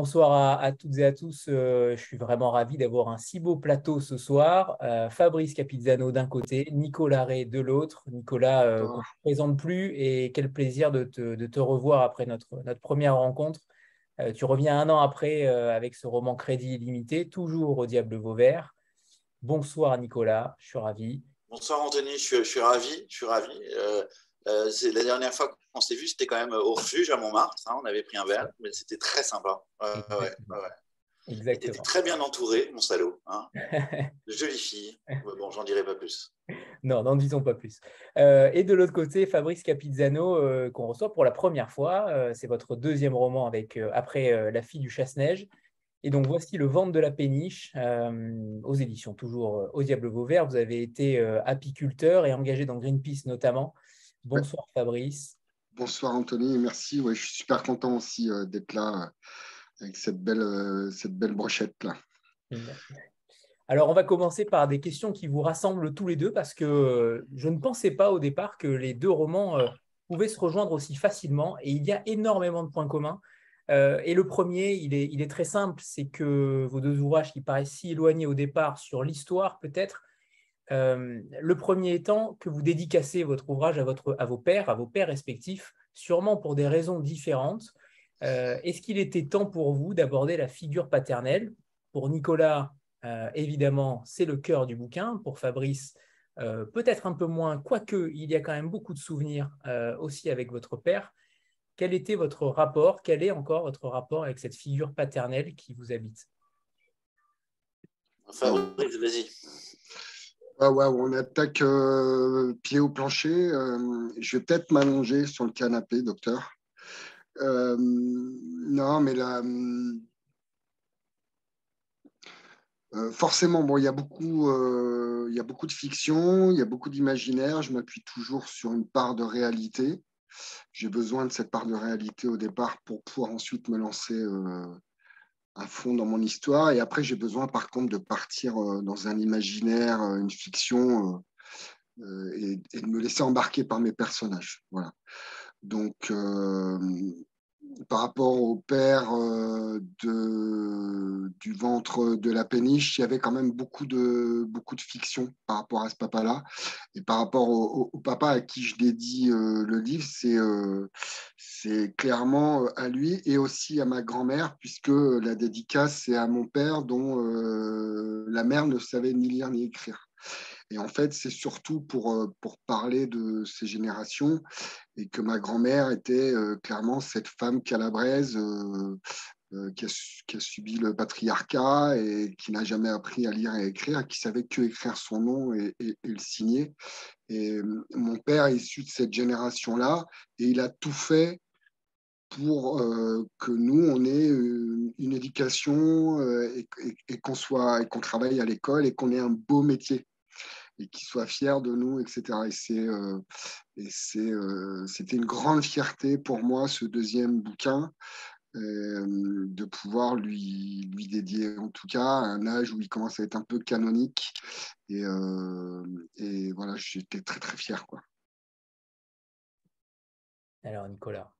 bonsoir à, toutes et à tous. Euh, je suis vraiment ravi d'avoir un si beau plateau ce soir. Euh, Fabrice Capizzano d'un côté, Nicolas Ré de l'autre. Nicolas, euh, ne présente plus et quel plaisir de te, revoir après notre, notre première rencontre. Euh, tu reviens un an après avec ce roman Crédit illimité, toujours au Diable Vauvert. Bonsoir Nicolas, je suis ravi. Bonsoir Anthony, je suis, ravi. Je suis ravi. c'est la dernière fois on s'est vu, c'était quand même au refuge à Montmartre. Hein, on avait pris un verre, mais c'était très sympa. Ouais, Exactement. était très bien entouré, mon salaud. Hein. Jolie fille. Bon, j'en dirai pas plus. Non, n'en disons pas plus. Euh, et de l'autre côté, Fabrice Capizzano, euh, qu'on reçoit pour la première fois. Euh, c'est votre deuxième roman avec, après La fille du chasse-neige. Et donc, voici Le ventre de la péniche, aux éditions toujours au Diable Vauvert. Vous avez été apiculteur et engagé dans Greenpeace notamment. Bonsoir Fabrice. Bonsoir Anthony, merci. Je suis super content aussi euh, d'être là euh, avec cette belle, euh, cette belle brochette là. Alors, on va commencer par des questions qui vous rassemblent tous les deux parce que je ne pensais pas au départ que les deux romans pouvaient se rejoindre aussi facilement et il y a énormément de points communs. et le premier, il est très simple, c'est que vos deux ouvrages qui paraissent si éloignés au départ sur l'histoire peut-être, euh, le premier étant que vous dédicacez votre ouvrage à, votre, à vos pères, à vos pères respectifs, sûrement pour des raisons différentes. Euh, est-ce qu'il était temps pour vous d'aborder la figure paternelle? Pour Nicolas, euh, évidemment, c'est le cœur du bouquin. Pour Fabrice, peut-être un peu moins, quoique il y a quand même beaucoup de souvenirs aussi avec votre père. Quel était votre rapport? Quel est encore votre rapport avec cette figure paternelle qui vous habite? Fabrice, vas-y on attaque euh, pied au plancher. Euh, je vais peut-être m'allonger sur le canapé, docteur. Euh, non, mais là, forcément, il y a beaucoup, il y a beaucoup de fiction, il y a beaucoup d'imaginaire. Je m'appuie toujours sur une part de réalité. J'ai besoin de cette part de réalité au départ pour pouvoir ensuite me lancer à fond dans mon histoire. Et après, j'ai besoin, par contre, de partir euh, dans un imaginaire, euh, une fiction, euh, et, de me laisser embarquer par mes personnages. Voilà. Donc, par rapport au père euh, de, du ventre de la péniche, il y avait quand même beaucoup de, beaucoup de fiction par rapport à ce papa-là. Et par rapport au, papa à qui je dédie euh, le livre, c'est euh, clairement à lui et aussi à ma grand-mère, puisque la dédicace, c'est à mon père dont la mère ne savait ni lire ni écrire. Et en fait, c'est surtout pour, euh, pour parler de ces générations et que ma grand-mère était euh, clairement cette femme calabraise euh, qui, a, qui, a, subi le patriarcat et qui n'a jamais appris à lire et à écrire, qui savait que écrire son nom et, le signer. Et mon père est issu de cette génération-là et il a tout fait pour que nous, on ait une, éducation et qu'on soit et qu'on travaille à l'école et qu'on ait un beau métier et qu'ils soient fiers de nous, etc. Et c'est, euh, euh, c'était une grande fierté pour moi, ce deuxième bouquin, euh, de pouvoir lui, lui dédier, en tout cas, à un âge où il commence à être un peu canonique. Et, et voilà, j'étais très, très fier. Quoi. Alors, Nicolas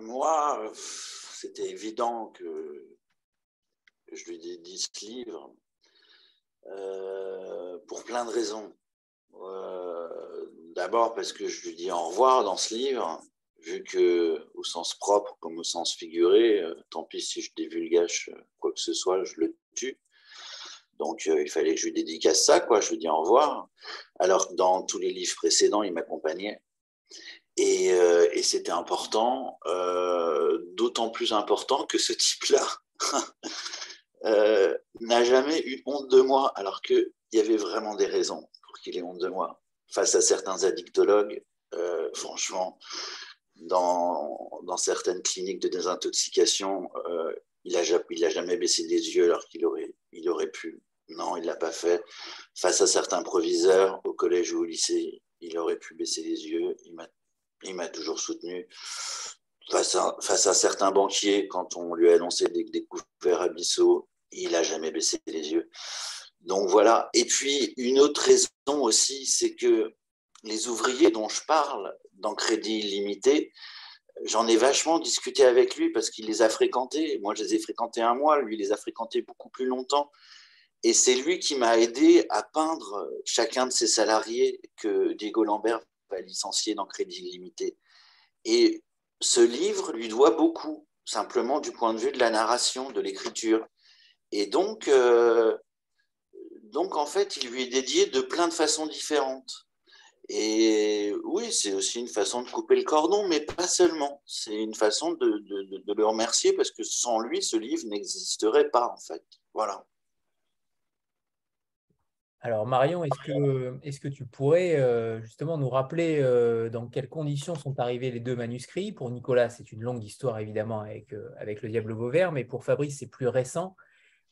Moi, c'était évident que je lui dédie ce livre euh, pour plein de raisons. Euh, d'abord parce que je lui dis au revoir dans ce livre, vu que au sens propre comme au sens figuré, euh, tant pis si je divulgage quoi que ce soit, je le tue. Donc il fallait que je lui dédicace ça, quoi. Je lui dis au revoir. Alors que dans tous les livres précédents, il m'accompagnait. Et c'était important, d'autant plus important que ce type-là Euh, n'a jamais eu honte de moi, alors qu'il y avait vraiment des raisons pour qu'il ait honte de moi. Face à certains addictologues, euh, franchement, dans, dans, certaines cliniques de désintoxication, euh, il n'a a jamais baissé les yeux alors qu'il aurait, il aurait pu. Non, il ne l'a pas fait. Face à certains proviseurs au collège ou au lycée, il aurait pu baisser les yeux. Il m'a toujours soutenu. Face à, à, certains banquiers, quand on lui a annoncé des découvertes abyssaux, il n'a jamais baissé les yeux. Donc voilà. Et puis une autre raison aussi, c'est que les ouvriers dont je parle dans Crédit Illimité, j'en ai vachement discuté avec lui parce qu'il les a fréquentés. Moi, je les ai fréquentés un mois, lui, il les a fréquentés beaucoup plus longtemps. Et c'est lui qui m'a aidé à peindre chacun de ses salariés que Diego Lambert va licencier dans Crédit Limité. Et ce livre lui doit beaucoup, simplement du point de vue de la narration, de l'écriture. Et donc, euh, donc, en fait, il lui est dédié de plein de façons différentes. Et oui, c'est aussi une façon de couper le cordon, mais pas seulement. C'est une façon de, de, le remercier parce que sans lui, ce livre n'existerait pas, en fait. Voilà. Alors Marion, est-ce que, est que, tu pourrais euh, justement nous rappeler euh, dans quelles conditions sont arrivés les deux manuscrits? Pour Nicolas, c'est une longue histoire évidemment avec, euh, avec le Diable Vauvert, mais pour Fabrice, c'est plus récent.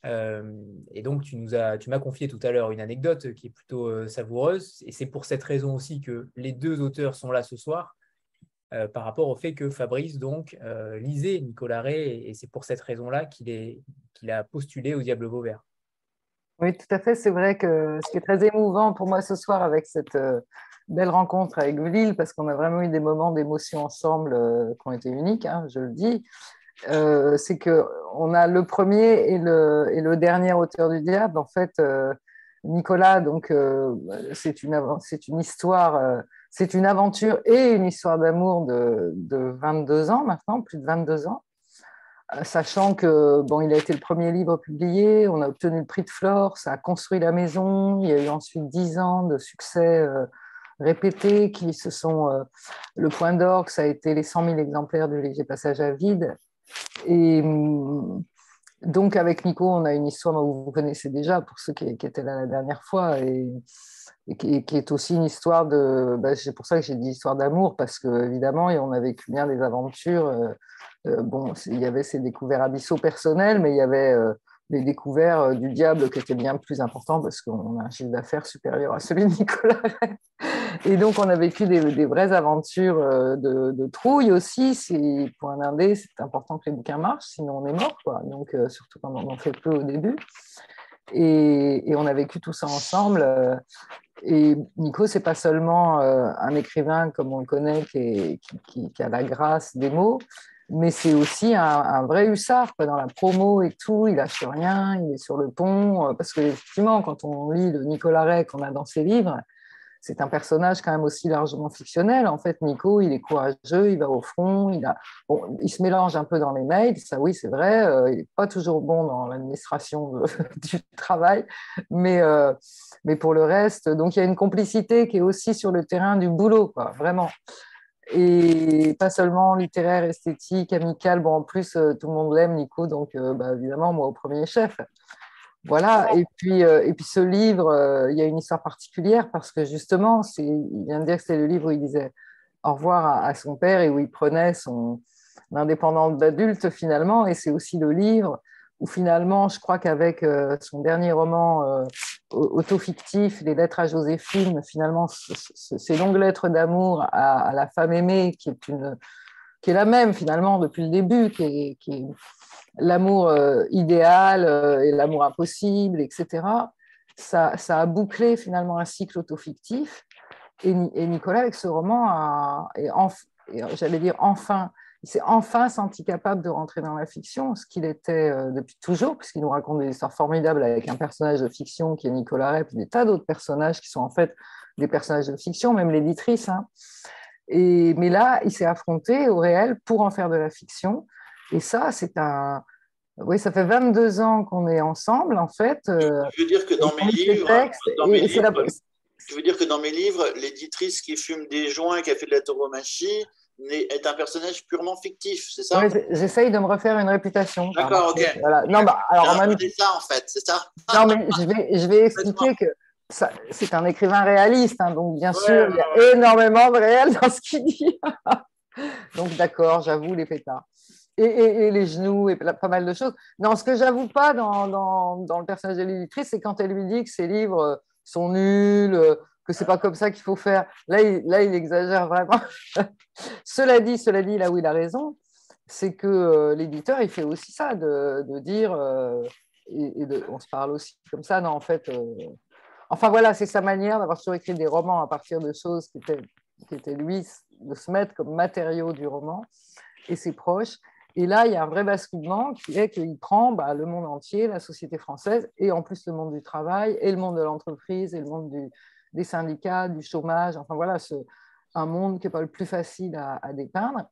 et donc, tu nous as, tu m'as confié tout à l'heure une anecdote qui est plutôt savoureuse, et c'est pour cette raison aussi que les deux auteurs sont là ce soir, par rapport au fait que Fabrice donc lisait Nicolas Ray, et, c'est pour cette raison-là qu'il qu'il a postulé au Diable Vauvert. Oui, tout à fait. C'est vrai que ce qui est très émouvant pour moi ce soir avec cette euh, belle rencontre avec Lille, parce qu'on a vraiment eu des moments d'émotion ensemble euh, qui ont été uniques, hein, je le dis, euh, c'est qu'on a le premier et le, et le, dernier auteur du diable. En fait, Nicolas, donc, c'est une, une, histoire, c'est une aventure et une histoire d'amour de, de 22 ans maintenant, plus de 22 ans. Euh, sachant que bon, il a été le premier livre publié, on a obtenu le prix de Flore, ça a construit la maison, il y a eu ensuite dix ans de succès euh, répétés qui se sont euh, le point d'orgue, ça a été les 100 000 exemplaires du léger passage à vide. Hum, donc avec Nico, on a une histoire que vous connaissez déjà pour ceux qui, étaient là la dernière fois et, qui, est aussi une histoire de. Ben, c'est pour ça que j'ai dit histoire d'amour parce que évidemment, on a vécu bien des aventures euh, bon, il y avait ces découvertes abyssaux personnels, mais il y avait euh, les découvertes euh, du diable qui étaient bien plus importantes parce qu'on a un chiffre d'affaires supérieur à celui de Nicolas. Et donc, on a vécu des, vraies aventures de, trouille aussi. Pour un indé, c'est important que les bouquins marchent, sinon on est mort. Donc, surtout quand on en fait peu au début. Et, on a vécu tout ça ensemble. Et Nico, c'est pas seulement un écrivain comme on le connaît qui, a la grâce des mots, mais c'est aussi un, vrai hussard dans la promo et tout. Il lâche rien, il est sur le pont. Euh, parce que, effectivement, quand on lit le Nicolas Ray qu'on a dans ses livres, c'est un personnage quand même aussi largement fictionnel. En fait, Nico, il est courageux, il va au front, il, se mélange un peu dans les mails, ça oui, c'est vrai. Euh, il n'est pas toujours bon dans l'administration du travail, mais, euh, mais pour le reste, donc il y a une complicité qui est aussi sur le terrain du boulot, vraiment et pas seulement littéraire, esthétique, amical. Bon, en plus, euh, tout le monde l'aime, Nico, donc bah, évidemment, moi au premier chef. Voilà, et puis, euh, et puis ce livre, il y a une histoire particulière parce que justement, il vient de dire que c'est le livre où il disait au revoir à, son père et où il prenait son indépendance d'adulte finalement, et c'est aussi le livre où finalement, je crois qu'avec son dernier roman auto-fictif, Les lettres à Joséphine, finalement, ces longues lettres d'amour à, la femme aimée, qui est, une, qui est la même finalement depuis le début, qui est, l'amour euh, idéal euh, et l'amour impossible, etc. Ça, ça, a bouclé finalement un cycle auto-fictif. Et, Nicolas, avec ce roman, j'allais dire enfin il s'est enfin senti capable de rentrer dans la fiction, ce qu'il était euh, depuis toujours, puisqu'il nous raconte des histoires formidables avec un personnage de fiction qui est Nicolas Rep, des tas d'autres personnages qui sont en fait des personnages de fiction, même l'éditrice. Hein. Et, mais là, il s'est affronté au réel pour en faire de la fiction. Et ça, c'est un. Oui, ça fait 22 ans qu'on est ensemble, en fait. Euh, je veux dire que dans mes livres. Dans mes livres Je veux dire que dans mes livres, l'éditrice qui fume des joints, qui a fait de la tauromachie, est un personnage purement fictif, c'est ça? J'essaye de me refaire une réputation. D'accord, ok. Non, bah, alors en C'est ça en fait, c'est ça? Non, mais je vais, je vais expliquer que c'est un écrivain réaliste, hein, donc bien sûr, il y a énormément de réel dans ce qu'il dit. donc d'accord, j'avoue les pétards. Et, et, les genoux et pas mal de choses. Non, ce que j'avoue pas dans, dans, dans, le personnage de l'éditrice, c'est quand elle lui dit que ses livres sont nuls, que c'est pas comme ça qu'il faut faire. Là, il, là, il exagère vraiment. cela dit, cela dit, là où il a raison, c'est que euh, l'éditeur, il fait aussi ça, de, de dire, euh, et, de, on se parle aussi comme ça, non, en fait, euh, enfin voilà, c'est sa manière d'avoir toujours écrit des romans à partir de choses qui étaient, qui étaient lui, de se mettre comme matériau du roman et ses proches. Et là, il y a un vrai basculement qui est qu'il prend bah, le monde entier, la société française, et en plus le monde du travail, et le monde de l'entreprise, et le monde des syndicats, du chômage, enfin voilà, un monde qui n'est pas le plus facile à, dépeindre,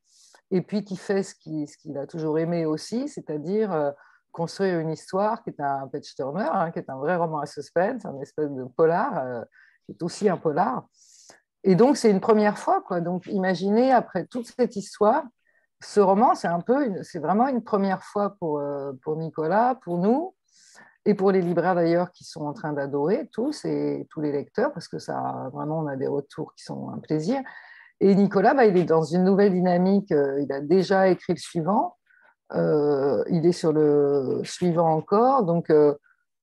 et puis qui fait ce qu'il a toujours aimé aussi, c'est-à-dire euh, construire une histoire qui est un page turner, hein, qui est un vrai roman à suspense, un espèce de polar, euh, qui est aussi un polar. Et donc, c'est une première fois. Quoi. Donc, imaginez, après toute cette histoire, ce roman, c'est un peu, c'est vraiment une première fois pour, euh, pour Nicolas, pour nous, et pour les libraires d'ailleurs qui sont en train d'adorer tous et tous les lecteurs, parce que ça, vraiment, on a des retours qui sont un plaisir. Et Nicolas, bah, il est dans une nouvelle dynamique. Euh, il a déjà écrit le suivant. Euh, il est sur le suivant encore. Donc,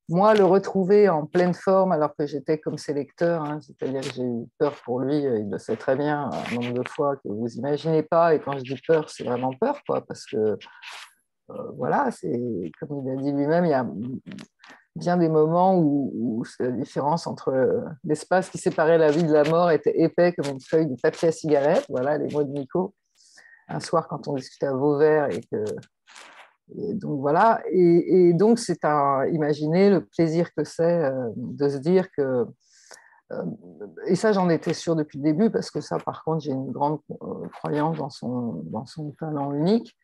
moi, le retrouver en pleine forme alors que j'étais comme ses lecteurs, hein, c'est-à-dire que j'ai eu peur pour lui, il le sait très bien, un nombre de fois que vous imaginez pas. Et quand je dis peur, c'est vraiment peur, quoi, parce que euh, voilà, c'est comme il a dit lui-même, il y a bien des moments où, la différence entre l'espace qui séparait la vie de la mort était épais comme une feuille de papier à cigarette. Voilà les mots de Nico. Un soir, quand on discutait à Vauvert et que donc voilà, et, donc c'est à imaginer le plaisir que c'est euh, de se dire que, euh, et ça j'en étais sûre depuis le début, parce que ça par contre j'ai une grande euh, croyance dans son, dans son talent unique.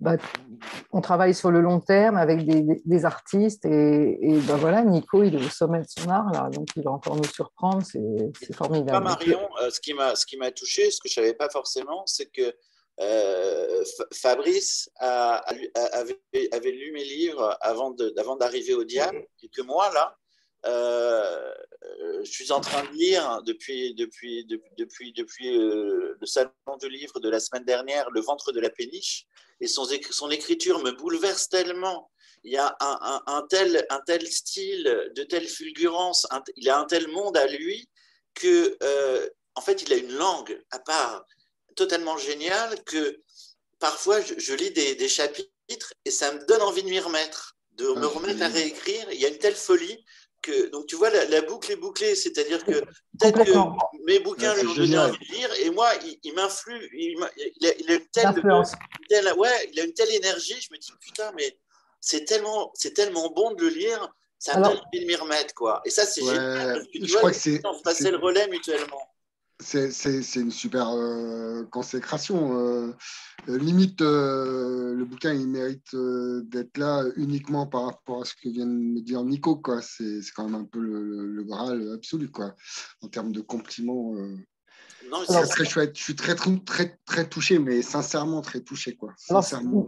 Bah, on travaille sur le long terme avec des, artistes et, ben voilà, Nico, il est au sommet de son art là, donc il va encore nous surprendre, c'est formidable. Marion, ce qui m'a touché, ce que je ne savais pas forcément, c'est que euh, Fabrice avait, lu mes livres avant d'arriver au diable, et que moi, là, euh, je suis en train de lire depuis, depuis, depuis, depuis, euh, le salon de livre de la semaine dernière, Le ventre de la péniche, et son, son écriture me bouleverse tellement. Il y a un, tel, un tel style, de telle fulgurance, il a un tel monde à lui que, en fait, il a une langue à part totalement génial que parfois je, lis des, chapitres et ça me donne envie de m'y remettre, de me ah, remettre à réécrire. Il y a une telle folie que, donc tu vois, la, boucle est bouclée, c'est-à-dire que peut-être que mes bouquins lui ont donné envie de lire et moi, il, m'influe, il, a, une telle, ouais, il a une telle énergie, je me dis putain, mais c'est tellement, c'est tellement bon de le lire, ça me donne envie de m'y remettre, quoi. Et ça, c'est génial, tu je vois, crois que on se passait le relais mutuellement c'est une super euh, consécration. Euh, euh, limite, le bouquin, il mérite d'être là uniquement par rapport à ce que vient de me dire Nico. C'est quand même un peu le, Graal absolu, quoi, en termes de compliments. C'est très chouette. Je suis très, très, très, touché, mais sincèrement très touché. Quoi.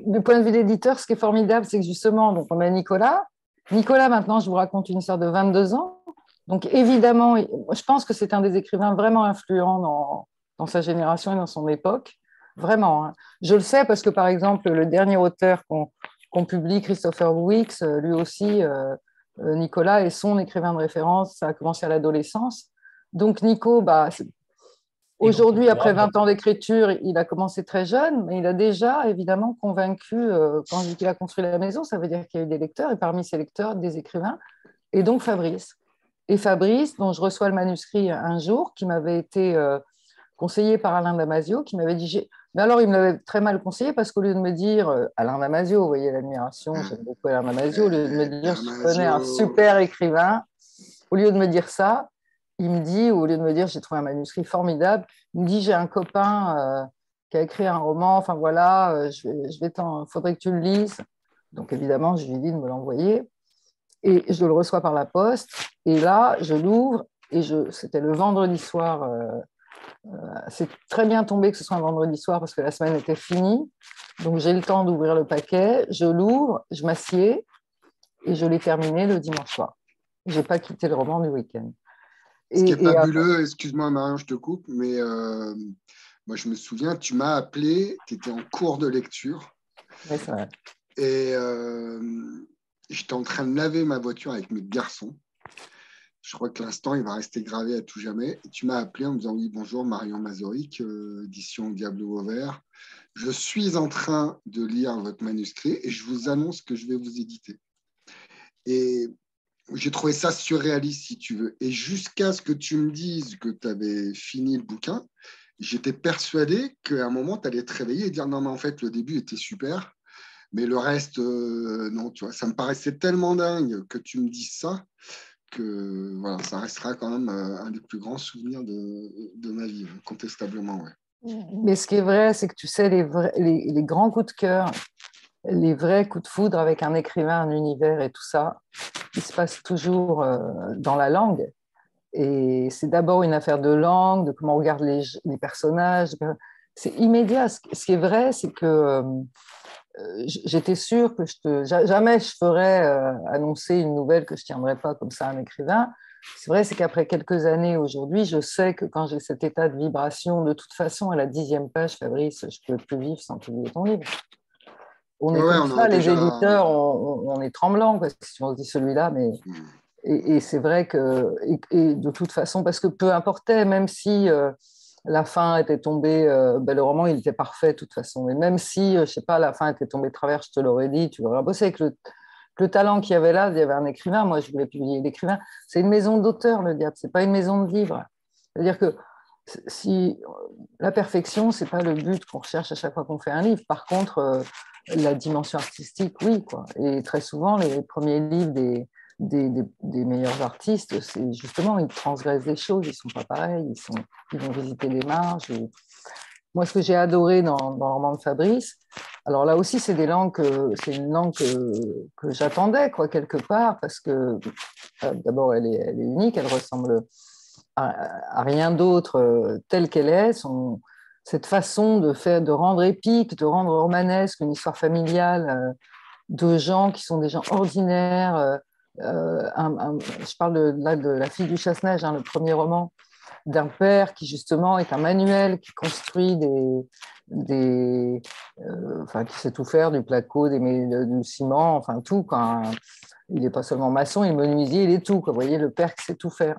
du point de vue d'éditeur, ce qui est formidable, c'est que justement, donc on a Nicolas. Nicolas, maintenant, je vous raconte une histoire de 22 ans. Donc évidemment, je pense que c'est un des écrivains vraiment influents dans, dans, sa génération et dans son époque. Vraiment. Hein. Je le sais parce que, par exemple, le dernier auteur qu'on publie, Christopher Wicks, euh, lui aussi, euh, euh, Nicolas, est son écrivain de référence. Ça a commencé à l'adolescence. Donc Nico, bah, aujourd'hui, après 20 ans d'écriture, il a commencé très jeune, mais il a déjà évidemment convaincu, quand je dis qu'il a construit la maison, ça veut dire qu'il y a eu des lecteurs, et parmi ces lecteurs, des écrivains, et donc Fabrice et Fabrice, dont je reçois le manuscrit un jour, qui m'avait été euh, conseillé par Alain Damasio, qui m'avait dit. Mais alors, il me l'avait très mal conseillé parce qu'au lieu de me dire euh, Alain Damasio, vous voyez l'admiration, j'aime beaucoup Alain Damasio, au lieu de me dire je connais un super écrivain, au lieu de me dire ça, il me dit, au lieu de me dire j'ai trouvé un manuscrit formidable, il me dit j'ai un copain euh, qui a écrit un roman, enfin voilà, je vais, je vais faudrait que tu le lises. Donc évidemment, je lui ai dit de me l'envoyer et je le reçois par la poste. Et là, je l'ouvre et je, c'était le vendredi soir. Euh, euh, c'est très bien tombé que ce soit un vendredi soir parce que la semaine était finie. Donc j'ai le temps d'ouvrir le paquet, je l'ouvre, je m'assieds et je l'ai terminé le dimanche soir. Je n'ai pas quitté le roman du week-end. Ce qui est fabuleux, excuse-moi Marion, je te coupe, mais euh, moi je me souviens, tu m'as appelé, tu étais en cours de lecture. Oui, c'est vrai. Et j'étais en train de laver ma voiture avec mes garçons. Je crois que l'instant, il va rester gravé à tout jamais. Tu m'as appelé en me disant Oui, bonjour, Marion Mazoric, euh, édition Diablo Vauvert. Je suis en train de lire votre manuscrit et je vous annonce que je vais vous éditer. Et j'ai trouvé ça surréaliste, si tu veux. Et jusqu'à ce que tu me dises que tu avais fini le bouquin, j'étais persuadé qu'à un moment, tu allais te réveiller et dire non, mais en fait, le début était super, mais le reste, euh, non, tu vois, ça me paraissait tellement dingue que tu me dises ça que voilà, ça restera quand même euh, un des plus grands souvenirs de, de ma vie, incontestablement. Ouais. Mais ce qui est vrai, c'est que tu sais, les, les, grands coups de cœur, les vrais coups de foudre avec un écrivain, un univers et tout ça, il se passe toujours euh, dans la langue. Et c'est d'abord une affaire de langue, de comment on regarde les, les personnages. C'est immédiat. Ce qui est vrai, c'est que j'étais sûre que je te, jamais je ferais euh, annoncer une nouvelle que je ne tiendrais pas comme ça à un écrivain. C'est vrai, c'est qu'après quelques années aujourd'hui, je sais que quand j'ai cet état de vibration, de toute façon, à la dixième page, Fabrice, je ne peux plus vivre sans publier ton livre. On est comme ça, les éditeurs, on, est tremblants, parce que si on se dit celui-là, mais. Hmm. Et, c'est vrai que, et, de toute façon, parce que peu importait, même si euh, la fin était tombée, euh, ben, le roman, il était parfait de toute façon, mais même si, euh, je sais pas, la fin était tombée de travers, je te l'aurais dit, tu l'aurais bossé avec le, le talent qu'il y avait là, il y avait un écrivain, moi je voulais publier l'écrivain. C'est une maison d'auteur, le diable, c'est pas une maison de livre. C'est-à-dire que si la perfection, c'est pas le but qu'on recherche à chaque fois qu'on fait un livre. Par contre, la dimension artistique, oui. Quoi. Et très souvent, les premiers livres des, des, meilleurs artistes, c'est justement, ils transgressent des choses, ils ne sont pas pareils, ils, sont, ils vont visiter les marges. Moi, ce que j'ai adoré dans, dans, le roman de Fabrice, alors là aussi, c'est une langue que, j'attendais, quoi, quelque part, parce que euh, d'abord, elle est, unique, elle ressemble à, rien d'autre euh, telle qu'elle est. Cette façon de faire, de rendre épique, de rendre romanesque une histoire familiale euh, de gens qui sont des gens ordinaires. Euh, euh, je parle de, là de La fille du chasse-neige, hein, le premier roman, d'un père qui justement est un manuel qui construit des, des enfin qui sait tout faire, du placo, du ciment, enfin tout. Quand, il n'est pas seulement maçon, il est menuisier, il est tout. Vous voyez, le père qui sait tout faire.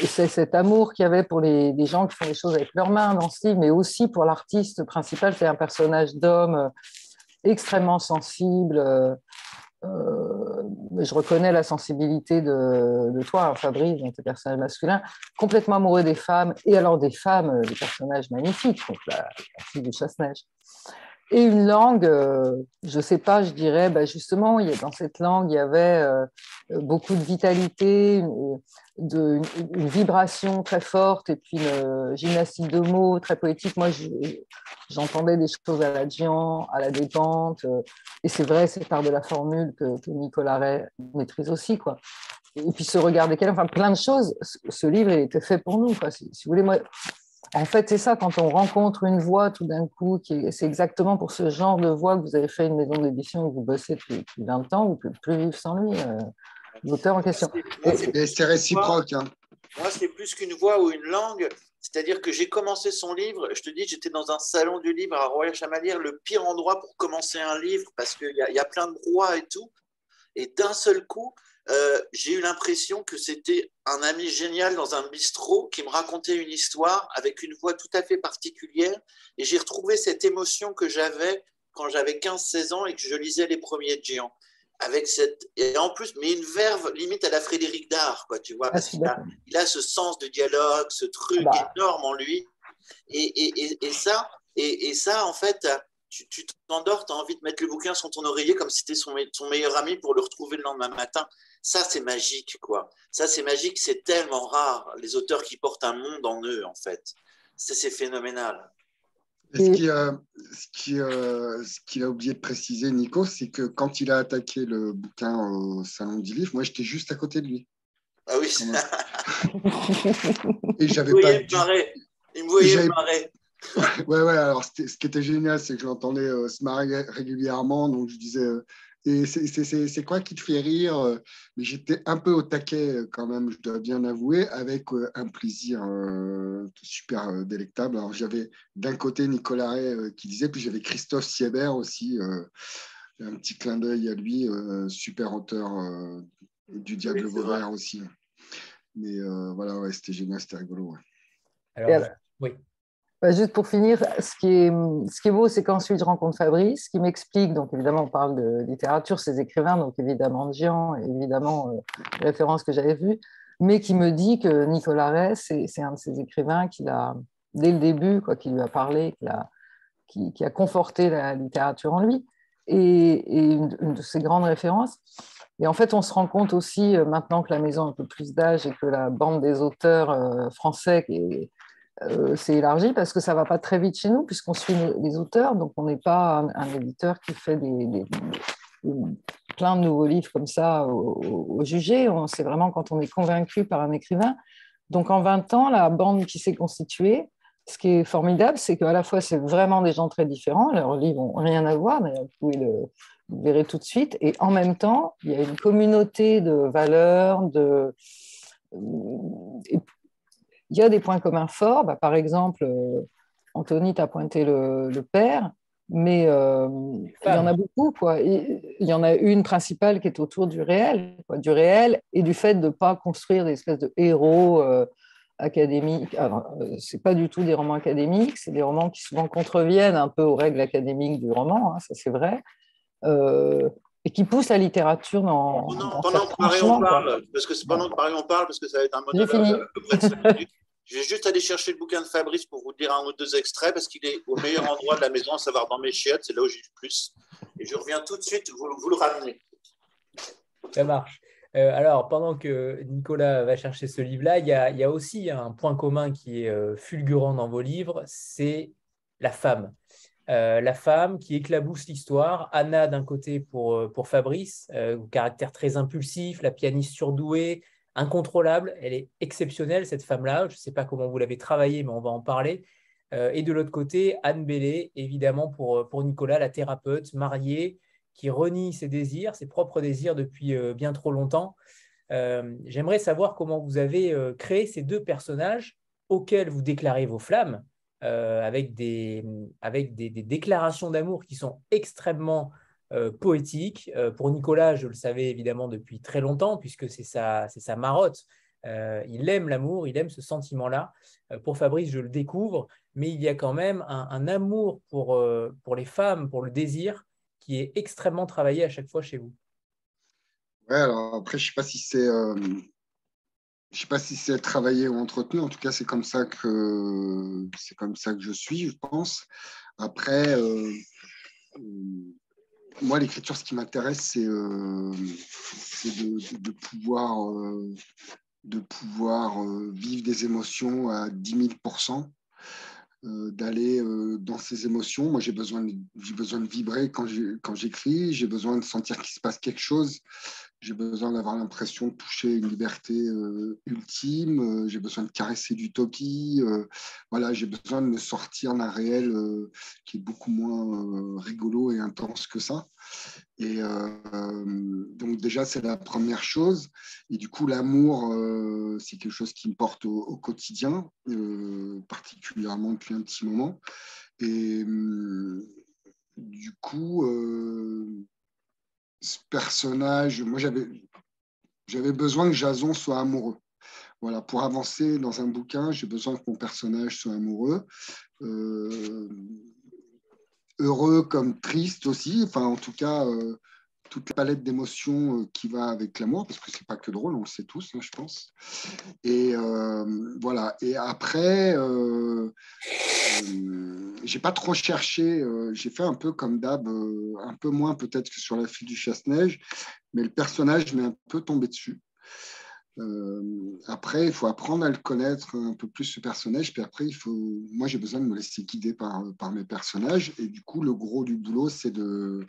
Et c'est cet amour qu'il y avait pour les, gens qui font les choses avec leurs mains dans ce livre, mais aussi pour l'artiste principal, c'est un personnage d'homme euh, extrêmement sensible. Euh, euh, je reconnais la sensibilité de, toi, Fabrice, dans tes personnages masculins, complètement amoureux des femmes, et alors des femmes, des personnages magnifiques, donc la, fille du chasse-neige. Et une langue, je ne sais pas, je dirais, bah justement, dans cette langue, il y avait beaucoup de vitalité, de, une, vibration très forte et puis une gymnastique de mots très poétique. Moi, j'entendais des choses à la Dian, à la dépente, euh, et c'est vrai, c'est part de la formule que, Nicolas Ray maîtrise aussi. Quoi. Et puis ce regard desquels, enfin plein de choses, ce livre il était fait pour nous. Quoi. Si, vous voulez, moi, en fait, c'est ça, quand on rencontre une voix tout d'un coup, c'est exactement pour ce genre de voix que vous avez fait une maison d'édition et que vous bossez depuis, 20 ans, vous ne pouvez plus vivre sans lui. Euh l'auteur en question. C'est réciproque. Hein. Moi, c'est plus qu'une voix ou une langue. C'est-à-dire que j'ai commencé son livre, je te dis, j'étais dans un salon du livre à Royal Chamalières, le pire endroit pour commencer un livre parce qu'il y, y, a plein de brouhaha et tout. Et d'un seul coup, euh, j'ai eu l'impression que c'était un ami génial dans un bistrot qui me racontait une histoire avec une voix tout à fait particulière. Et j'ai retrouvé cette émotion que j'avais quand j'avais 15-16 ans et que je lisais les premiers géants avec cette et en plus mais une verve limite à la Frédéric Dard quoi tu vois ah, parce qu'il a, il a ce sens de dialogue ce truc bah. énorme en lui et, et, et, ça et, ça en fait tu, tu t'endors tu as envie de mettre le bouquin sur ton oreiller comme si c'était son, son meilleur ami pour le retrouver le lendemain matin ça c'est magique quoi ça c'est magique c'est tellement rare les auteurs qui portent un monde en eux en fait c'est phénoménal ce qu'il a, ce, a, oublié de préciser, Nico, c'est que quand il a attaqué le bouquin au Salon du Livre, moi j'étais juste à côté de lui. Ah oui. Et j'avais pas. Il me voyait marrer. ouais, ouais, alors ce qui était génial, c'est que je l'entendais euh, se marrer régulièrement. Donc je disais, euh, et c'est quoi qui te fait rire euh, Mais j'étais un peu au taquet euh, quand même, je dois bien avouer, avec euh, un plaisir super délectable. Alors j'avais d'un côté Nicolas Ray qui disait, puis j'avais Christophe Siebert aussi, un petit clin d'œil à lui, super auteur du Diable Vauvert aussi. Mais voilà, ouais, c'était génial, c'était rigolo. Alors, oui. Bah, juste pour finir, ce qui est, qui beau, c'est qu'ensuite je rencontre Fabrice, qui m'explique, donc évidemment on parle de littérature, ses écrivains, donc évidemment Jean, évidemment euh, références que j'avais vues, mais qui me dit que Nicolas Rey, c'est un de ses écrivains qu'il a, dès le début, quoi, qui lui a parlé, qui a, qui, conforté la littérature en lui, et, une, de ses grandes références. Et en fait, on se rend compte aussi, euh, maintenant que la maison a un peu plus d'âge et que la bande des auteurs euh, français est euh, c'est élargi parce que ça va pas très vite chez nous puisqu'on suit les auteurs, donc on n'est pas un, éditeur qui fait des, plein de nouveaux livres comme ça au, jugé. C'est vraiment quand on est convaincu par un écrivain. Donc en 20 ans, la bande qui s'est constituée, ce qui est formidable, c'est qu'à la fois c'est vraiment des gens très différents, leurs livres n'ont rien à voir, mais vous, le, vous verrez tout de suite, et en même temps, il y a une communauté de valeurs, de, il y a des points communs forts. Bah, par exemple, euh, Anthony t'a pointé le, père, mais euh, il y en a beaucoup. Quoi. Il y en a une principale qui est autour du réel, du réel et du fait de ne pas construire des espèces de héros euh, académiques. Ce n'est pas du tout des romans académiques, c'est des romans qui souvent contreviennent un peu aux règles académiques du roman, hein, ça c'est vrai et qui poussent la littérature dans. Pendant, pendant que Marie on parle, parce que pendant que Marie on parle, parce que ça va être un peu près de Je vais juste aller chercher le bouquin de Fabrice pour vous dire un ou deux extraits parce qu'il est au meilleur endroit de la maison, à savoir dans mes chiottes, c'est là où j'ai le plus. Et je reviens tout de suite vous, le ramener. Ça marche. Euh, alors, pendant que Nicolas va chercher ce livre-là, il, y a, aussi un point commun qui est euh, fulgurant dans vos livres, c'est la femme. Euh, la femme qui éclabousse l'histoire. Anna d'un côté pour, pour Fabrice, caractère très impulsif, la pianiste surdouée, incontrôlable. Elle est exceptionnelle, cette femme-là. Je ne sais pas comment vous l'avez travaillée, mais on va en parler. Euh, et de l'autre côté, Anne Bellé, évidemment, pour, euh, pour Nicolas, la thérapeute mariée qui renie ses désirs, ses propres désirs depuis euh, bien trop longtemps. J'aimerais savoir comment vous avez créé ces deux personnages auxquels vous déclarez vos flammes, avec, des, avec des déclarations d'amour qui sont extrêmement euh, poétique. Euh, pour Nicolas, je le savais évidemment depuis très longtemps, puisque c'est sa, sa marotte. Euh, il aime l'amour, il aime ce sentiment-là. pour Fabrice, je le découvre, mais il y a quand même un, amour pour, pour les femmes, pour le désir, qui est extrêmement travaillé à chaque fois chez vous. Ouais, alors après, je ne sais pas si c'est. Je sais pas si c'est travaillé ou entretenu. En tout cas, c'est comme ça que c'est comme ça que je suis, je pense. Après, moi, l'écriture, ce qui m'intéresse, c'est euh, de, pouvoir, euh, de pouvoir euh, vivre des émotions à 10 000% d'aller dans ces émotions. Moi, j'ai besoin, besoin de vibrer quand j'écris, j'ai besoin de sentir qu'il se passe quelque chose j'ai besoin d'avoir l'impression de toucher une liberté euh, ultime, euh, j'ai besoin de caresser d'utopie, euh, voilà, j'ai besoin de me sortir d'un réel qui est beaucoup moins rigolo et intense que ça. Et donc déjà, c'est la première chose. Et du coup, l'amour, c'est quelque chose qui me porte au, au quotidien, particulièrement depuis un petit moment. Et du coup, personnage, moi j'avais, j'avais besoin que Jason soit amoureux. Voilà, pour avancer dans un bouquin, j'ai besoin que mon personnage soit amoureux. Euh, heureux comme triste aussi, enfin en tout cas, euh, toute la palette d'émotions euh, qui va avec l'amour, parce que c'est pas que drôle, on le sait tous, hein, je pense. Et euh, voilà. Et après, euh, j'ai pas trop cherché. j'ai fait un peu comme d'hab, un peu moins peut-être que sur la fille du chasse-neige, mais le personnage m'est un peu tombé dessus. après, il faut apprendre à le connaître un peu plus ce personnage. Puis après, il faut. Moi, j'ai besoin de me laisser guider par, par mes personnages. Et du coup, le gros du boulot, c'est de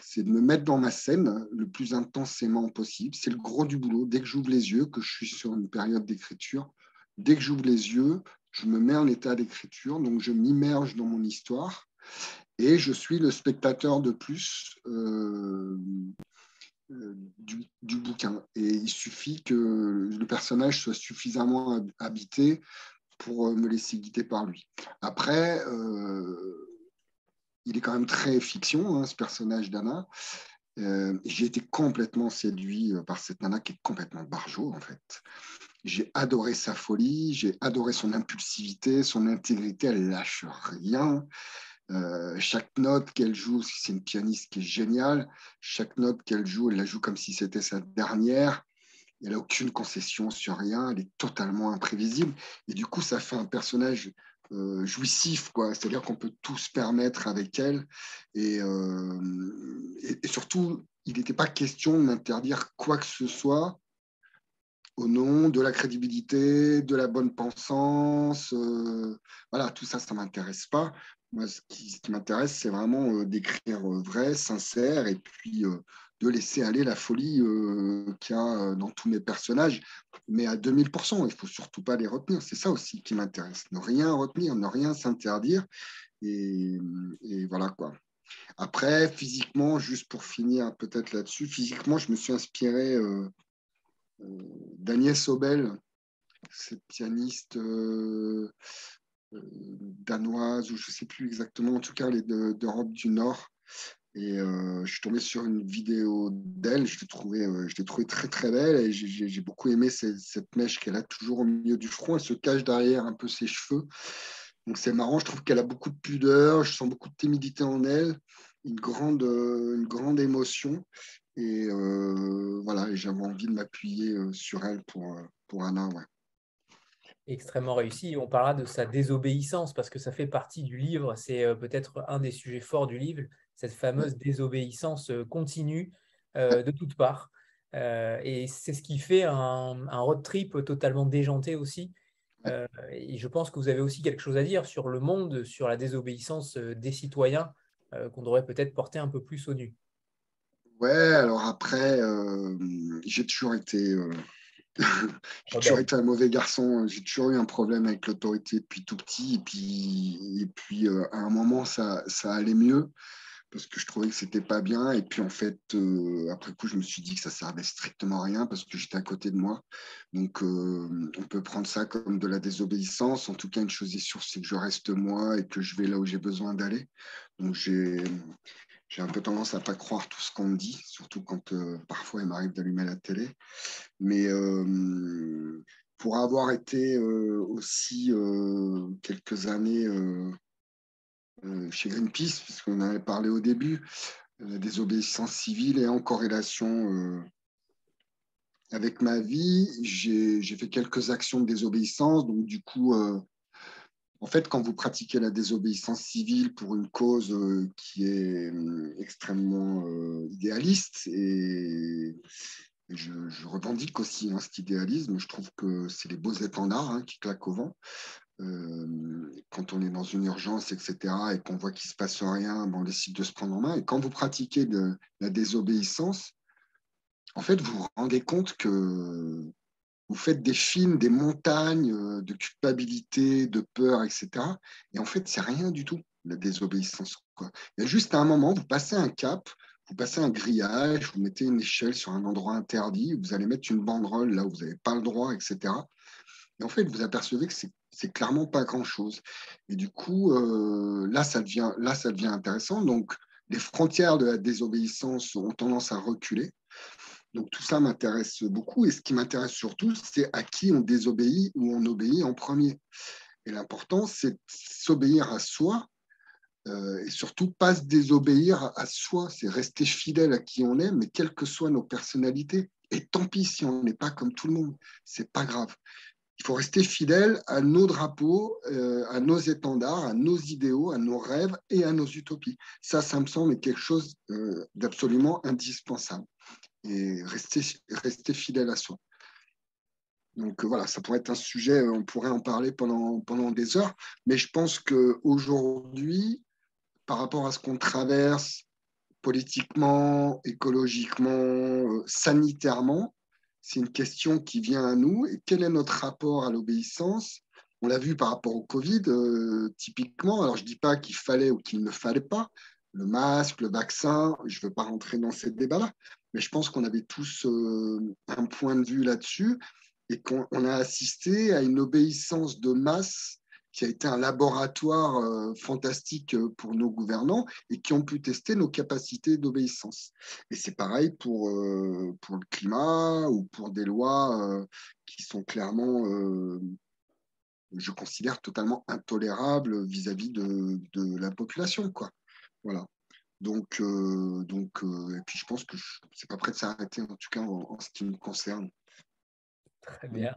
c'est de me mettre dans ma scène le plus intensément possible. C'est le gros du boulot. Dès que j'ouvre les yeux, que je suis sur une période d'écriture, dès que j'ouvre les yeux, je me mets en état d'écriture, donc je m'immerge dans mon histoire et je suis le spectateur de plus euh, euh, du, bouquin. Et il suffit que le personnage soit suffisamment habité pour me laisser guider par lui. Après, euh, il est quand même très fiction, hein, ce personnage d'Anna. Euh, j'ai été complètement séduit par cette nana qui est complètement barjot, en fait. J'ai adoré sa folie, j'ai adoré son impulsivité, son intégrité, elle lâche rien. Euh, chaque note qu'elle joue, c'est une pianiste qui est géniale, chaque note qu'elle joue, elle la joue comme si c'était sa dernière. Elle n'a aucune concession sur rien, elle est totalement imprévisible. Et du coup, ça fait un personnage euh, jouissif, quoi. C'est-à-dire qu'on peut tout se permettre avec elle. Et, euh, et, surtout, il n'était pas question d'interdire quoi que ce soit au nom de la crédibilité, de la bonne pensance. voilà, tout ça, ça ne m'intéresse pas. Moi, ce qui, m'intéresse, c'est vraiment euh, d'écrire euh, vrai, sincère, et puis euh, de laisser aller la folie qu'il y a dans tous mes personnages, mais à 2000%. Il ne faut surtout pas les retenir. C'est ça aussi qui m'intéresse. Ne rien retenir, ne rien s'interdire. Et, voilà quoi. Après, physiquement, juste pour finir peut-être là-dessus, physiquement, je me suis inspiré d'Agnès Obel, cette pianiste euh, danoise, ou je ne sais plus exactement, en tout cas, elle d'Europe du Nord. Et euh, je suis tombé sur une vidéo d'elle, je l'ai trouvée, euh, trouvé très très belle et j'ai beaucoup aimé cette, mèche qu'elle a toujours au milieu du front. Elle se cache derrière un peu ses cheveux. Donc c'est marrant, je trouve qu'elle a beaucoup de pudeur, je sens beaucoup de timidité en elle, une grande, une grande émotion. Et voilà, j'avais envie de m'appuyer sur elle pour, pour Anna. Extrêmement réussi. On parlera de sa désobéissance parce que ça fait partie du livre. C'est euh, peut-être un des sujets forts du livre, cette fameuse désobéissance euh, continue euh, de toutes parts. et c'est ce qui fait un, road trip totalement déjanté aussi. et je pense que vous avez aussi quelque chose à dire sur le monde, sur la désobéissance des citoyens qu'on devrait peut-être porter un peu plus au nu. Ouais, alors après, j'ai toujours été j'ai toujours été un mauvais garçon. J'ai toujours eu un problème avec l'autorité depuis tout petit. Et puis, et puis euh, à un moment, ça, ça allait mieux parce que je trouvais que c'était pas bien. Et puis, en fait, euh, après coup, je me suis dit que ça servait strictement à rien parce que j'étais à côté de moi. Donc, euh, on peut prendre ça comme de la désobéissance. En tout cas, une chose est sûre, c'est que je reste moi et que je vais là où j'ai besoin d'aller. Donc, j'ai j'ai un peu tendance à pas croire tout ce qu'on me dit, surtout quand euh, parfois il m'arrive d'allumer la télé. Mais pour avoir été aussi quelques années chez Greenpeace, puisqu'on avait parlé au début, la désobéissance civile est en corrélation avec ma vie. J'ai fait quelques actions de désobéissance, donc du coup, en fait, quand vous pratiquez la désobéissance civile pour une cause euh, qui est euh, extrêmement euh, idéaliste, et je, revendique aussi hein, cet idéalisme, je trouve que c'est les beaux étendards hein, qui claquent au vent. Quand on est dans une urgence, etc., et qu'on voit qu'il ne se passe rien, on décide de se prendre en main. Et quand vous pratiquez de, la désobéissance, en fait, vous vous rendez compte que vous faites des films, des montagnes euh, de culpabilité, de peur, etc. Et en fait, c'est rien du tout, la désobéissance. Il y a juste un moment, vous passez un cap, vous passez un grillage, vous mettez une échelle sur un endroit interdit, vous allez mettre une banderole là où vous n'avez pas le droit, etc. Et en fait, vous apercevez que c'est clairement pas grand-chose. Et du coup, euh, là, ça devient, là, ça devient intéressant. Donc, les frontières de la désobéissance ont tendance à reculer. Donc tout ça m'intéresse beaucoup. Et ce qui m'intéresse surtout, c'est à qui on désobéit ou on obéit en premier. Et l'important, c'est s'obéir à soi euh, et surtout pas se désobéir à soi. C'est rester fidèle à qui on est, mais quelles que soient nos personnalités. Et tant pis si on n'est pas comme tout le monde, c'est pas grave. Il faut rester fidèle à nos drapeaux, euh, à nos étendards, à nos idéaux, à nos rêves et à nos utopies. Ça, ça me semble quelque chose euh, d'absolument indispensable et rester, rester fidèle à soi. Donc voilà, ça pourrait être un sujet, on pourrait en parler pendant, pendant des heures, mais je pense qu'aujourd'hui, par rapport à ce qu'on traverse politiquement, écologiquement, euh, sanitairement, c'est une question qui vient à nous. Quel est notre rapport à l'obéissance? On l'a vu par rapport au Covid, euh, typiquement. Alors, je ne dis pas qu'il fallait ou qu'il ne fallait pas. Le masque, le vaccin, je ne veux pas rentrer dans ces débats-là mais je pense qu'on avait tous euh, un point de vue là-dessus et qu'on a assisté à une obéissance de masse qui a été un laboratoire euh, fantastique euh, pour nos gouvernants et qui ont pu tester nos capacités d'obéissance. Et c'est pareil pour, euh, pour le climat ou pour des lois qui sont clairement, je considère, totalement intolérables vis-à-vis de, de, la population. Quoi. Voilà. Donc, donc et puis je pense que c'est pas prêt de s'arrêter, en tout cas en, ce qui me concerne. Très bien.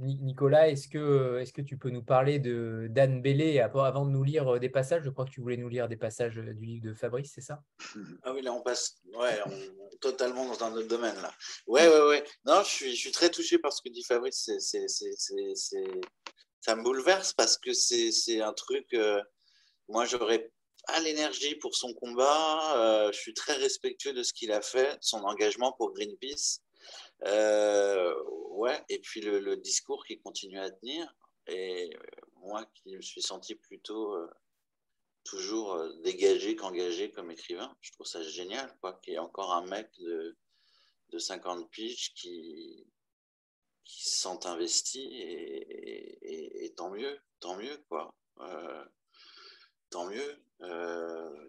Nicolas, est-ce que, est que tu peux nous parler d'Anne Bellé avant de nous lire euh, des passages? Je crois que tu voulais nous lire des passages du livre de Fabrice, c'est ça? Ah oui, là on passe ouais, totalement dans un autre domaine. Là. Ouais, ouais, ouais. Non, je suis, très touché par ce que dit Fabrice. C'est, ça me bouleverse parce que c'est un truc. Euh, moi, j'aurais pas l'énergie pour son combat. Euh, je suis très respectueux de ce qu'il a fait, son engagement pour Greenpeace. Euh, ouais, et puis le, discours qui continue à tenir. Et euh, moi qui me suis senti plutôt euh, toujours dégagé qu'engagé comme écrivain, je trouve ça génial, quoi, qu'il y ait encore un mec de, de 50 piges qui, qui se sent investi et, tant mieux, tant mieux, quoi. tant mieux,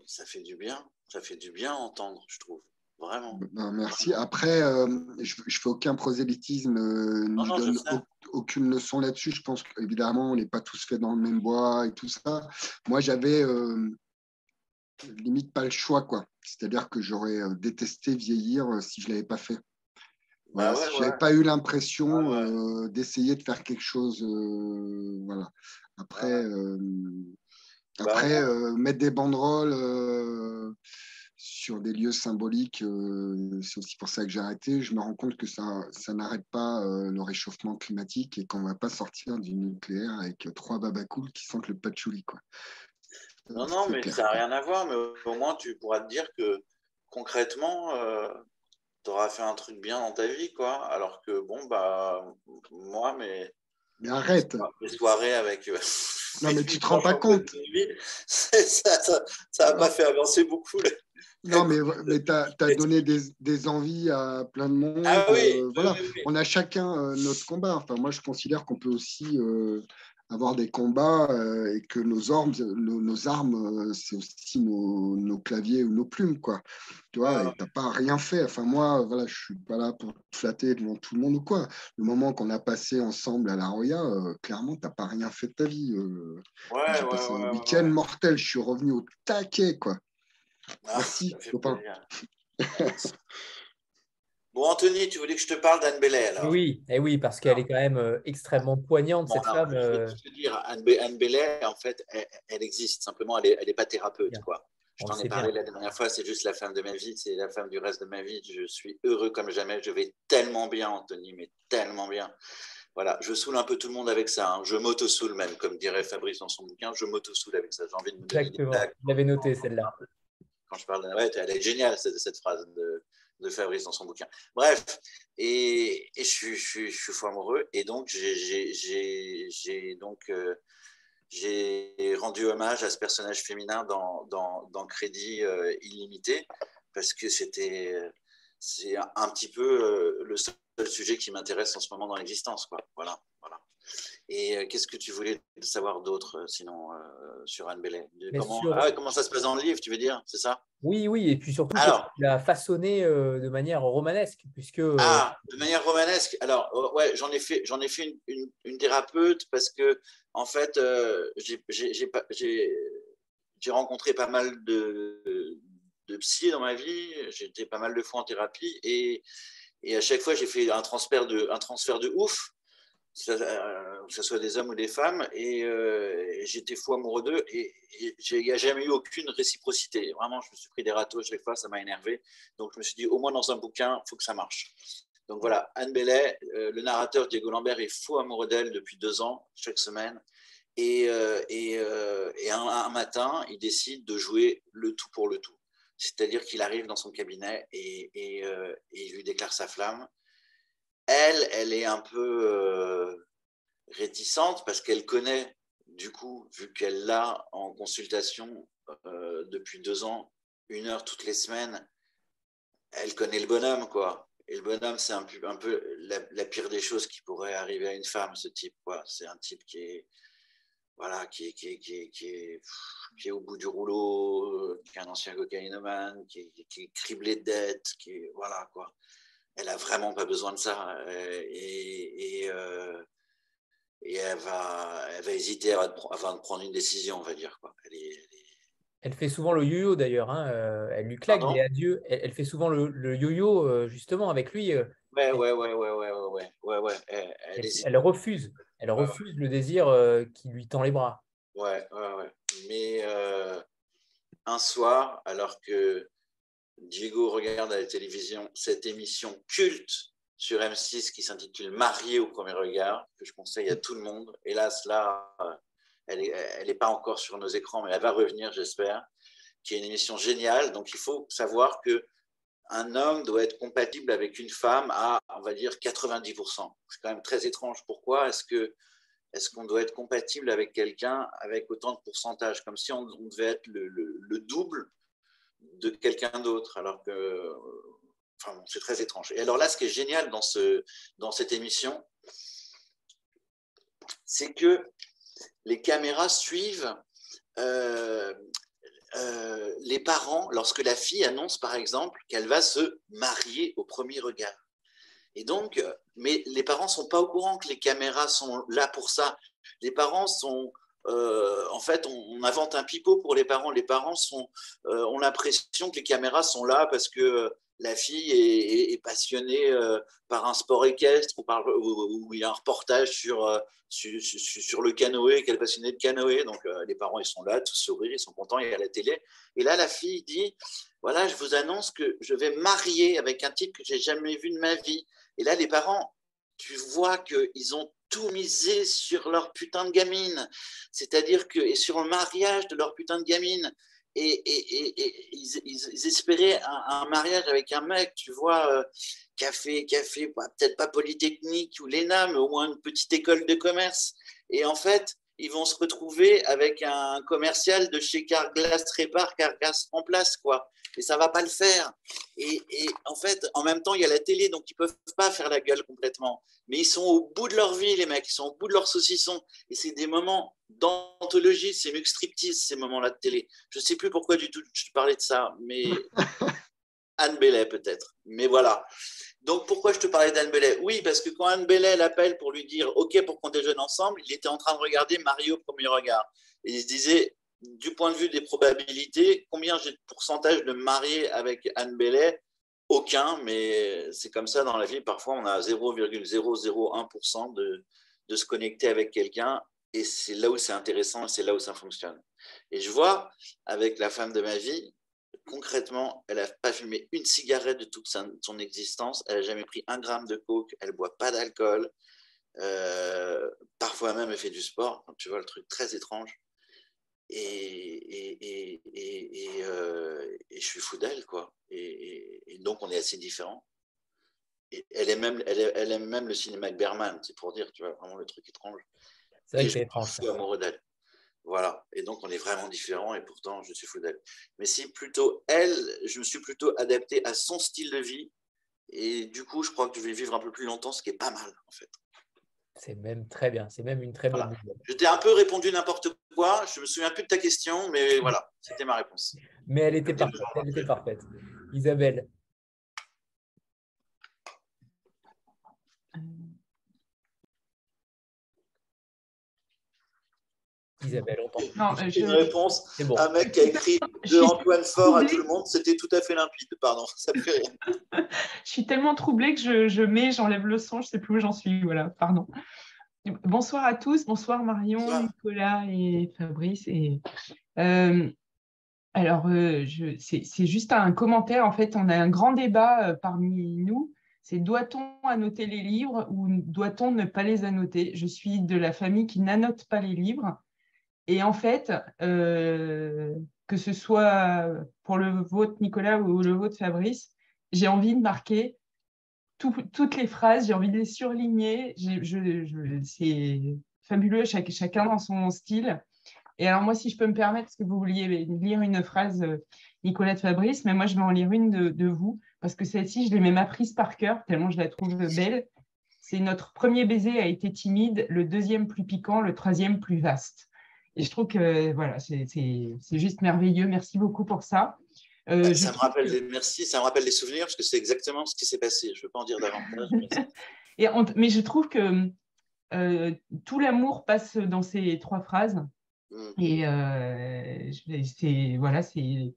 ça fait du bien, ça fait du bien entendre, je trouve. Vraiment. Ben, merci. Après, euh, je ne fais aucun prosélytisme, euh, je ne donne aucune leçon là-dessus. Je pense qu'évidemment, on n'est pas tous faits dans le même bois et tout ça. Moi, j'avais euh, limite pas le choix, quoi. C'est-à-dire que j'aurais détesté vieillir si je ne l'avais pas fait. Voilà, bah je n'avais pas eu l'impression d'essayer de faire quelque chose. voilà. Après, bah après mettre des banderoles sur des lieux symboliques, euh, c'est aussi pour ça que j'ai arrêté. Je me rends compte que ça, ça n'arrête pas euh, le réchauffement climatique et qu'on ne va pas sortir du nucléaire avec trois babacools qui sentent le patchouli. Quoi. Non, non, mais ça n'a rien à voir. Mais au moins, tu pourras te dire que concrètement, euh, tu auras fait un truc bien dans ta vie. quoi. Alors que, bon, bah, moi, mais. Mais arrête soirées avec. non, mais tu ne te rends pas compte. ça n'a pas fait avancer beaucoup. Non, mais, mais tu as, donné des, des, envies à plein de monde. Ah oui, euh, voilà. On a chacun euh, notre combat. Enfin, moi, je considère qu'on peut aussi euh, avoir des combats et que nos armes, nos, armes c'est aussi nos, nos, claviers ou nos plumes. Quoi. Tu vois, ah. tu n'as pas rien fait. Enfin, moi, voilà, je ne suis pas là pour te flatter devant tout le monde ou quoi. Le moment qu'on a passé ensemble à la Roya, clairement, tu n'as pas rien fait de ta vie. Ouais, J'ai passé un week-end mortel. Je suis revenu au taquet, quoi. Ah, Merci, copain. Bon, Anthony, tu voulais que je te parle d'Anne Bellet alors Oui, et eh oui, parce qu'elle est quand même euh, extrêmement poignante, cette femme. Je te dire, Anne, Bellet, en fait, elle, existe, simplement, elle n'est est pas thérapeute. Quoi. Je t'en ai parlé la dernière fois, c'est juste la femme de ma vie, c'est la femme du reste de ma vie. Je suis heureux comme jamais, je vais tellement bien, Anthony, mais tellement bien. Voilà, je saoule un peu tout le monde avec ça. Hein. Je m'auto-saoule même, comme dirait Fabrice dans son bouquin, je m'auto-saoule avec ça. J'ai envie de me Exactement, je l'avais noté celle-là quand je parle ouais, elle est géniale cette, cette phrase de, de, Fabrice dans son bouquin. Bref, et, je, suis, je, suis, fou amoureux, et donc j'ai donc euh, j'ai rendu hommage à ce personnage féminin dans, dans, dans Crédit euh, illimité parce que c'était c'est un, petit peu euh, le sujet qui m'intéresse en ce moment dans l'existence, quoi. Voilà, voilà. Et euh, qu'est-ce que tu voulais savoir d'autre, euh, sinon, euh, sur Anne Bellet comment, ah comment, ça se passe dans le livre, tu veux dire C'est ça? Oui, oui, et puis surtout, Alors, tu l'as façonné de manière romanesque, puisque... Ah, de manière romanesque Alors, ouais, j'en ai fait, j'en ai fait une, une, thérapeute parce que, en fait, j'ai rencontré pas mal de, de psy dans ma vie, j'ai été pas mal de fois en thérapie, et, et à chaque fois, j'ai fait un transfert de, un transfert de ouf euh, que ce soit des hommes ou des femmes, et, euh, j'étais fou amoureux d'eux, et il n'y a jamais eu aucune réciprocité. Vraiment, je me suis pris des râteaux chaque fois, ça m'a énervé. Donc, je me suis dit, au moins dans un bouquin, il faut que ça marche. Donc voilà, Anne Bellet, euh, le narrateur Diego Lambert est fou amoureux d'elle depuis deux ans, chaque semaine. Et un, matin, il décide de jouer le tout pour le tout. C'est-à-dire qu'il arrive dans son cabinet et, et, il lui déclare sa flamme. Elle, elle est un peu euh, réticente parce qu'elle connaît, du coup, vu qu'elle l'a en consultation euh, depuis deux ans, une heure toutes les semaines, elle connaît le bonhomme, quoi. Et le bonhomme, c'est un, peu la, pire des choses qui pourrait arriver à une femme, ce type, quoi. C'est un type qui est voilà, qui, qui, qui, qui, est, qui est au bout du rouleau, qui est un ancien cocaïnomane, qui, qui est criblé de dettes, qui voilà quoi. Elle a vraiment pas besoin de ça et, et, et elle va, elle va hésiter avant de prendre une décision, on va dire quoi. Elle est, elle fait souvent le yo-yo d'ailleurs. Hein. Euh, elle lui claque des adieux. Elle, fait souvent le, yo-yo euh, justement avec lui. Euh. Ouais, ouais, ouais, ouais, ouais, ouais, ouais, ouais. Elle, elle, refuse. Elle refuse le désir qui lui tend les bras. Ouais, ouais, ouais. Mais un soir, alors que Diego regarde à la télévision cette émission culte sur M6 qui s'intitule Marié au premier regard, que je conseille à tout le monde. Hélas, là, elle n'est pas encore sur nos écrans, mais elle va revenir, j'espère, qui est une émission géniale. Donc, il faut savoir que un homme doit être compatible avec une femme à, on va dire, 90%. C'est quand même très étrange. Pourquoi est-ce que est-ce qu'on doit être compatible avec quelqu'un avec autant de pourcentage, comme si on, devait être le, double de quelqu'un d'autre, alors que, enfin, c'est très étrange. Et alors là, ce qui est génial dans, ce, dans cette émission, c'est que les caméras suivent euh, euh, les parents lorsque la fille annonce, par exemple, qu'elle va se marier au premier regard. Et donc, mais les parents sont pas au courant que les caméras sont là pour ça. Les parents sont, euh, en fait, on, invente un pipeau pour les parents. Les parents sont, ont l'impression que les caméras sont là parce que la fille est, passionnée euh, par un sport équestre ou, par, il y a un reportage sur, euh, sur, le canoë, qu'elle est passionnée de canoë. Donc euh, les parents, ils sont là, tous sourire, ils sont contents, il y a la télé. Et là, la fille dit, voilà, je vous annonce que je vais marier avec un type que j'ai jamais vu de ma vie. Et là, les parents, tu vois qu'ils ont tout misé sur leur putain de gamine. C'est-à-dire que, et sur le mariage de leur putain de gamine et, ils, espéraient un, mariage avec un mec, tu vois, euh, qui a fait, bah, peut-être pas Polytechnique ou l'ENA, mais au moins une petite école de commerce. Et en fait, ils vont se retrouver avec un commercial de chez Carglass Répar, Carglass en place, quoi. Et ça va pas le faire. Et, en fait, en même temps, il y a la télé, donc ils peuvent pas faire la gueule complètement. Mais ils sont au bout de leur vie, les mecs. Ils sont au bout de leur saucisson. Et c'est des moments d'anthologie, c'est mieux que striptease, ces moments-là de télé. Je sais plus pourquoi du tout je parlais de ça, mais Anne Bellet peut-être. Mais voilà. Donc pourquoi je te parlais d'Anne Bellet Oui, parce que quand Anne Bellet l'appelle pour lui dire OK pour qu'on déjeune ensemble, il était en train de regarder Mario au premier regard. Et il se disait, du point de vue des probabilités, combien j'ai de pourcentage de marier avec Anne Bellet Aucun, mais c'est comme ça dans la vie. Parfois, on a 0,001% de, de se connecter avec quelqu'un et c'est là où c'est intéressant c'est là où ça fonctionne. Et je vois avec la femme de ma vie, concrètement, elle n'a pas fumé une cigarette de toute son existence, elle n'a jamais pris un gramme de coke, elle ne boit pas d'alcool, euh, parfois même elle fait du sport, tu vois le truc très étrange. Et, et, et, euh, je suis fou d'elle, quoi. Et, donc on est assez différents. Elle, aime même, elle, elle aime même le cinéma avec Berman, c'est pour dire, tu vois, vraiment le truc étrange. C'est vrai que c'est étrange. Je suis amoureux d'elle. Voilà. Et donc, on est vraiment différents et pourtant, je suis fou d'elle. Mais si plutôt elle, je me suis plutôt adapté à son style de vie. Et du coup, je crois que je vais vivre un peu plus longtemps, ce qui est pas mal, en fait. C'est même très bien. C'est même une très bonne Je t'ai un peu répondu n'importe quoi. Je me souviens plus de ta question, mais voilà, c'était ma réponse. Mais elle était parfaite. Elle était parfaite. Isabelle, Isabelle, on non, je... Une réponse. Bon. Un mec qui a écrit de Antoine Fort à tout le monde, c'était tout à fait limpide. Pardon, ça me fait rien. je suis tellement troublée que je, je mets, j'enlève le son, je ne sais plus où j'en suis. Voilà, pardon. Bonsoir à tous, bonsoir Marion, Nicolas et Fabrice. Et, euh, alors, euh, c'est juste un commentaire. En fait, on a un grand débat euh, parmi nous. C'est doit-on annoter les livres ou doit-on ne pas les annoter? Je suis de la famille qui n'annote pas les livres. Et en fait, euh, que ce soit pour le vote Nicolas ou le vote Fabrice, j'ai envie de marquer toutes les phrases, j'ai envie de les surligner. c'est fabuleux, chacun dans son style. Et alors moi, si je peux me permettre, parce que vous vouliez lire une phrase euh, Nicolas de Fabrice, mais moi, je vais en lire une de vous, parce que celle-ci, je l'ai même apprise par cœur, tellement je la trouve belle. C'est notre premier baiser a été timide, le deuxième plus piquant, le troisième plus vaste. Et je trouve que voilà, c'est juste merveilleux. Merci beaucoup pour ça. Euh, ça me rappelle des merci, ça me rappelle des souvenirs parce que c'est exactement ce qui s'est passé. Je ne veux pas en dire davantage. Et mais je trouve que euh, tout l'amour passe dans ces trois phrases. Mm. Et euh, c'est voilà, c'est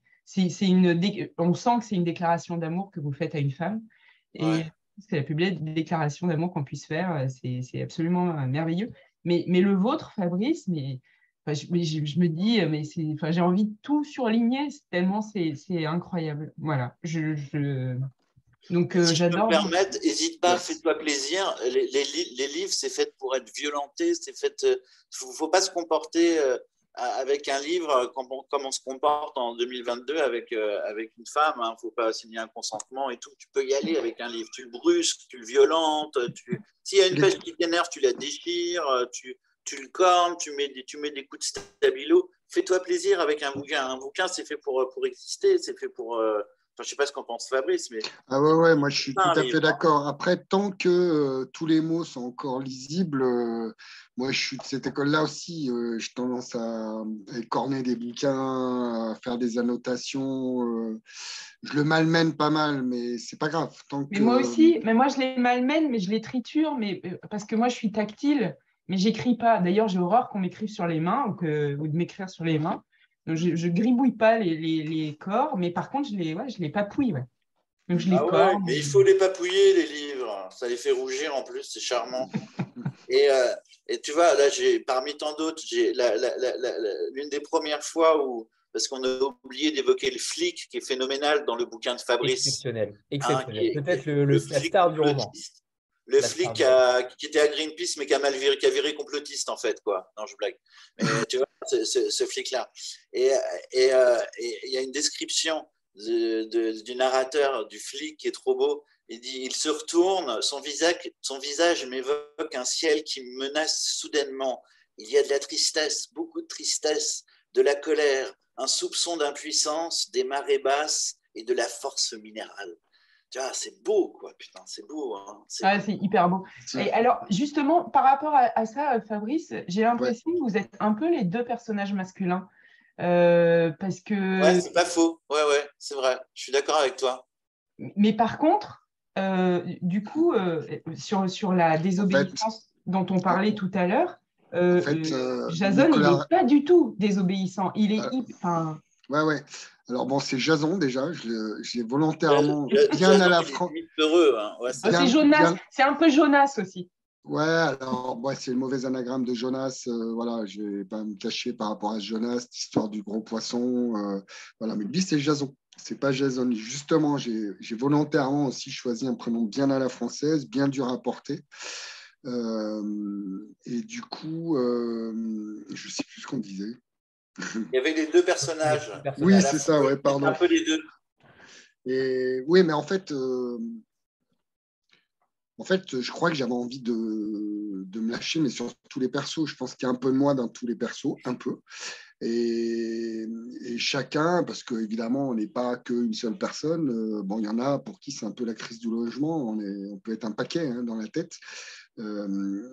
une on sent que c'est une déclaration d'amour que vous faites à une femme. Et c'est la plus belle déclaration d'amour qu'on puisse faire. C'est absolument merveilleux. Mais, mais le vôtre, Fabrice, mais je, je, me dis, mais j'ai envie de tout surligner tellement c'est incroyable. Voilà. Je, je... Donc, euh, j'adore. Si permettre, n'hésite pas, fais-toi plaisir. Les, les, les livres, c'est fait pour être violenté. C'est fait. Il euh, ne faut pas se comporter euh, avec un livre comme on, comme on, se comporte en 2022 avec, avec une femme. Il hein. ne faut pas signer un consentement et tout. Tu peux y aller avec un livre. Tu le brusques, tu le violentes. Tu... S'il y a une page qui t'énerve, tu la déchires. Tu tu le cornes, tu mets des, tu mets des coups de stabilo. Fais-toi plaisir avec un bouquin. Un bouquin, c'est fait pour, pour exister, c'est fait pour. Euh, enfin, je ne sais pas ce qu'en pense Fabrice, mais. Ah ouais, ouais, moi je suis tout à fait d'accord. Après, tant que euh, tous les mots sont encore lisibles, euh, moi je suis de cette école-là aussi. J'ai tendance à, écorner des bouquins, à faire des annotations. je le malmène pas mal, mais c'est pas grave. Tant mais moi aussi, mais moi je les malmène, mais je les triture, mais parce que moi je suis tactile mais j'écris pas. D'ailleurs, j'ai horreur qu'on m'écrive sur les mains ou, que, ou de m'écrire sur les mains. Donc, je, ne gribouille pas les, les, corps, mais par contre, je les, ouais, je les papouille. Ouais. Donc, je les ah mais il faut les papouiller, les livres. Ça les fait rougir en plus, c'est charmant. et, euh, et, tu vois, là, parmi tant d'autres, j'ai l'une des premières fois où, parce qu'on a oublié d'évoquer le flic qui est phénoménal dans le bouquin de Fabrice. Exceptionnel, exceptionnel. Hein, Peut-être le, le, la star du roman. Le flic qui était à Greenpeace, mais qui a mal viré, qui a viré complotiste, en fait, quoi. Non, je blague. Mais tu vois, ce, flic-là. Et euh, il y a une description du narrateur, du flic, qui est trop beau. Il dit Il se retourne, son visage, son visage m'évoque un ciel qui me menace soudainement. Il y a de la tristesse, beaucoup de tristesse, de la colère, un soupçon d'impuissance, des marées basses et de la force minérale c'est beau, quoi, putain, c'est beau. Hein. c'est ah, hyper beau. Et alors, justement, par rapport à, ça, Fabrice, j'ai l'impression que vous êtes un peu les deux personnages masculins. Euh, parce que. Ouais, c'est pas faux. Ouais, ouais, c'est vrai. Je suis d'accord avec toi. Mais par contre, euh, du coup, euh, sur, sur la désobéissance dont on parlait tout à l'heure, Jason, il n'est pas du tout désobéissant. Il est. Enfin... Ouais, ouais. Alors bon, c'est Jason déjà, je l'ai volontairement bien à la France. Hein. c'est Jonas, c'est un peu Jonas aussi. Ouais, alors c'est le mauvais anagramme de Jonas. Euh, voilà, je vais pas me cacher par rapport à Jonas, l'histoire du gros poisson. Euh, voilà, mais lui c'est Jason, c'est pas Jason. Justement, j'ai volontairement aussi choisi un prénom bien à la française, bien dur à porter. Euh, et du coup, je sais plus ce qu'on disait. Il y avait les deux personnages. Oui, c'est ça, ouais, pardon. Un peu les deux. Et oui, mais en fait, euh, en fait, je crois que j'avais envie de, de, me lâcher, mais sur tous les persos. Je pense qu'il y a un peu de moi dans tous les persos, un peu. Et, chacun, parce qu'évidemment, on n'est pas qu'une seule personne. Euh, bon, il y en a pour qui c'est un peu la crise du logement. On, est, on peut être un paquet hein, dans la tête. Euh,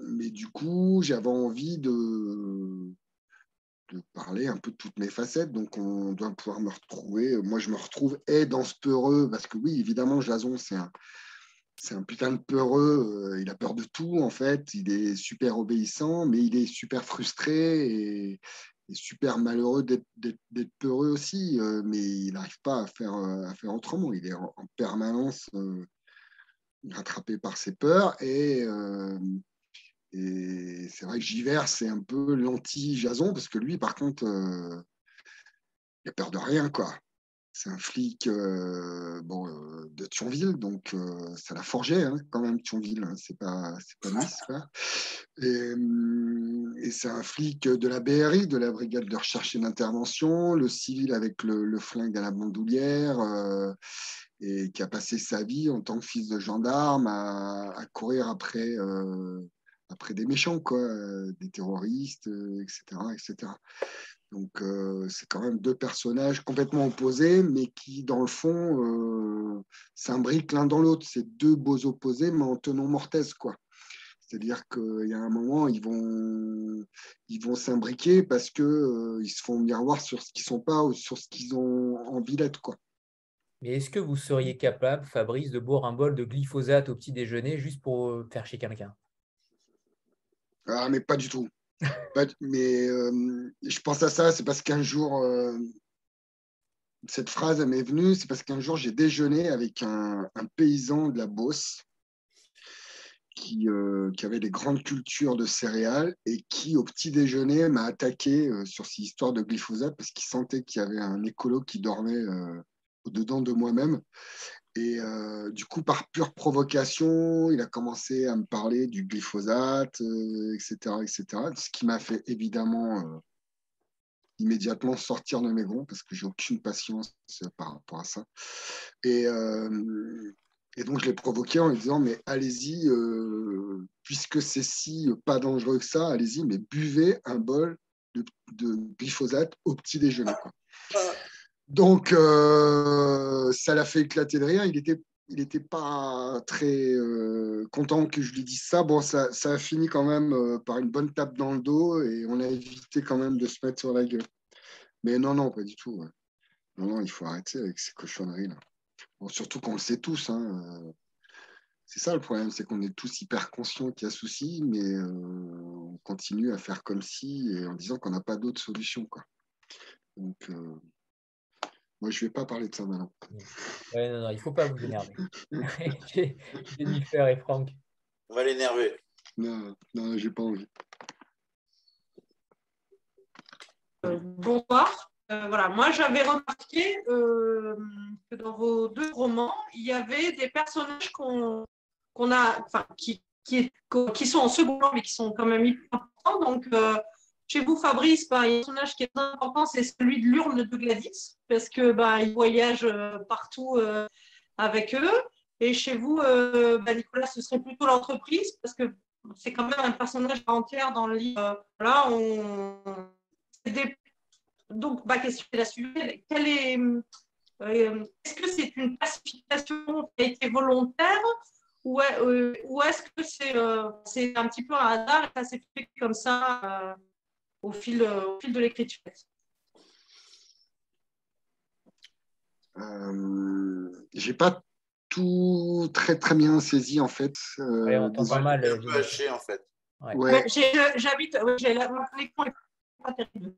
mais du coup, j'avais envie de de parler un peu de toutes mes facettes. Donc, on doit pouvoir me retrouver. Moi, je me retrouve et dans ce peureux, parce que oui, évidemment, Jason, c'est un, c'est un putain de peureux. Euh, il a peur de tout, en fait. Il est super obéissant, mais il est super frustré et, super malheureux d'être, peureux aussi. Euh, mais il n'arrive pas à faire, euh, à faire autrement. Il est en, permanence rattrapé par ses peurs et et c'est vrai que Giver, c'est un peu l'anti-Jason, parce que lui, par contre, euh, il a peur de rien, quoi. C'est un flic euh, bon, euh, de Thionville, donc ça l'a forgé hein, quand même, Thionville, hein, c'est pas, pas Nice. Et, et c'est un flic de la BRI, de la Brigade de recherche et d'intervention, le civil avec le, flingue à la bandoulière, et qui a passé sa vie en tant que fils de gendarme à courir après après des méchants, quoi, euh, des terroristes, etc., euh, etc. Donc, euh, c'est quand même deux personnages complètement opposés, mais qui, dans le fond, s'imbriquent l'un dans l'autre. C'est deux beaux opposés, mais en tenant mortaise, quoi. C'est-à-dire qu'il y a un moment, ils vont ils vont s'imbriquer parce qu'ils ils se font miroir sur ce qu'ils sont pas ou sur ce qu'ils ont envie d'être. Quoi. Mais est-ce que vous seriez capable, Fabrice, de boire un bol de glyphosate au petit déjeuner juste pour faire chez quelqu'un? Ah, mais pas du tout. mais je pense à ça, c'est parce qu'un jour, cette phrase m'est venue, c'est parce qu'un jour j'ai déjeuné avec un, paysan de la Beauce qui, euh, qui, avait des grandes cultures de céréales et qui, au petit déjeuner, m'a attaqué euh, sur ces histoires de glyphosate parce qu'il sentait qu'il y avait un écolo qui dormait euh, au-dedans de moi-même. Et du coup, par pure provocation, il a commencé à me parler du glyphosate, etc., etc. Ce qui m'a fait évidemment immédiatement sortir de mes gonds parce que j'ai aucune patience par rapport à ça. Et, euh, et donc, je l'ai provoqué en lui disant, mais allez-y, euh, puisque c'est si pas dangereux que ça, allez-y, mais buvez un bol de, glyphosate au petit déjeuner. Donc, euh, ça l'a fait éclater de rire. Il était il n'était pas très content que je lui dise ça. Bon, ça, ça a fini quand même par une bonne tape dans le dos et on a évité quand même de se mettre sur la gueule. Mais non, non, pas du tout. Non, non, il faut arrêter avec ces cochonneries-là. surtout qu'on le sait tous. Hein, c'est ça le problème, c'est qu'on est tous hyper conscients qu'il y a souci, mais on continue à faire comme si et en disant qu'on n'a pas d'autre solution. Donc, moi, je ne vais pas parler de ça maintenant. Ouais, non, non, il ne faut pas vous énerver. Jennifer et Franck. On va l'énerver. Non, non, j'ai pas envie. Euh, bonsoir. Euh, voilà, moi j'avais remarqué euh, que dans vos deux romans, il y avait des personnages qu'on a, enfin, qui, qui, qui, sont en second plan, mais qui sont quand même hyper importants. Donc, chez vous, Fabrice, bah, y a un personnage qui est important, c'est celui de l'urne de Gladys, parce que bah, il voyage euh, partout euh, avec eux. Et chez vous, euh, bah, Nicolas, ce serait plutôt l'entreprise, parce que c'est quand même un personnage entier dans le livre. Là, on... Donc, ma question est la suivante. est... Est-ce que c'est une classification qui a été volontaire ou, est-ce que c'est un petit peu un hasard et ça s'est fait comme ça au fil, euh, au fil de l'écriture euh, J'ai pas tout très très bien saisi en fait. Euh, on pas mal. Un peu haché en fait. Ouais. J'habite, j'ai la connexion pas terrible.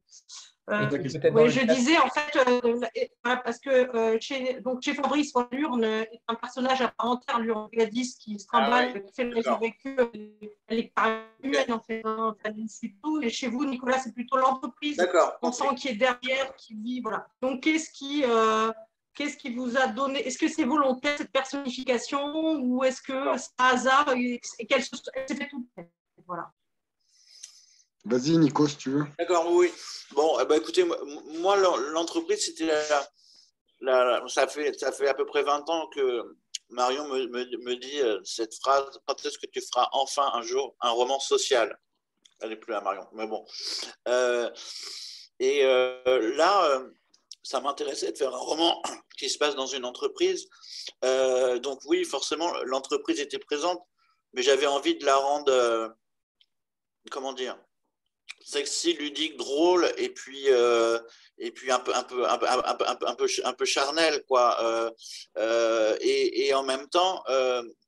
Euh, oui, je disais en fait, euh, parce que euh, chez, donc chez Fabrice, l'urne est un personnage à part entière, l'urne qui se trimballe, ah qui fait le vécu, elle est pas humaine en fait, hein, tout. Et chez vous, Nicolas, c'est plutôt l'entreprise. On sent qui est derrière, qui vit, voilà. Donc, qu'est-ce qui, qu'est-ce qui vous a donné Est-ce que c'est volontaire cette personnification ou est-ce que c'est hasard et, qu'elle s'est fait toute Voilà. Vas-y, Nico, si tu veux. D'accord, oui. Bon, ben, écoutez, moi, l'entreprise, c'était la, ça, fait, ça fait à peu près 20 ans que Marion me, me, dit euh, cette phrase quand est-ce que tu feras enfin un jour un roman social? Elle n'est plus là, Marion, mais bon. Euh, et euh, là, ça m'intéressait de faire un roman qui se passe dans une entreprise. donc, oui, forcément, l'entreprise était présente, mais j'avais envie de la rendre. comment dire sexy, ludique, drôle, et puis, euh, et puis un, peu, un, peu, un, peu, un, peu, un, peu, charnel. Quoi. Euh, euh, et, et, en même temps,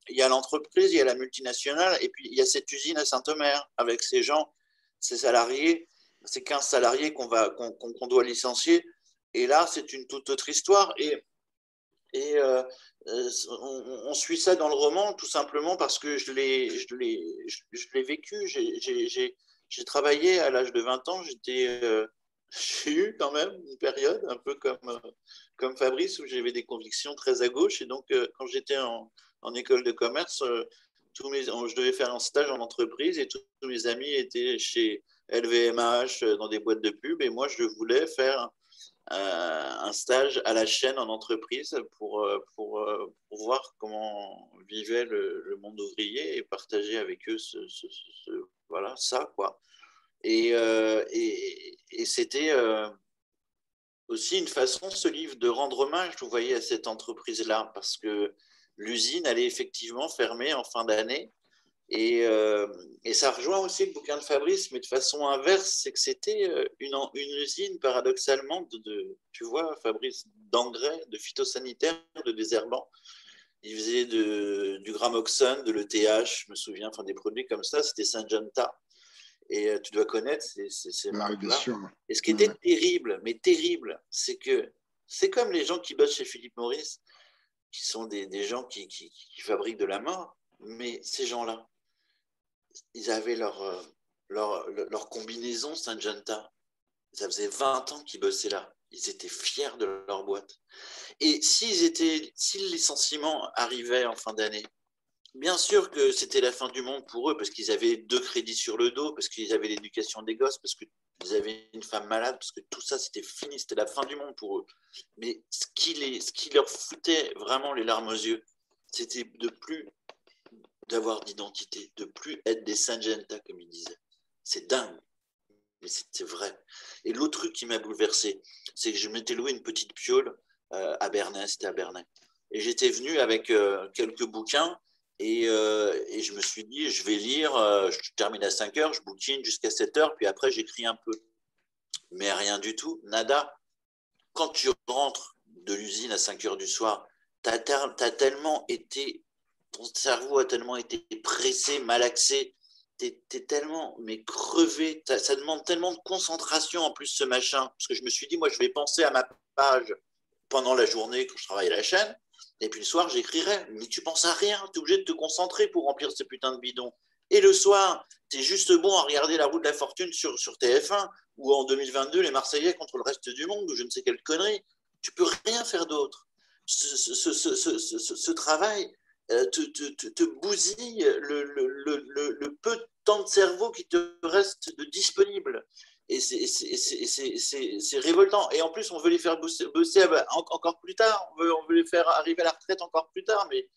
il y a l'entreprise, il y a la multinationale, et puis il y a cette usine à Saint-Omer avec ces gens, ces salariés, ces 15 salariés qu'on va qu'on doit licencier. Et là, c'est une toute autre histoire. Et, et on, suit ça dans le roman tout simplement parce que je l'ai vécu. J'ai j'ai travaillé à l'âge de 20 ans, euh, j'ai eu quand même une période un peu comme, euh, comme Fabrice où j'avais des convictions très à gauche. Et donc, euh, quand j'étais en, école de commerce, tous mes, je devais faire un stage en entreprise et tous, mes amis étaient chez LVMH dans des boîtes de pub. Et moi, je voulais faire un stage à la chaîne en entreprise pour, pour, voir comment vivait le, monde ouvrier et partager avec eux ce, voilà, ça, quoi. Et, euh, et, c'était euh, aussi une façon, ce livre, de rendre hommage, vous voyez, à cette entreprise-là, parce que l'usine allait effectivement fermer en fin d'année. Et, et, ça rejoint aussi le bouquin de Fabrice, mais de façon inverse, c'est que c'était une, une, usine, paradoxalement, de, tu vois, Fabrice, d'engrais, de phytosanitaires, de désherbants. Il faisait de, du gramoxone, de l'ETH, je me souviens, enfin des produits comme ça, c'était Syngenta. Et euh, tu dois connaître ces, ces, marques-là. Et ce qui était terrible, mais terrible, c'est que c'est comme les gens qui bossent chez Philippe Maurice, qui sont des, des gens qui, qui, qui, fabriquent de la mort, mais ces gens-là, ils avaient leur, euh, leur, leur combinaison Syngenta. Ça faisait 20 ans qu'ils bossaient là. Ils étaient fiers de leur boîte. Et s'ils étaient, si le licenciement arrivait en fin d'année, bien sûr que c'était la fin du monde pour eux, parce qu'ils avaient deux crédits sur le dos, parce qu'ils avaient l'éducation des gosses, parce qu'ils avaient une femme malade, parce que tout ça, c'était fini, c'était la fin du monde pour eux. Mais ce qui, les, ce qui leur foutait vraiment les larmes aux yeux, c'était de plus d'avoir d'identité, de plus être des Saint-Genta, comme ils disaient. C'est dingue, mais c'était vrai. Et l'autre truc qui m'a bouleversé, c'est que je m'étais loué une petite piole euh, à Bernay, c'était à Bernay. Et j'étais venu avec euh, quelques bouquins euh, et, je me suis dit, je vais lire, je termine à 5 heures, je bouquine jusqu'à 7 heures, puis après j'écris un peu. Mais rien du tout, nada. Quand tu rentres de l'usine à 5 heures du soir, tu as, tellement été, ton cerveau a tellement été pressé, malaxé, tu es, tellement mais crevé, ça demande tellement de concentration en plus ce machin. Parce que je me suis dit, moi je vais penser à ma page pendant la journée quand je travaille à la chaîne. Et puis le soir, j'écrirai. Mais tu penses à rien, tu es obligé de te concentrer pour remplir ces putains de bidons. Et le soir, tu es juste bon à regarder la roue de la fortune sur, sur TF1 ou en 2022, les Marseillais contre le reste du monde ou je ne sais quelle connerie. Tu peux rien faire d'autre. Ce, ce, ce, ce, travail te, te, te, bousille le, le, le, le, peu de temps de cerveau qui te reste de disponible. Et c'est révoltant. Et en plus, on veut les faire bosser, encore plus tard. On veut, on veut les faire arriver à la retraite encore plus tard. Mais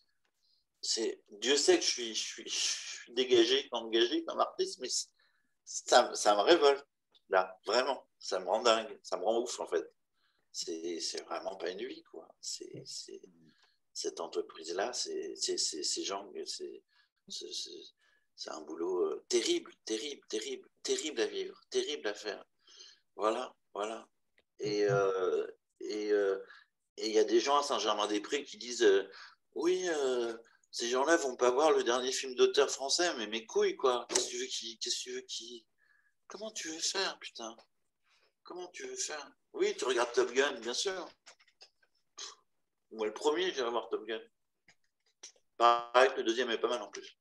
Dieu sait que je suis, je suis, je suis dégagé, engagé comme artiste, mais ça, ça, me révolte. Là, vraiment. Ça me rend dingue. Ça me rend ouf, en fait. C'est vraiment pas une vie, quoi. C'est cette entreprise-là, c'est ces gens, c'est c'est un boulot euh, terrible, terrible, terrible, terrible à vivre, terrible à faire. Voilà, voilà. Et euh, euh, et il y a des gens à Saint-Germain-des-Prés qui disent oui, ces gens-là vont pas voir le dernier film d'auteur français, mais mes couilles quoi. Qu'est-ce que tu veux qui, qu'est-ce que tu veux qui, comment tu veux faire, putain? Comment tu veux faire? Oui, tu regardes Top Gun, bien sûr. Moi, le premier, j'irai voir Top Gun. Pareil, le deuxième est pas mal en plus.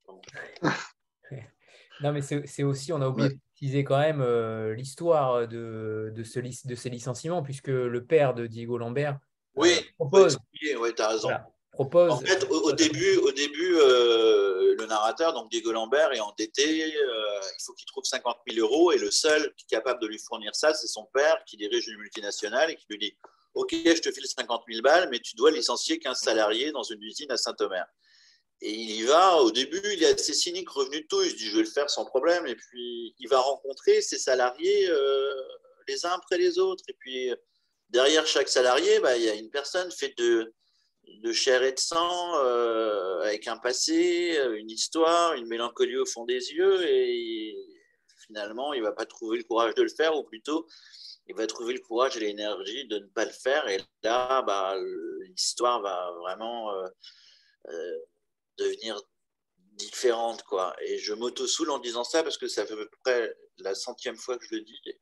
Non, mais c'est aussi, on a oublié de préciser quand même euh, l'histoire de, de, ce, de ces licenciements, puisque le père de Diego Lambert euh, oui, propose. Oui, tu as raison. propose. En fait, au, début, au début euh, le narrateur, donc Diego Lambert, est endetté. il faut qu'il trouve 50 000 euros et le seul qui est capable de lui fournir ça, c'est son père qui dirige une multinationale et qui lui dit Ok, je te file 50 000 balles, mais tu dois licencier 15 salariés dans une usine à Saint-Omer. Et il y va, au début, il est assez cynique, revenu de tout, il se dit je vais le faire sans problème, et puis il va rencontrer ses salariés euh, les uns après les autres, et puis derrière chaque salarié, bah, il y a une personne faite de, de chair et de sang, euh, avec un passé, une histoire, une mélancolie au fond des yeux, et finalement, il ne va pas trouver le courage de le faire, ou plutôt, il va trouver le courage et l'énergie de ne pas le faire, et là, bah, l'histoire va vraiment... Euh, devenir différente, quoi. Et je m'auto-soule en disant ça parce que ça fait à peu près la centième fois que je le dis. Et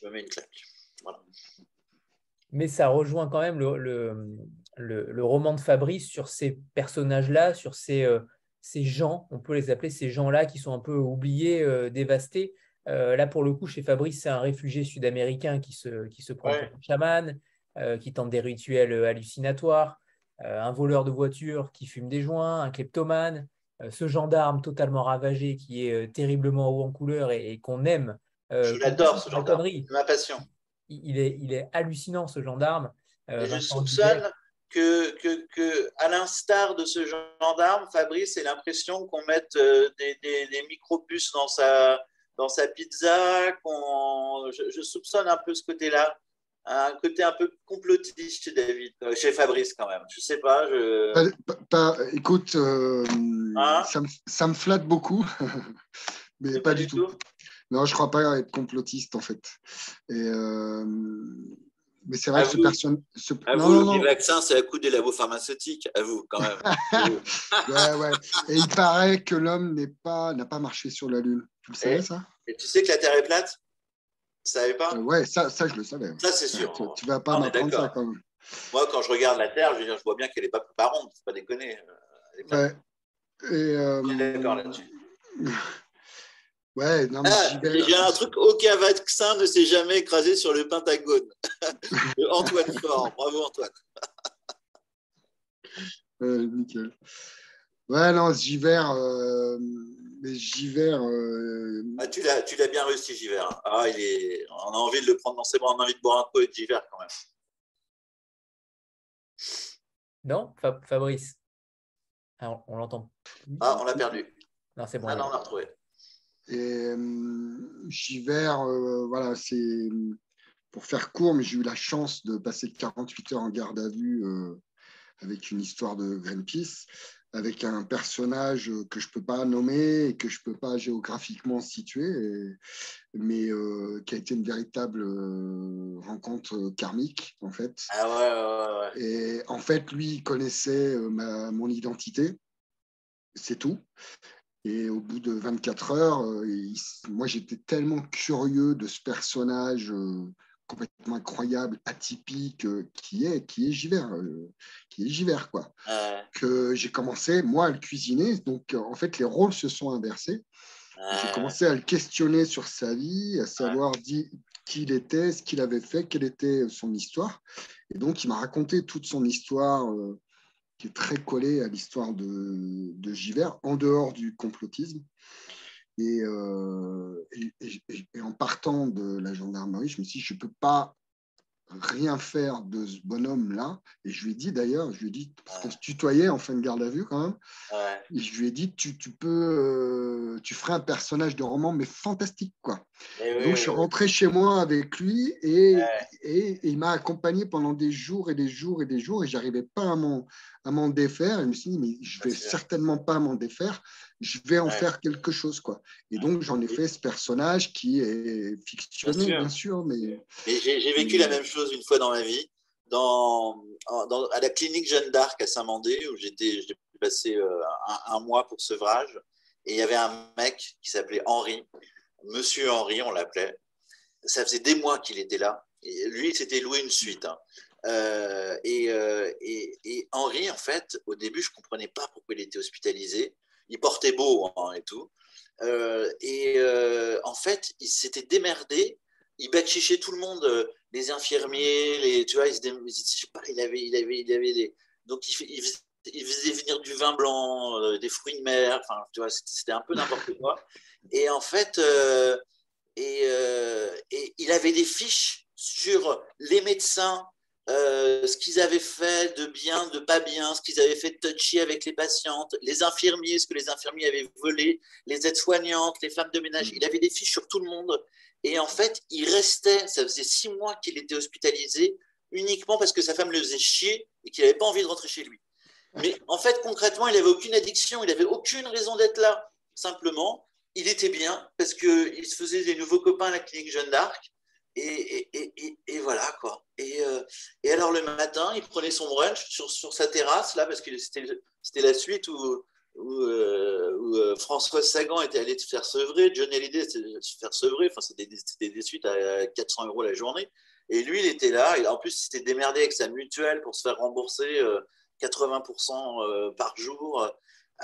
je me mets une claque. Voilà. Mais ça rejoint quand même le, le, le, roman de Fabrice sur ces personnages-là, sur ces, euh, ces gens, on peut les appeler ces gens-là qui sont un peu oubliés, euh, dévastés. Euh, là, pour le coup, chez Fabrice, c'est un réfugié sud-américain qui se, qui se prend pour un chaman, qui tente des rituels hallucinatoires. Euh, un voleur de voiture qui fume des joints, un kleptomane, euh, ce gendarme totalement ravagé qui est euh, terriblement haut en couleur et, qu'on aime. je l'adore, ce gendarme. C'est ma passion. Il est, il est hallucinant, ce gendarme. je soupçonne que, que, que, à l'instar de ce gendarme, Fabrice a l'impression qu'on mette des, des, des micro-puces dans sa, dans sa pizza. Je, je, soupçonne un peu ce côté-là un côté un peu complotiste chez David, euh, chez Fabrice quand même. Je sais pas. Je... Pas, écoute, euh, ah. ça, me, flatte beaucoup, mais pas, du tout. Non, je ne crois pas être complotiste en fait. Et, mais c'est vrai que ce personne. À vous, le vaccin, c'est à coup des labos pharmaceutiques, à vous quand même. ouais, ouais. Et il paraît que l'homme n'a pas, pas marché sur la Lune. Tu le savais, ça? Et tu sais que la Terre est plate? Tu savais pas? Euh, Ouais, ça, ça, je le savais. Ça, c'est sûr. Tu, ne vas pas m'apprendre ça quand même. Moi, quand je regarde la Terre, je, je vois bien qu'elle n'est pas, pas ronde, faut pas déconner. Ouais. Et, euh... d'accord là-dessus. Ouais, non, mais ah, J'ai un truc, aucun vaccin ne s'est jamais écrasé sur le Pentagone. Antoine Fort, bravo Antoine. ouais, nickel. Ouais, non, Giver, euh, mais Giver. Euh... Ah, tu l'as, tu l'as bien réussi, Giver. Ah, il est, on a envie de le prendre dans ses bras, on a envie de boire un peu de Giver quand même. Non, Fabrice. Ah, on, l'entend. Ah, on l'a perdu. Non, c'est bon. Ah non, on l'a retrouvé. Et euh, Giver, euh, voilà, c'est pour faire court, mais j'ai eu la chance de passer 48 heures en garde à vue euh, avec une histoire de Greenpeace, avec un personnage que je ne peux pas nommer et que je ne peux pas géographiquement situer, mais qui a été une véritable rencontre karmique, en fait. Ah ouais, ouais, ouais. Et en fait, lui, il connaissait ma, mon identité, c'est tout. Et au bout de 24 heures, euh, moi j'étais tellement curieux de ce personnage euh, complètement incroyable, atypique, euh, qui est qui est Giver, qui est Giver quoi. Que j'ai commencé moi à le cuisiner. Donc en fait les rôles se sont inversés. J'ai commencé à le questionner sur sa vie, à savoir qui il était, ce qu'il avait fait, quelle était son histoire. Et donc il m'a raconté toute son histoire qui est très collé à l'histoire de, de Giver, en dehors du complotisme. Euh, et, et, en partant de la gendarmerie, je me suis dit, je ne peux pas rien faire de ce bonhomme-là. Et je lui ai dit d'ailleurs, je lui ai dit, parce qu'on se tutoyait en fin de garde à vue quand même, et je lui ai dit, tu, tu peux, euh, tu ferais un personnage de roman, mais fantastique, quoi. Eh Donc je suis rentré chez moi avec lui et, et, il m'a accompagné pendant des jours et des jours et des jours et j'arrivais pas à m'en, à m'en défaire. Et je me suis dit, mais je vais certainement pas m'en défaire je vais en faire quelque chose. Quoi. Et donc, j'en ai fait ce personnage qui est fictionné, bien sûr. mais, j'ai vécu la même chose une fois dans ma vie, dans, à la clinique Jeanne d'Arc à Saint-Mandé, où j'étais passé euh, un, mois pour sevrage. Et il y avait un mec qui s'appelait Henri, Monsieur Henri, on l'appelait. Ça faisait des mois qu'il était là. Et lui, il s'était loué une suite. Hein. Euh, et, euh, et, et, Henri, en fait, au début, je ne comprenais pas pourquoi il était hospitalisé il portait beau hein, et tout. Euh, et en fait, il s'était démerdé. Il bachichait tout le monde, les infirmiers, les, tu vois, il, je sais pas, il avait, il avait, il avait des, donc il, il, faisait, venir du vin blanc, des fruits de mer. Enfin, tu vois, c'était un peu n'importe quoi. Et en fait, et, et il avait des fiches sur les médecins euh, ce qu'ils avaient fait de bien, de pas bien, ce qu'ils avaient fait de touchy avec les patientes, les infirmiers, ce que les infirmiers avaient volé, les aides-soignantes, les femmes de ménage. Il avait des fiches sur tout le monde. Et en fait, il restait, ça faisait six mois qu'il était hospitalisé uniquement parce que sa femme le faisait chier et qu'il n'avait pas envie de rentrer chez lui. Mais en fait, concrètement, il n'avait aucune addiction, il n'avait aucune raison d'être là. Simplement, il était bien parce qu'il se faisait des nouveaux copains à la clinique Jeanne d'Arc et, voilà, quoi. Euh, et, alors, le matin, il prenait son brunch sur, sa terrasse, là, parce que c'était la suite où, où, euh, euh, François Sagan était allé se faire sevrer, Johnny Hallyday était se faire sevrer, enfin, c'était des, suites à 400 euros la journée. Et lui, il était là, et en plus, il s'était démerdé avec sa mutuelle pour se faire rembourser 80% par jour.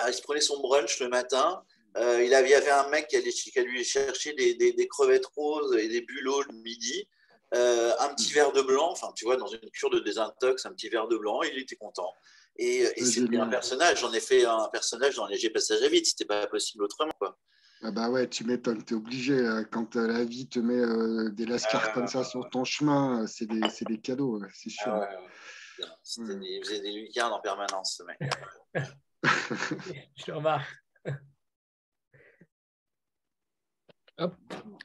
il se prenait son brunch le matin, euh, il, avait, y avait un mec qui allait, qui allait lui chercher des, des, crevettes roses et des bulots le midi, euh, un petit verre de blanc, enfin, tu vois, dans une cure de désintox, un petit verre de blanc, il était content. Et, et c'était un personnage, j'en ai fait un personnage dans Léger Passage à Vide, c'était pas possible autrement. Quoi. Ah bah ouais, tu m'étonnes, tu es obligé. Hein. Quand euh, la vie te met des lascars comme ça sur ton chemin, c'est des, des, cadeaux, c'est sûr. Ah ouais, il faisait des lucarnes en permanence, ce mec. Je remarque.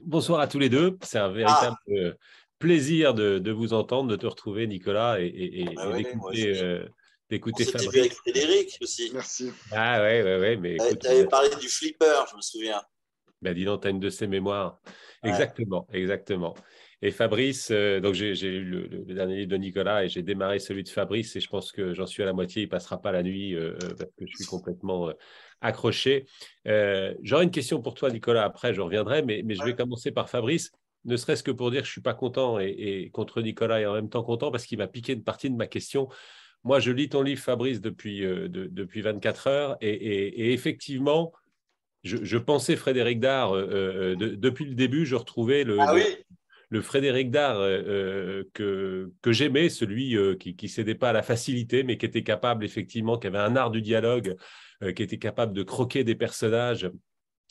Bonsoir à tous les deux. C'est un véritable ah. euh, plaisir de, vous entendre, de te retrouver, Nicolas, et, et, ah d'écouter euh, d'écouter Fabrice. vu avec Frédéric aussi. Merci. Ah ouais, ouais, ouais. Mais tu avais parlé du flipper, je me souviens. Ben dis donc, tu as une de ses mémoires. Exactement, exactement. Et Fabrice, euh, donc j'ai eu le, dernier livre de Nicolas et j'ai démarré celui de Fabrice et je pense que j'en suis à la moitié. Il passera pas la nuit euh, euh, parce que je suis complètement accroché. J'aurais une question pour toi, Nicolas. Après, je reviendrai, mais, mais je vais commencer par Fabrice ne serait-ce que pour dire que je suis pas content et, contre Nicolas et en même temps content parce qu'il m'a piqué une partie de ma question. Moi, je lis ton livre, Fabrice, depuis, depuis 24 heures et effectivement, je, pensais Frédéric Dard, euh, euh, depuis le début, je retrouvais le, ah le, Frédéric Dard euh, que, que j'aimais, celui qui ne cédait pas à la facilité, mais qui était capable, effectivement, qui avait un art du dialogue, qui était capable de croquer des personnages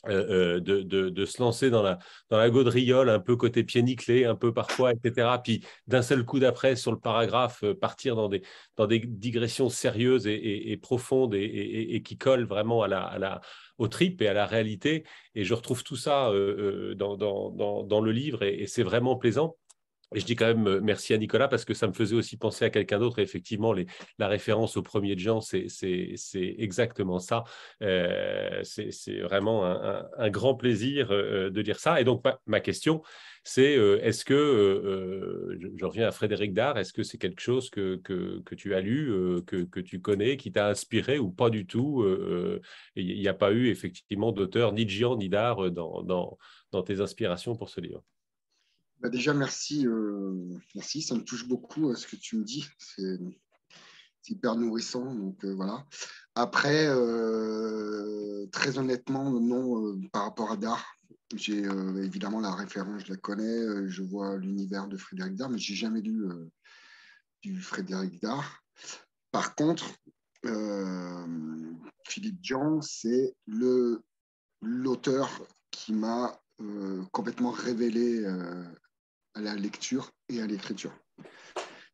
euh, euh, de, de, se lancer dans la, dans la gaudriole, un peu côté pied nickelé, un peu parfois, etc. Puis d'un seul coup d'après, sur le paragraphe, euh, partir dans des, dans des digressions sérieuses et, profondes et, qui collent vraiment à la, à la, au trip et à la réalité. Et je retrouve tout ça dans, dans, dans, le livre et c'est vraiment plaisant. Et je dis quand même euh, merci à Nicolas parce que ça me faisait aussi penser à quelqu'un d'autre. Effectivement, la référence au premier Jean, c'est exactement ça. Euh, c'est vraiment un, grand plaisir euh, de dire ça. Et donc, ma, question, c'est est-ce que, je, reviens à Frédéric Dard, est-ce que c'est quelque chose que, tu as lu, que, tu connais, qui t'a inspiré ou pas du tout Il n'y a pas eu effectivement d'auteur ni de Jean ni dans, dans, dans tes inspirations pour ce livre? Bah, déjà, merci, euh, merci. Ça me touche beaucoup euh, ce que tu me dis. C'est hyper nourrissant. Donc euh, voilà. Après, très honnêtement, non, par rapport à Dard, j'ai évidemment la référence, je la connais. je vois l'univers de Frédéric Dard, mais j'ai jamais lu du Frédéric Dard. Par contre, Philippe Jean, c'est l'auteur qui m'a complètement révélé à la lecture et à l'écriture.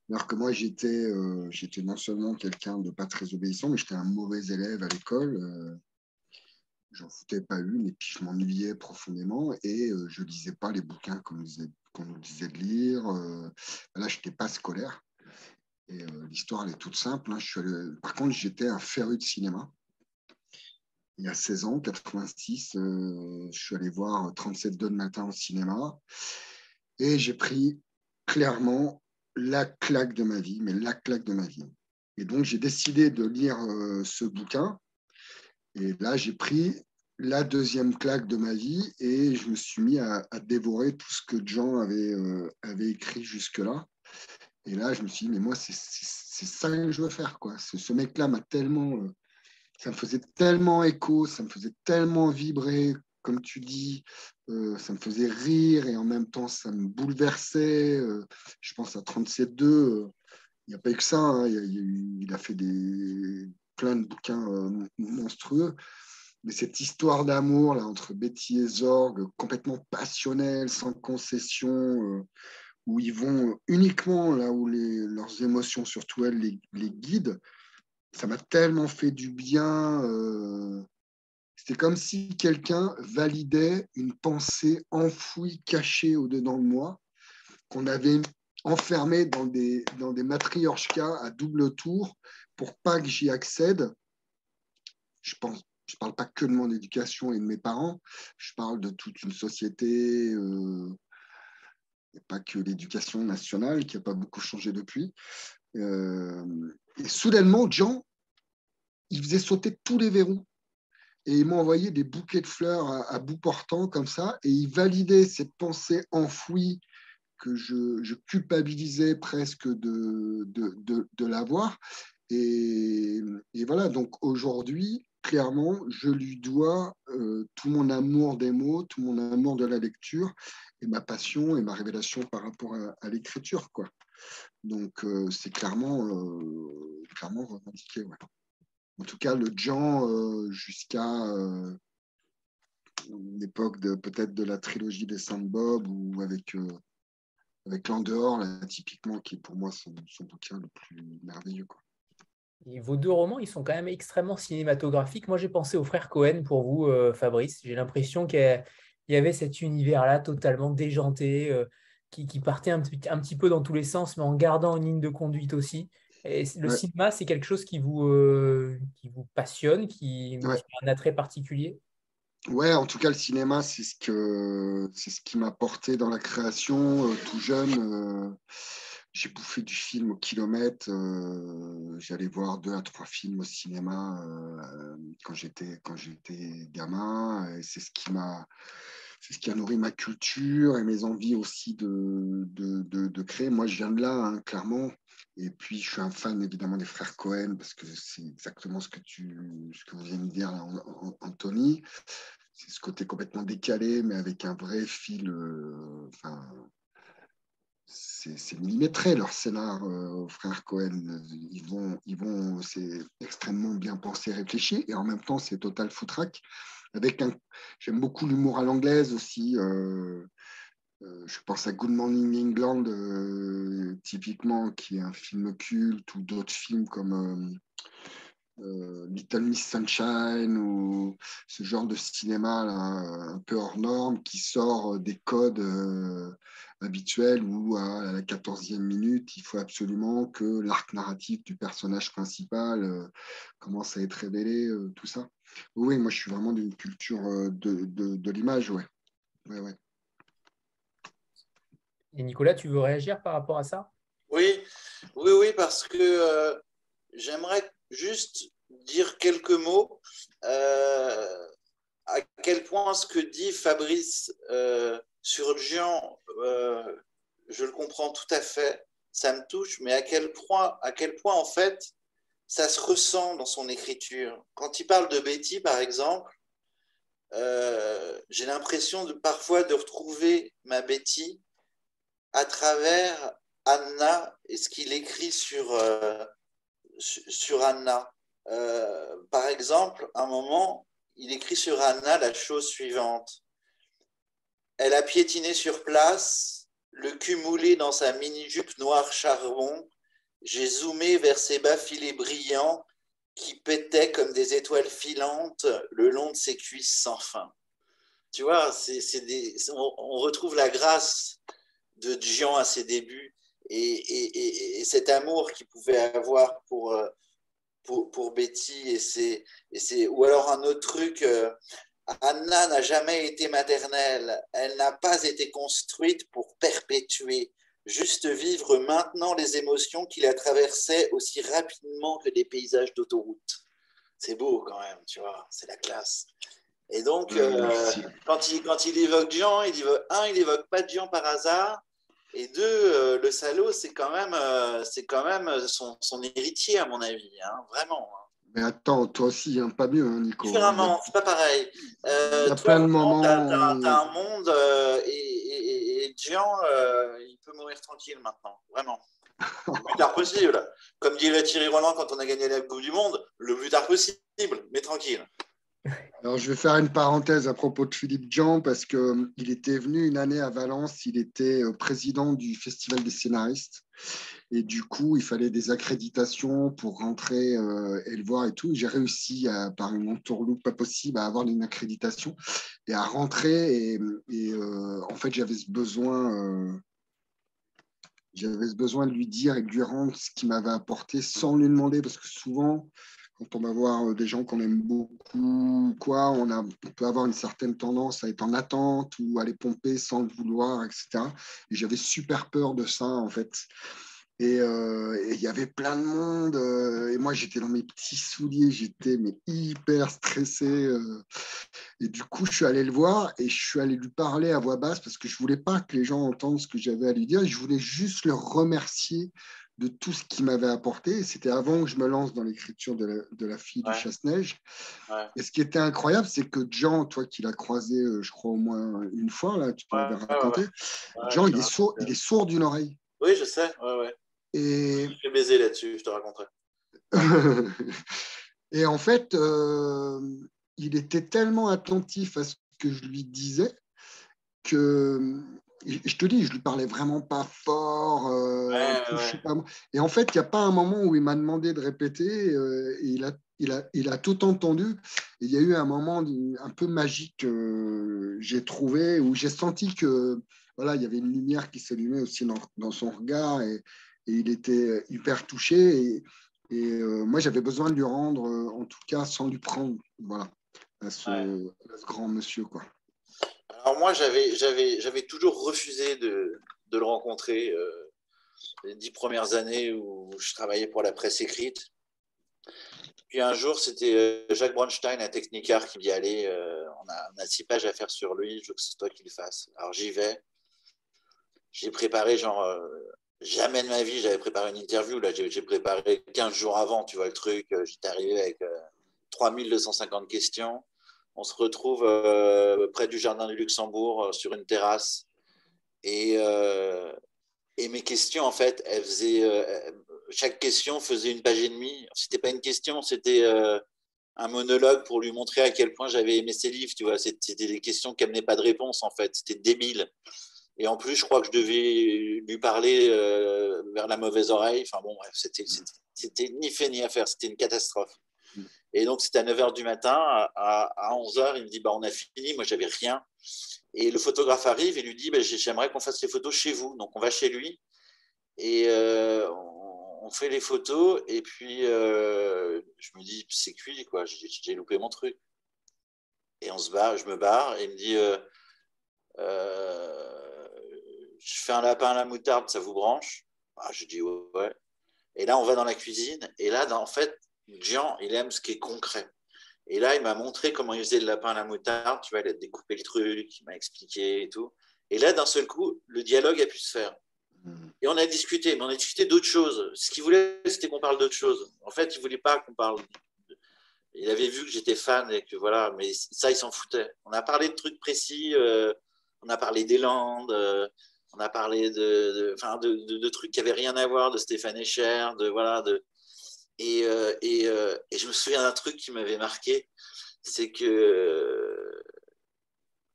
Alors que moi, j'étais euh, j'étais non seulement quelqu'un de pas très obéissant, mais j'étais un mauvais élève à l'école. Euh, J'en foutais pas une, et puis je m'ennuyais profondément, et euh, je lisais pas les bouquins qu'on nous, disait de lire. Euh, là, je n'étais pas scolaire. Et l'histoire, elle est toute simple. Hein. Je suis Par contre, j'étais un féru de cinéma. Il y a 16 ans, 86, je suis allé voir 37 de matin au cinéma. Et j'ai pris clairement la claque de ma vie, mais la claque de ma vie. Et donc, j'ai décidé de lire euh, ce bouquin. Et là, j'ai pris la deuxième claque de ma vie et je me suis mis à, dévorer tout ce que Jean avait, euh, avait écrit jusque-là. Et là, je me suis dit, mais moi, c'est ça que je veux faire. Quoi. Ce, ce mec-là m'a tellement. Euh, ça me faisait tellement écho, ça me faisait tellement vibrer comme tu dis, euh, ça me faisait rire et en même temps, ça me bouleversait. Euh, je pense à 37.2, euh, il n'y a pas eu que ça. Hein, il, a fait des, plein de bouquins monstrueux. Mais cette histoire d'amour là entre Betty et Zorg, complètement passionnelle, sans concession, où ils vont uniquement là où leurs émotions, surtout elles, les, les guident, ça m'a tellement fait du bien. C'est comme si quelqu'un validait une pensée enfouie, cachée au-dedans de moi, qu'on avait enfermée dans des, dans des à double tour pour pas que j'y accède. Je pense, je parle pas que de mon éducation et de mes parents, je parle de toute une société, euh, pas que l'éducation nationale qui n'a pas beaucoup changé depuis. Euh, et soudainement, Jean, il faisait sauter tous les verrous et il m'a envoyé des bouquets de fleurs à, bout portant comme ça, et il validait cette pensée enfouie que je, culpabilisais presque de, de, de, l'avoir. Et, voilà, donc aujourd'hui, clairement, je lui dois euh, tout mon amour des mots, tout mon amour de la lecture, et ma passion et ma révélation par rapport à, l'écriture. Donc euh, c'est clairement, euh, clairement revendiqué. Ouais en tout cas le Jean euh, jusqu'à euh, l'époque de peut-être de la trilogie des Saint Bob ou avec euh, avec typiquement qui est pour moi son, bouquin le plus merveilleux vos deux romans, ils sont quand même extrêmement cinématographiques. Moi, j'ai pensé aux frères Cohen pour vous, Fabrice. J'ai l'impression qu'il y avait cet univers-là totalement déjanté, qui, partait un petit, un petit, peu dans tous les sens, mais en gardant une ligne de conduite aussi. Et le cinéma, c'est quelque chose qui vous, qui vous passionne, qui a un attrait particulier? Ouais, en tout cas, le cinéma, c'est ce, que, c'est ce qui m'a porté dans la création. tout jeune, j'ai bouffé du film au kilomètre. j'allais voir deux à trois films au cinéma quand, j'étais, quand j'étais gamin. C'est ce qui m'a c'est ce qui a nourri ma culture et mes envies aussi de, de, de, créer. Moi, je viens de là, hein, clairement. Et puis, je suis un fan évidemment des frères Cohen parce que c'est exactement ce que, tu, ce que vous venez de dire, Anthony. C'est ce côté complètement décalé, mais avec un vrai fil. Euh, enfin, c'est millimétré leur scénar euh, aux frères Cohen. Ils vont, ils vont, c'est extrêmement bien pensé, réfléchi, et en même temps, c'est total foutraque. Avec un, j'aime beaucoup l'humour à l'anglaise aussi. Euh, je pense à Good Morning England, euh, typiquement, qui est un film culte, ou d'autres films comme Little Miss Sunshine, ou ce genre de cinéma un peu hors norme, qui sort des codes habituels où à la 14e minute, il faut absolument que l'arc narratif du personnage principal commence à être révélé, tout ça. Oui, moi je suis vraiment d'une culture de, l'image, ouais. Et Nicolas, tu veux réagir par rapport à ça? Oui, oui, oui, parce que euh, j'aimerais juste dire quelques mots euh, à quel point ce que dit Fabrice euh, sur Jean, je le comprends tout à fait, ça me touche, mais à quel point, à quel point en fait, ça se ressent dans son écriture. Quand il parle de Betty, par exemple, j'ai l'impression de parfois de retrouver ma Betty à travers Anna et ce qu'il écrit sur, euh, sur Anna. Euh, par exemple, un moment, il écrit sur Anna la chose suivante. Elle a piétiné sur place, le cul moulé dans sa mini-jupe noire charbon. J'ai zoomé vers ses bas filets brillants qui pétaient comme des étoiles filantes le long de ses cuisses sans fin. Tu vois, c'est, on, retrouve la grâce de Jean à ses débuts et, cet amour qu'il pouvait avoir pour, euh, pour, pour Betty. Et et ou alors un autre truc, euh, Anna n'a jamais été maternelle, elle n'a pas été construite pour perpétuer, juste vivre maintenant les émotions qui la traversaient aussi rapidement que des paysages d'autoroute. C'est beau quand même, tu vois, c'est la classe. Et donc, euh, quand, il, quand il évoque Jean, il évoque, un, il évoque pas Jean par hasard, et deux, euh, le salaud, c'est quand même, euh, c'est quand même son, son, héritier, à mon avis, hein, vraiment. Hein. Mais attends, toi aussi, hein, pas mieux, hein, Nico. Vraiment, c'est pas pareil. Euh, Il y a plein de moments. Un monde et, et, et Jean, il peut mourir tranquille maintenant, vraiment. Le plus tard possible. Comme dit Thierry Roland quand on a gagné la Coupe du Monde, le plus tard possible, mais tranquille. Alors, je vais faire une parenthèse à propos de Philippe Jean parce qu'il euh, était venu une année à Valence, il était euh, président du Festival des scénaristes. Et du coup, il fallait des accréditations pour rentrer euh, et le voir et tout. J'ai réussi, par une entourloupe pas possible, à avoir une accréditation et à rentrer. Et, en fait, j'avais besoin. j'avais ce besoin de lui dire et de lui rendre ce qu'il m'avait apporté sans lui demander, parce que souvent, quand on va voir euh, des gens qu'on aime beaucoup, quoi, on, peut avoir une certaine tendance à être en attente ou à les pomper sans le vouloir, etc. Et j'avais super peur de ça, en fait. Euh, et il y avait plein de monde. Euh, et moi, j'étais dans mes petits souliers, j'étais hyper stressé. et du coup, je suis allé le voir et je suis allé lui parler à voix basse parce que je voulais pas que les gens entendent ce que j'avais à lui dire. Je voulais juste le remercier de tout ce qu'il m'avait apporté. C'était avant que je me lance dans l'écriture de, la, fille du chasse-neige. Et ce qui était incroyable, c'est que Jean, toi qui l'as croisé, euh, je crois, au moins une fois, là, tu m'avais raconté, Jean, il est, sourd, il est sourd d'une oreille. Oui, je sais. Et... Je vais baiser là-dessus, je te raconterai. et en fait, euh, il était tellement attentif à ce que je lui disais que je te dis, je lui parlais vraiment pas fort. Euh, et en fait, il n'y a pas un moment où il m'a demandé de répéter. Euh, et il, a, il, a, il a tout entendu. il y a eu un moment un peu magique que j'ai trouvé, où j'ai senti que voilà, il y avait une lumière qui s'allumait aussi dans, dans, son regard. Et, et il était hyper touché. Et, moi, j'avais besoin de lui rendre, en tout cas, sans lui prendre, voilà, à ce, grand monsieur, quoi. Alors moi, j'avais toujours refusé de, le rencontrer les dix premières années où je travaillais pour la presse écrite. Puis un jour, c'était euh, Jacques Bronstein à Technicar qui me dit euh, on, a, six pages à faire sur lui, je veux que c'est toi qui le fasses. Alors j'y vais. J'ai préparé, genre, euh, jamais de ma vie, j'avais préparé une interview. Là, j'ai préparé 15 jours avant, tu vois le truc. J'étais arrivé avec 3250 questions. On se retrouve près du jardin du Luxembourg, sur une terrasse. Et, et mes questions, en fait, elles faisaient, euh, chaque question faisait une page et demie. C'était pas une question, c'était euh, un monologue pour lui montrer à quel point j'avais aimé ses livres. Tu vois, c'était des questions qui n'amenaient pas de réponse, en fait. C'était débile. Et en plus, je crois que je devais lui parler euh, vers la mauvaise oreille. Enfin bon, c'était ni fait ni à faire. C'était une catastrophe. Et donc, c'était à 9h du matin. À, à 11h, il me dit bah, On a fini. Moi, j'avais rien. Et le photographe arrive et lui dit bah, J'aimerais qu'on fasse les photos chez vous. Donc, on va chez lui. Et euh, on, fait les photos. Et puis, euh, je me dis C'est cuit, quoi. J'ai loupé mon truc. Et on se barre, je me barre. Et il me dit euh, Je fais un lapin à la moutarde, ça vous branche? Ah, Je dis Ouais. Et là, on va dans la cuisine. Et là, en fait, Jean, il aime ce qui est concret. Et là, il m'a montré comment il faisait le lapin à la moutarde. Tu vois, il a découpé le truc, il m'a expliqué et tout. Et là, d'un seul coup, le dialogue a pu se faire. Hmm. Et on a discuté, mais on a discuté d'autres choses. Ce qu'il voulait, c'était qu'on parle d'autres choses. En fait, il voulait pas qu'on parle. Il avait vu que j'étais fan et que voilà, mais ça, il s'en foutait. On a parlé de trucs précis. Euh, on a parlé des Landes. Euh, on a parlé de, de, de, trucs qui n'avaient rien à voir, de Stéphane Echer, de voilà, de, et, euh, euh, et, je me souviens d'un truc qui m'avait marqué, c'est que euh,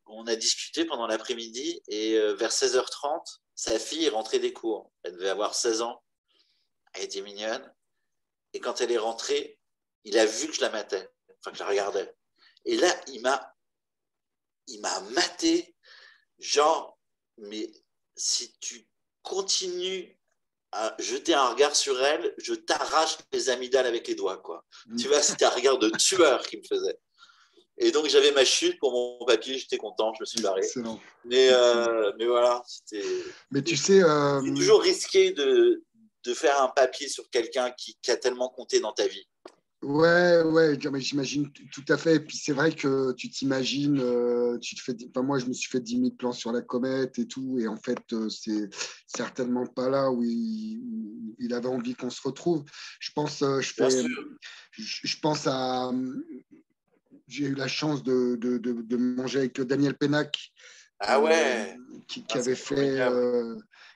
on a discuté pendant l'après-midi et vers 16h30, sa fille est rentrée des cours. Elle devait avoir 16 ans. Elle était mignonne. Et quand elle est rentrée, il a vu que je la matais, enfin que je la regardais. Et là, il m'a, il m'a maté, genre, mais si tu continues à jeter un regard sur elle, je t'arrache les amygdales avec les doigts. Quoi. Mm. Tu vois, c'était un regard de tueur qui me faisait. Et donc, j'avais ma chute pour mon papier, j'étais content, je me suis barré. Mais, euh, mais voilà, c'était. Mais tu sais. Euh... Toujours risqué de, de, faire un papier sur quelqu'un qui, qui, a tellement compté dans ta vie. Ouais, ouais, j'imagine tout à fait. Et puis c'est vrai que tu t'imagines, euh, tu te fais, moi je me suis fait 10 000 plans sur la comète et tout, et en fait euh, c'est certainement pas là où il, avait envie qu'on se retrouve. Je pense, euh, je, fais, je, pense à, j'ai eu la chance de, de, de, manger avec Daniel Pénac, ah ouais, qui, qui ah, avait fait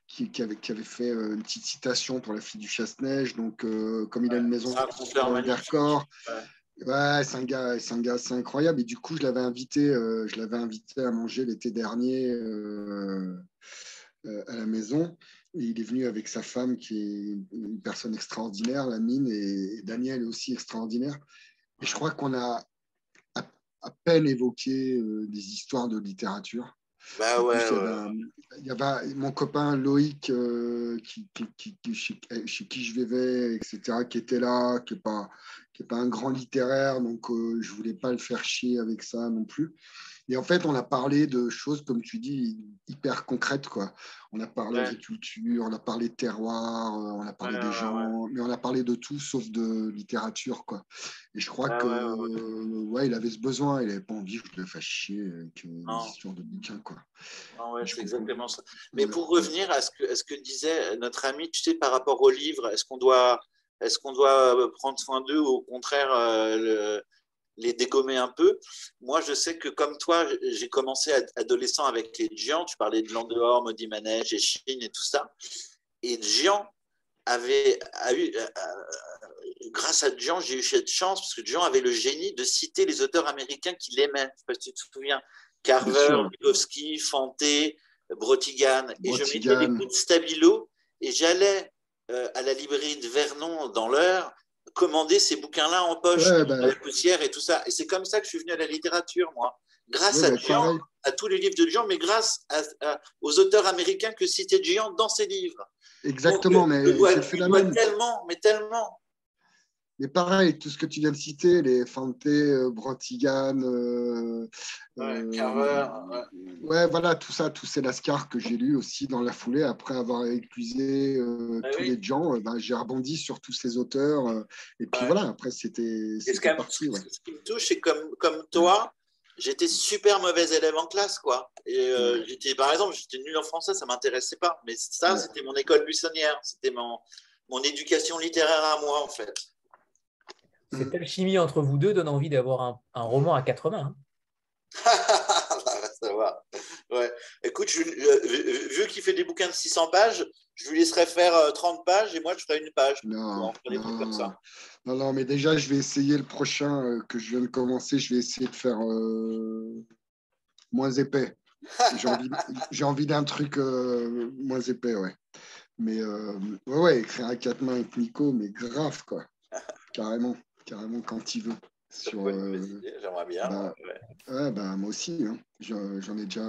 qui, avait, qui, avait, fait euh, une petite citation pour la fille du chasse-neige. Donc, euh, comme il a une maison dans Vercors, ouais, c'est un gars, c'est un gars, c'est incroyable. Et du coup, je l'avais invité, euh, je l'avais invité à manger l'été dernier à la maison. Et il est venu avec sa femme, qui est une personne extraordinaire, la mine, et, Daniel est aussi extraordinaire. Et je crois qu'on a à, peine évoqué des histoires de littérature. Bah ouais, il y avait mon copain Loïc, euh, qui, chez, qui je vivais, etc., qui était là, qui n'est pas, pas un grand littéraire, donc euh, je ne voulais pas le faire chier avec ça non plus. Et en fait, on a parlé de choses, comme tu dis, hyper concrètes. Quoi. On a parlé d'agriculture, on a parlé de terroir, euh, on a parlé des gens, mais on a parlé de tout sauf de littérature. Quoi. Et je crois que ouais, il avait ce besoin, il n'avait pas envie que je le fasse chier avec une histoire de bouquin. Quoi. c'est exactement ça. Mais pour revenir à ce, que, à ce que disait notre ami, tu sais, par rapport au livre, est-ce qu'on doit, est qu'on doit prendre soin d'eux ou au contraire euh, le, les dégommer un peu. Moi, je sais que comme toi, j'ai commencé adolescent avec les géants. Tu parlais de Landehor, Maudit Manège et Chine et tout ça. Et Jean avait eu, euh, euh, grâce à Jean, j'ai eu cette chance parce que Jean avait le génie de citer les auteurs américains qu'il aimait. Je sais pas si tu te souviens. Carver, Bukowski, Fante, Brotigan. Et je mettais des coups de stabilo et j'allais euh, à la librairie de Vernon dans l'heure commander ces bouquins-là en poche, bah la poussière et tout ça. Et c'est comme ça que je suis venu à la littérature, moi. Grâce à Jean, à tous les livres de Jean, mais grâce aux auteurs américains que citait Jean dans ses livres. Exactement, mais c'est le Tellement, mais tellement. Mais pareil, tout ce que tu viens de citer, les Fante, euh, Brotigan, euh, ouais, Carver, ouais. voilà, tout ça, tous ces Lascars que j'ai lus aussi dans la foulée, après avoir éclusé euh, tous les gens, ben, j'ai rebondi sur tous ces auteurs. et puis voilà, après, c'était parti. Ce qui me touche, c'est comme, comme toi, j'étais super mauvais élève en classe, quoi. Et j'étais, par exemple, j'étais nul en français, ça m'intéressait pas. Mais ça, c'était mon école buissonnière, c'était mon, mon éducation littéraire à moi, en fait. Cette alchimie entre vous deux donne envie d'avoir un, roman à quatre mains. ça va. Ouais. Écoute, vu qu'il fait des bouquins de 600 pages, je lui laisserai faire 30 euh, pages et moi je ferai une page. Non, non, mais déjà, je vais essayer le prochain euh, que je viens de commencer. Je vais essayer de faire euh, moins épais. J'ai envie, d'un truc moins épais, ouais. Mais ouais, ouais, écrire à quatre mains avec Nico, mais grave, quoi. Carrément carrément quand il veut. Euh, j'aimerais bien. Bah, ouais. bah, moi aussi. Hein. J'en ai déjà,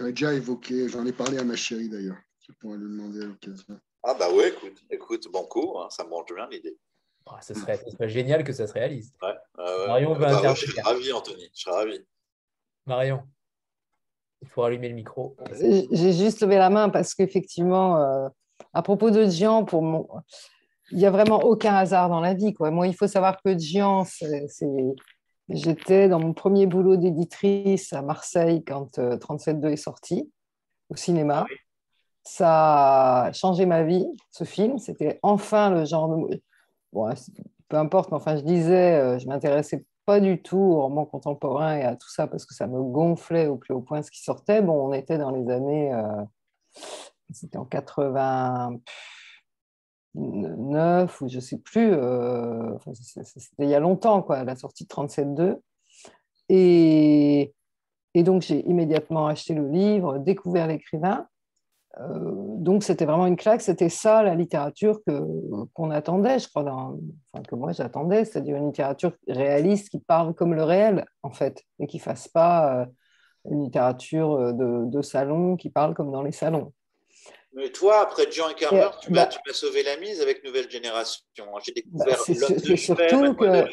ai déjà évoqué. J'en ai parlé à ma chérie d'ailleurs. Tu pourrais lui demander à l'occasion. Ah bah ouais, écoute, écoute bon coup, hein, ça me montre bien l'idée. Ah, ce, serait, génial que ça se réalise. Ouais, Marion va bah, Je serais ravi, Anthony. Je serais ravi. Marion, il faut allumer le micro. J'ai juste levé la main parce qu'effectivement, euh, à propos de Jean, pour mon il n'y a vraiment aucun hasard dans la vie. Quoi. Moi, il faut savoir que Gian, j'étais dans mon premier boulot d'éditrice à Marseille quand 37.2 euh, est sorti au cinéma. Ça a changé ma vie, ce film. C'était enfin le genre de... Bon, peu importe, mais enfin, je disais, euh, je m'intéressais pas du tout au roman contemporain et à tout ça parce que ça me gonflait au plus haut point ce qui sortait. Bon, on était dans les années... Euh, c'était en 80 neuf ou je sais plus, euh, c'était il y a longtemps, quoi, la sortie de 37.2. Et, et donc j'ai immédiatement acheté le livre, découvert l'écrivain. Euh, donc c'était vraiment une claque, c'était ça la littérature qu'on attendait, je crois, que moi j'attendais, c'est-à-dire une littérature réaliste qui parle comme le réel, en fait, et qui fasse pas euh, une littérature de salon qui parle comme dans les salons. Mais toi, après Jean et Carver, tu, bah, tu m'as sauvé la mise avec Nouvelle Génération. J'ai découvert bah, l'homme de surtout que...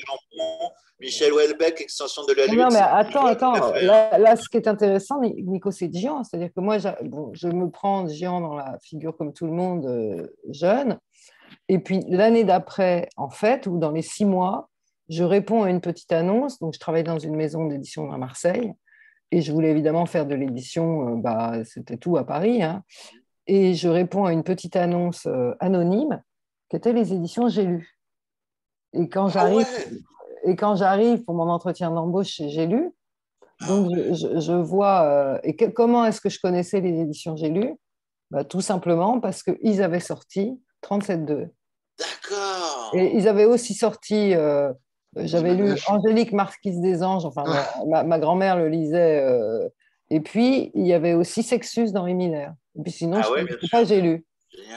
Michel Houellebecq, extension de la lutte. Non, mais attends, attends. Là, ce qui est intéressant, Nico, c'est Jean. C'est-à-dire que moi, bon, je me prends Jean dans la figure comme tout le monde, euh, jeune. Et puis, l'année d'après, en fait, ou dans les six mois, je réponds à une petite annonce. Donc, je travaille dans une maison d'édition à Marseille. Et je voulais évidemment faire de l'édition, euh, bah, c'était tout à Paris. Hein et je réponds à une petite annonce euh, anonyme qui était les éditions J'ai lu. Et quand ah j'arrive, et quand j'arrive pour mon entretien d'embauche chez J'ai lu, ah donc je, vois. Euh, et comment est-ce que je connaissais les éditions J'ai lu? Bah, Tout simplement parce qu'ils avaient sorti 37.2. D'accord. Et ils avaient aussi sorti. Euh, j'avais lu Angélique Marquise des Anges, enfin, ah. ma, grand-mère le lisait. Et puis, il y avait aussi Sexus d'Henri Miller. Et puis sinon, ah je ne pas, j'ai lu.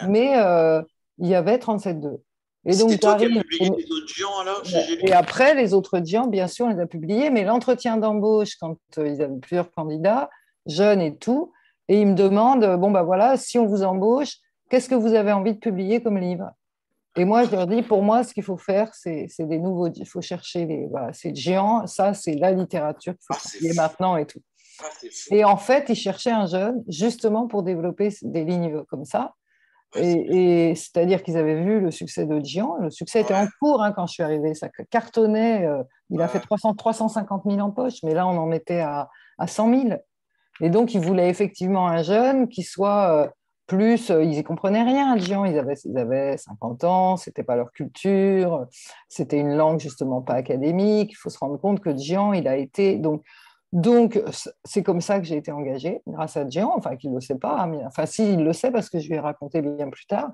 Mais euh, il y avait 37.2. Et donc, toi qui as publié les autres gens alors Et après, les autres gens, bien sûr, on les a publiés, mais l'entretien d'embauche, quand euh, ils avaient plusieurs candidats, jeunes et tout, et ils me demandent bon, ben voilà, si on vous embauche, qu'est-ce que vous avez envie de publier comme livre? Et moi, je leur dis pour moi, ce qu'il faut faire, c'est des nouveaux. Il faut chercher les. Voilà, c'est géant, ça, c'est la littérature qu'il faut ah, publier maintenant et tout. Ah, et en fait, il cherchait un jeune justement pour développer des lignes comme ça. Et, c'est-à-dire qu'ils avaient vu le succès de Gian. Le succès était en cours hein, quand je suis arrivée. Ça cartonnait. Euh, il a fait 300, 350 000 en poche, mais là, on en était à, à 100 000. Et donc, ils voulaient effectivement un jeune qui soit euh, plus. Euh, ils n'y comprenaient rien, Gian. Ils avaient, ils avaient 50 ans, ce n'était pas leur culture. C'était une langue justement pas académique. Il faut se rendre compte que Gian, il a été. Donc, donc, c'est comme ça que j'ai été engagée, grâce à Jean, enfin, qu'il ne le sait pas, mais, enfin, si, il le sait parce que je lui ai raconté bien plus tard.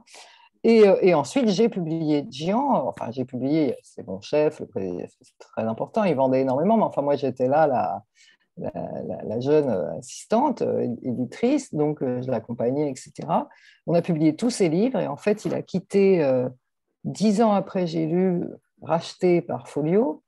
Et, euh, ensuite, j'ai publié Jean, enfin, j'ai publié, c'est mon chef, c'est très important, il vendait énormément, mais enfin, moi, j'étais là, la, la, jeune assistante, euh, éditrice, donc euh, je l'accompagnais, etc. On a publié tous ses livres et en fait, il a quitté dix ans après, j'ai lu racheté par Folio,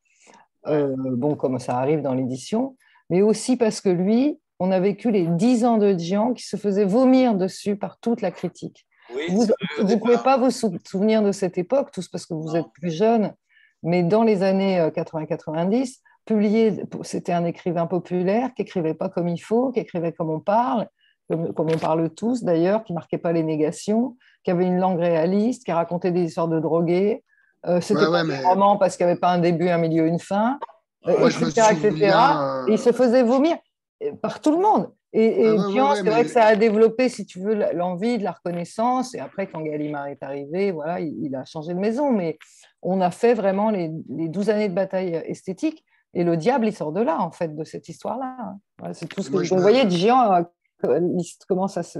bon, comme ça arrive dans l'édition, mais aussi parce que lui, on a vécu les dix ans de Dian qui se faisait vomir dessus par toute la critique. vous ne pouvez pas vous souvenir de cette époque, tous parce que vous êtes plus jeunes, mais dans les années 80-90, publié, c'était un écrivain populaire qui écrivait pas comme il faut, qui écrivait comme on parle, comme, on parle tous d'ailleurs, qui marquait pas les négations, qui avait une langue réaliste, qui racontait des histoires de drogués. Euh, c'était pas un roman parce qu'il n'y avait pas un début, un milieu, une fin, etc. Euh, il se faisait vomir par tout le monde. Et, ah c'est vrai que ça a développé, si tu veux, l'envie de la reconnaissance. Et après, quand Gallimard est arrivé, voilà, il, a changé de maison. Mais on a fait vraiment les, les 12 années de bataille esthétique. Et le diable, il sort de là, en fait, de cette histoire-là. c'est tout ce que vous voyez, Gian commence à se.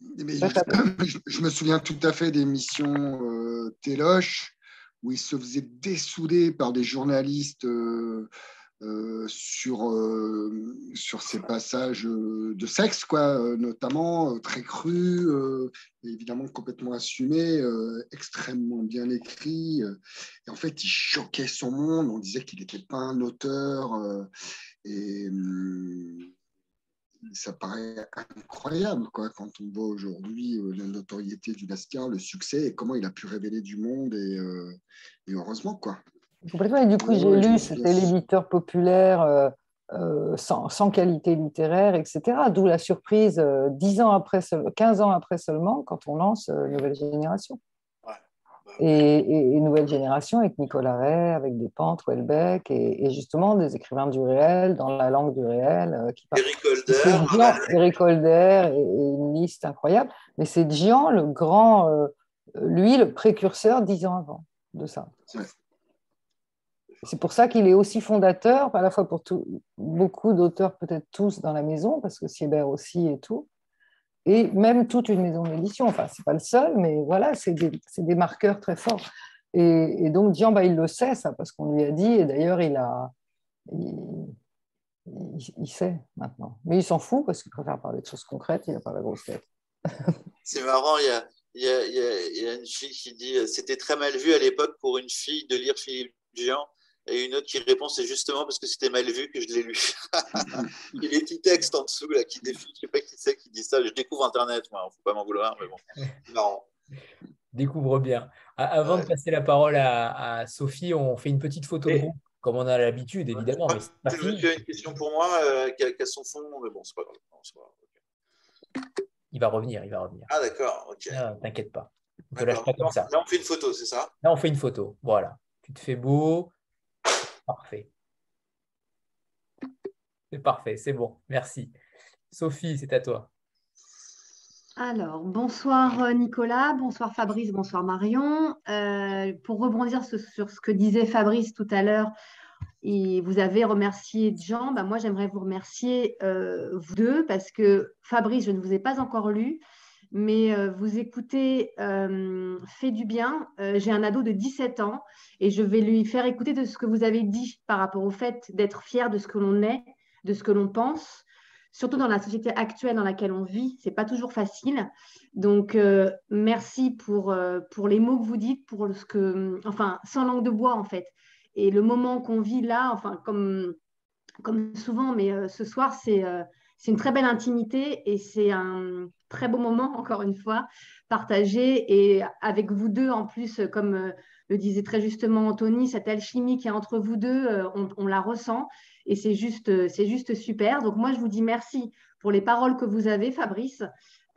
je, me souviens tout à fait des missions euh, Téloche, où il se faisait dessouder par des journalistes. Euh, euh, sur, euh, sur passages euh, de sexe, quoi, notamment très crus, évidemment complètement assumés, extrêmement bien écrits. et en fait, il choquait son monde. On disait qu'il n'était pas un auteur. hum, ça paraît incroyable quoi, quand on voit aujourd'hui la notoriété du Lascar, le succès et comment il a pu révéler du monde. Et, et heureusement, quoi. Complètement. Et du coup, j'ai lu, c'était l'éditeur populaire euh, euh, sans, sans, qualité littéraire, etc. D'où la surprise, euh, 10 ans après, 15 ans après seulement, quand on lance euh, Nouvelle Génération. Et, et, Nouvelle Génération avec Nicolas Ray, avec Despentes, Welbeck, et, et, justement des écrivains du réel, dans la langue du réel. qui Eric Holder. Eric Holder, et, une liste incroyable. Mais c'est Gian, le grand, lui, le précurseur dix ans avant de ça. C'est pour ça qu'il est aussi fondateur, à la fois pour beaucoup d'auteurs, peut-être tous dans la maison, parce que Siebert aussi et tout, et même toute une maison d'édition. Enfin, ce n'est pas le seul, mais voilà, c'est des, marqueurs très forts. Et, donc, Dian, bah, il le sait, ça, parce qu'on lui a dit, et d'ailleurs, il a. Il, sait maintenant. Mais il s'en fout parce qu'il préfère parler de choses concrètes, il n'a pas la grosse tête. C'est marrant, il y, a, il, y a, une fille qui dit C'était très mal vu à l'époque pour une fille de lire Philippe Dian et une autre qui répond, c'est justement parce que c'était mal vu que je l'ai lu. Il y a des petits textes en dessous là, qui défient. Je ne sais pas qui c'est qui dit ça. Je découvre Internet, moi. Il ne faut pas m'en vouloir, mais bon, marrant. Découvre bien. Avant de passer la parole à, Sophie, on fait une petite photo de groupe, comme on a l'habitude, évidemment. Tu as une question pour moi euh, qui, a, son fond, mais bon, c'est pas grave. Il va revenir, il va revenir. Ah, d'accord, ok. Ah, t'inquiète pas. On te lâche pas comme ça. Là, on fait une photo, c'est ça? Là, on fait une photo. Voilà. Tu te fais beau. Parfait. C'est parfait, c'est bon. Merci. Sophie, c'est à toi. Alors, bonsoir euh, Nicolas, bonsoir Fabrice, bonsoir Marion. Euh, pour rebondir sur ce que disait Fabrice tout à l'heure, vous avez remercié Jean, bah, moi j'aimerais vous remercier euh, vous deux parce que Fabrice, je ne vous ai pas encore lu, mais euh, vous écoutez euh, fait du bien. Euh, j'ai un ado de 17 ans et je vais lui faire écouter de ce que vous avez dit par rapport au fait d'être fier de ce que l'on est, de ce que l'on pense, surtout dans la société actuelle dans laquelle on vit. C'est pas toujours facile. Donc merci pour, pour les mots que vous dites, pour ce que, enfin, sans langue de bois en fait. Et le moment qu'on vit là, enfin comme comme souvent, mais ce soir c'est c'est une très belle intimité et c'est un très beau moment, encore une fois, partagé. Et avec vous deux, en plus, comme euh, le disait très justement Anthony, cette alchimie qui est entre vous deux, euh, on, la ressent. Et c'est juste, c'est juste super. Donc moi, je vous dis merci pour les paroles que vous avez, Fabrice.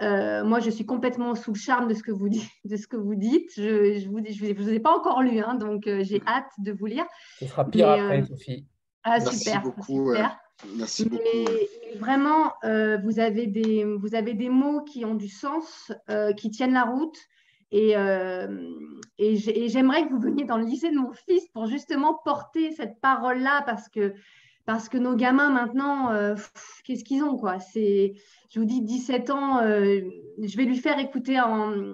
Euh, moi, je suis complètement sous le charme de ce que vous dites. De ce que vous dites. Je ne vous, je vous, ai pas encore lu, hein, donc j'ai hâte de vous lire. Ce sera pire après, Sophie. Ah, super, beaucoup, super. Merci beaucoup. vraiment, euh, vous, avez des, vous avez des mots qui ont du sens, euh, qui tiennent la route. Et, euh, et j'aimerais que vous veniez dans le lycée de mon fils pour justement porter cette parole-là parce que, parce que nos gamins maintenant, qu'est-ce qu'ils ont quoi? C'est, Je vous dis 17 ans, je vais lui faire écouter en,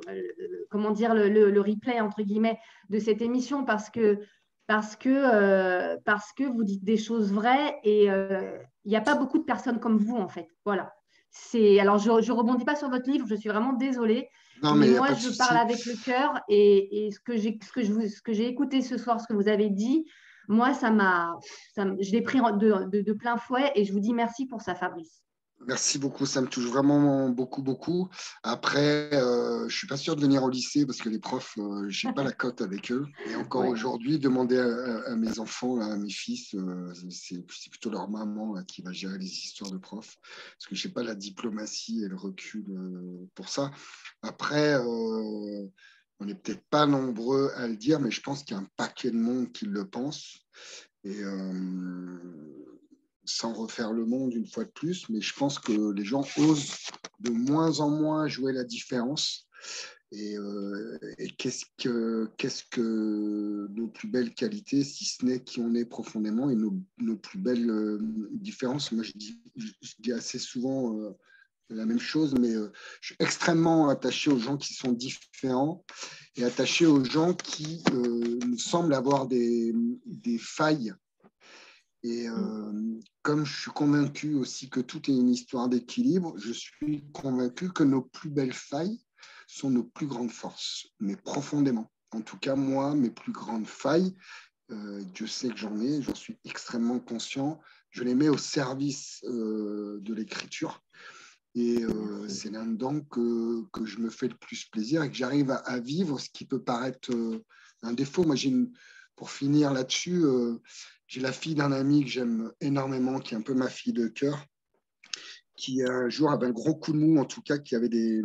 comment dire, le, le, replay entre guillemets de cette émission parce que parce que, euh, parce que vous dites des choses vraies et euh, il n'y a pas beaucoup de personnes comme vous, en fait. Voilà. C'est, alors, je ne rebondis pas sur votre livre, je suis vraiment désolée, mais, moi, je parle avec le cœur et, ce que j'ai ce que je ce que j'ai écouté ce soir, ce que vous avez dit, moi, ça m'a, je l'ai pris de, de, plein fouet et je vous dis merci pour ça, Fabrice. Merci beaucoup, ça me touche vraiment beaucoup, beaucoup. Après, euh, je ne suis pas sûr de venir au lycée parce que les profs, euh, je n'ai pas la cote avec eux. Et encore aujourd'hui, demander à, mes enfants, à mes fils, euh, c'est plutôt leur maman qui va gérer les histoires de profs parce que je n'ai pas la diplomatie et le recul pour ça. Après, on n'est peut-être pas nombreux à le dire, mais je pense qu'il y a un paquet de monde qui le pense. Et sans refaire le monde une fois de plus, mais je pense que les gens osent de moins en moins jouer la différence. Et, euh, qu'est-ce que, nos plus belles qualités, si ce n'est qui on est profondément et nos, plus belles euh, différences? Moi, je dis, assez souvent euh, la même chose, mais je suis extrêmement attaché aux gens qui sont différents et attaché aux gens qui me semblent avoir des failles et mm. euh, comme je suis convaincu aussi que tout est une histoire d'équilibre, je suis convaincu que nos plus belles failles sont nos plus grandes forces, mais profondément. En tout cas, moi, mes plus grandes failles, euh, Dieu sait que j'en ai, j'en suis extrêmement conscient, je les mets au service euh, de l'écriture. Et c'est là-dedans que, que, je me fais le plus plaisir et que j'arrive à, à, vivre ce qui peut paraître un défaut. Moi, j'ai une, pour finir là-dessus, j'ai la fille d'un ami que j'aime énormément, qui est un peu ma fille de cœur, qui un jour avait un gros coup de mou, en tout cas, qui avait des,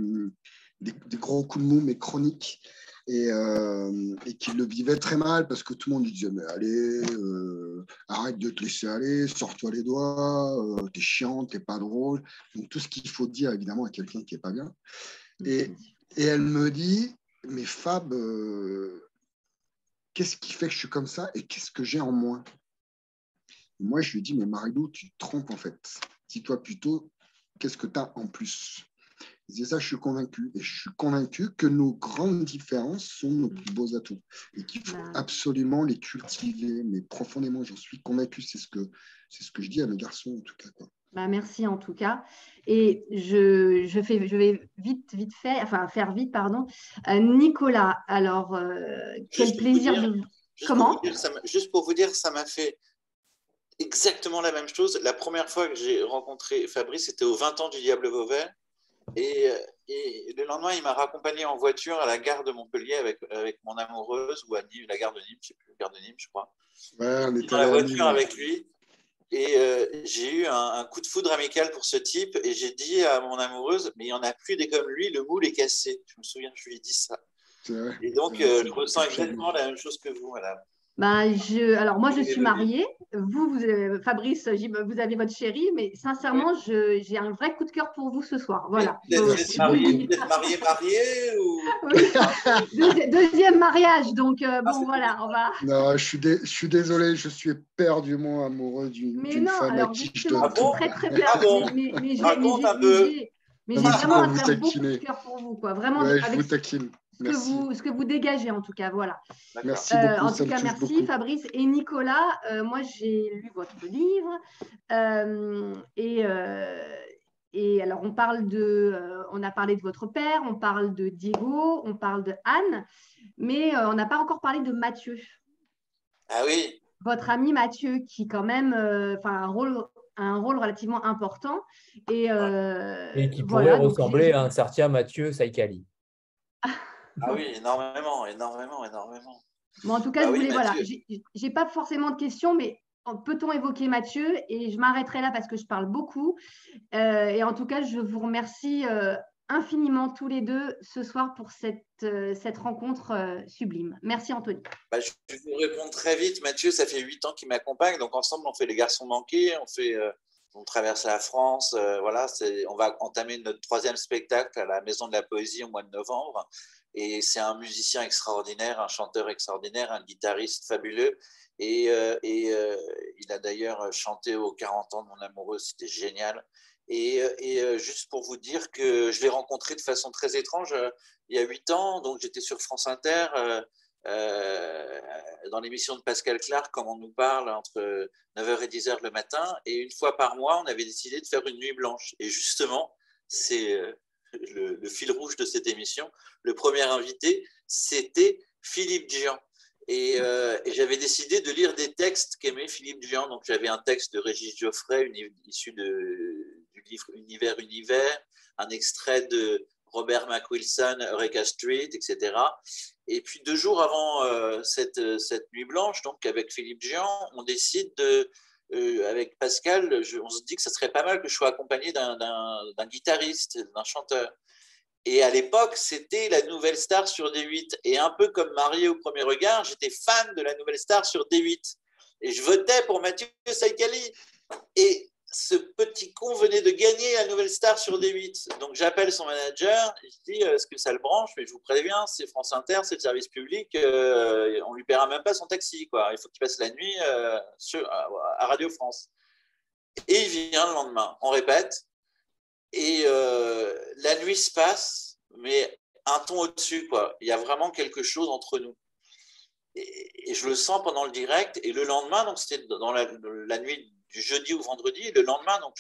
gros coups de mou, mais chroniques, et, euh, et qui le vivait très mal parce que tout le monde lui disait Mais allez, euh, arrête de te laisser aller, sors-toi les doigts, euh, t'es chiant, t'es pas drôle. Donc, tout ce qu'il faut dire, évidemment, à quelqu'un qui est pas bien. Et, et elle me dit Mais Fab, qu'est-ce qui fait que je suis comme ça et qu'est-ce que j'ai en moins moi, je lui dis, mais Marilou, tu te trompes en fait. Dis-toi plutôt, qu'est-ce que tu as en plus? C'est ça, je suis convaincu. Et je suis convaincu que nos grandes différences sont nos plus beaux atouts et qu'il faut absolument les cultiver. Mais profondément, j'en suis convaincu. C'est ce, que, c'est ce que je dis à mes garçons, en tout cas. Quoi. Bah, merci en tout cas. Et je, je, fais, je vais vite, vite faire, enfin faire vite, pardon. Euh, Nicolas, alors, euh, quel plaisir de... Comment Juste pour vous dire, ça m'a fait exactement la même chose. La première fois que j'ai rencontré Fabrice, c'était au 20 ans du Diable Vauvert. Et, et, le lendemain, il m'a raccompagné en voiture à la gare de Montpellier avec, avec mon amoureuse, ou à Nîmes, la gare de Nîmes, je ne sais plus, la gare de Nîmes, je crois. Ouais, on était dans la voiture avec lui. Et euh, j'ai eu un, coup de foudre amical pour ce type. Et j'ai dit à mon amoureuse, mais il n'y en a plus des comme lui, le moule est cassé. Je me souviens, je lui ai dit ça. Et donc, euh, je ressens exactement la même chose que vous, madame. Ben, je, alors moi, je suis mariée. Vous, vous Fabrice, vous avez votre chérie, mais sincèrement, j'ai un vrai coup de cœur pour vous ce soir. Voilà. Vous êtes marié, marié, marié ou... deuxième mariage, donc euh, bon, ah, voilà, on va. Non, je suis, je suis désolé, je suis éperdument amoureux d'une femme à qui je. Ah très très. Ah bon? Mais, mais, j'ai vraiment un très beau coup de cœur pour vous, quoi. Vraiment. Ouais, je vous taquine que, vous, ce que vous dégagez en tout cas. Voilà. Merci euh, beaucoup. en tout cas, merci Fabrice et Nicolas. Euh, moi, j'ai lu votre livre euh, et, et alors on parle de, on a parlé de votre père, on parle de Diego, on parle de Anne, mais on n'a pas encore parlé de Mathieu. Ah oui. Votre ami Mathieu, qui quand même, enfin un rôle un rôle relativement important. Et, et qui pourrait ressembler à un certain Mathieu Saïkali. Ah oui, énormément, énormément, énormément. Bon, en tout cas, bah je voulais, voilà, j'ai pas forcément de questions, mais peut-on évoquer Mathieu? Et je m'arrêterai là parce que je parle beaucoup. Euh, et en tout cas, je vous remercie euh, infiniment tous les deux ce soir pour cette, euh, cette rencontre sublime. Merci Anthony. Bah, je vais vous répondre très vite. Mathieu, ça fait huit ans qu'il m'accompagne. Donc ensemble, on fait les garçons manqués, on fait on traverse la France. voilà, on va entamer notre troisième spectacle à la Maison de la Poésie au mois de novembre. Et c'est un musicien extraordinaire, un chanteur extraordinaire, un guitariste fabuleux. Et, euh, et euh, il a d'ailleurs chanté aux 40 ans de mon amoureux, c'était génial. Et, euh, et, juste pour vous dire que je l'ai rencontré de façon très étrange il y a 8 ans, donc j'étais sur France Inter. dans l'émission de Pascal Clark, comme on nous parle, entre 9h et 10h le matin. Et une fois par mois, on avait décidé de faire une nuit blanche. Et justement, c'est le, fil rouge de cette émission. Le premier invité, c'était Philippe Gian. Et, j'avais décidé de lire des textes qu'aimait Philippe Gian. Donc j'avais un texte de Régis Geoffrey, issu du livre Univers, Univers, un extrait de Robert McWilson, Eureka Street, etc. Et puis deux jours avant euh, cette, cette, nuit blanche, donc avec Philippe Jean, on décide de, euh, avec Pascal, on se dit que ça serait pas mal que je sois accompagné d'un guitariste, d'un chanteur. Et à l'époque, c'était la nouvelle star sur D8. Et un peu comme marié au premier regard, j'étais fan de la nouvelle star sur D8. Et je votais pour Mathieu Saïkali. Et ce petit con venait de gagner la nouvelle star sur D8. Donc j'appelle son manager, je dis euh, est-ce que ça le branche? Mais je vous préviens, c'est France Inter, c'est le service public, euh, on lui paiera même pas son taxi. Il faut qu'il passe la nuit euh, à Radio France. Et il vient le lendemain, on répète. Et la nuit se passe, mais un ton au-dessus. Il y a vraiment quelque chose entre nous. Et, je le sens pendant le direct. Et le lendemain, donc c'était dans la nuit du jeudi au vendredi. le lendemain, donc,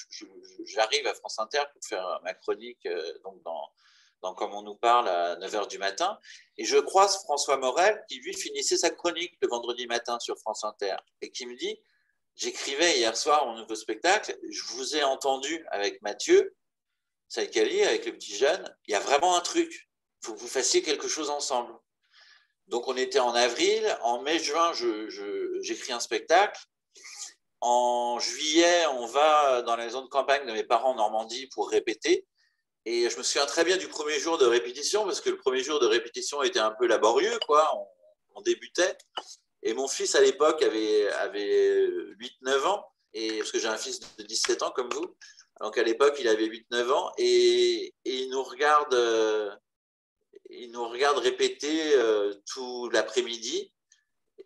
j'arrive à France Inter pour faire ma chronique euh, donc dans, Comme on nous parle à 9h du matin. Et je croise François Morel qui, lui, finissait sa chronique le vendredi matin sur France Inter et qui me dit J'écrivais hier soir mon nouveau spectacle, je vous ai entendu avec Mathieu Saïkali, avec le petit jeune, il y a vraiment un truc. Il faut que vous fassiez quelque chose ensemble. Donc on était en avril, en mai-juin, j'écris un spectacle en juillet, on va dans la zone de campagne de mes parents en Normandie pour répéter. Et je me souviens très bien du premier jour de répétition, parce que le premier jour de répétition était un peu laborieux, quoi. On, débutait. Et mon fils, à l'époque, avait, avait 8-9 ans, et, parce que j'ai un fils de 17 ans comme vous. Donc à l'époque, il avait 8-9 ans, et, il, nous regarde, euh, il nous regarde répéter euh, tout l'après-midi.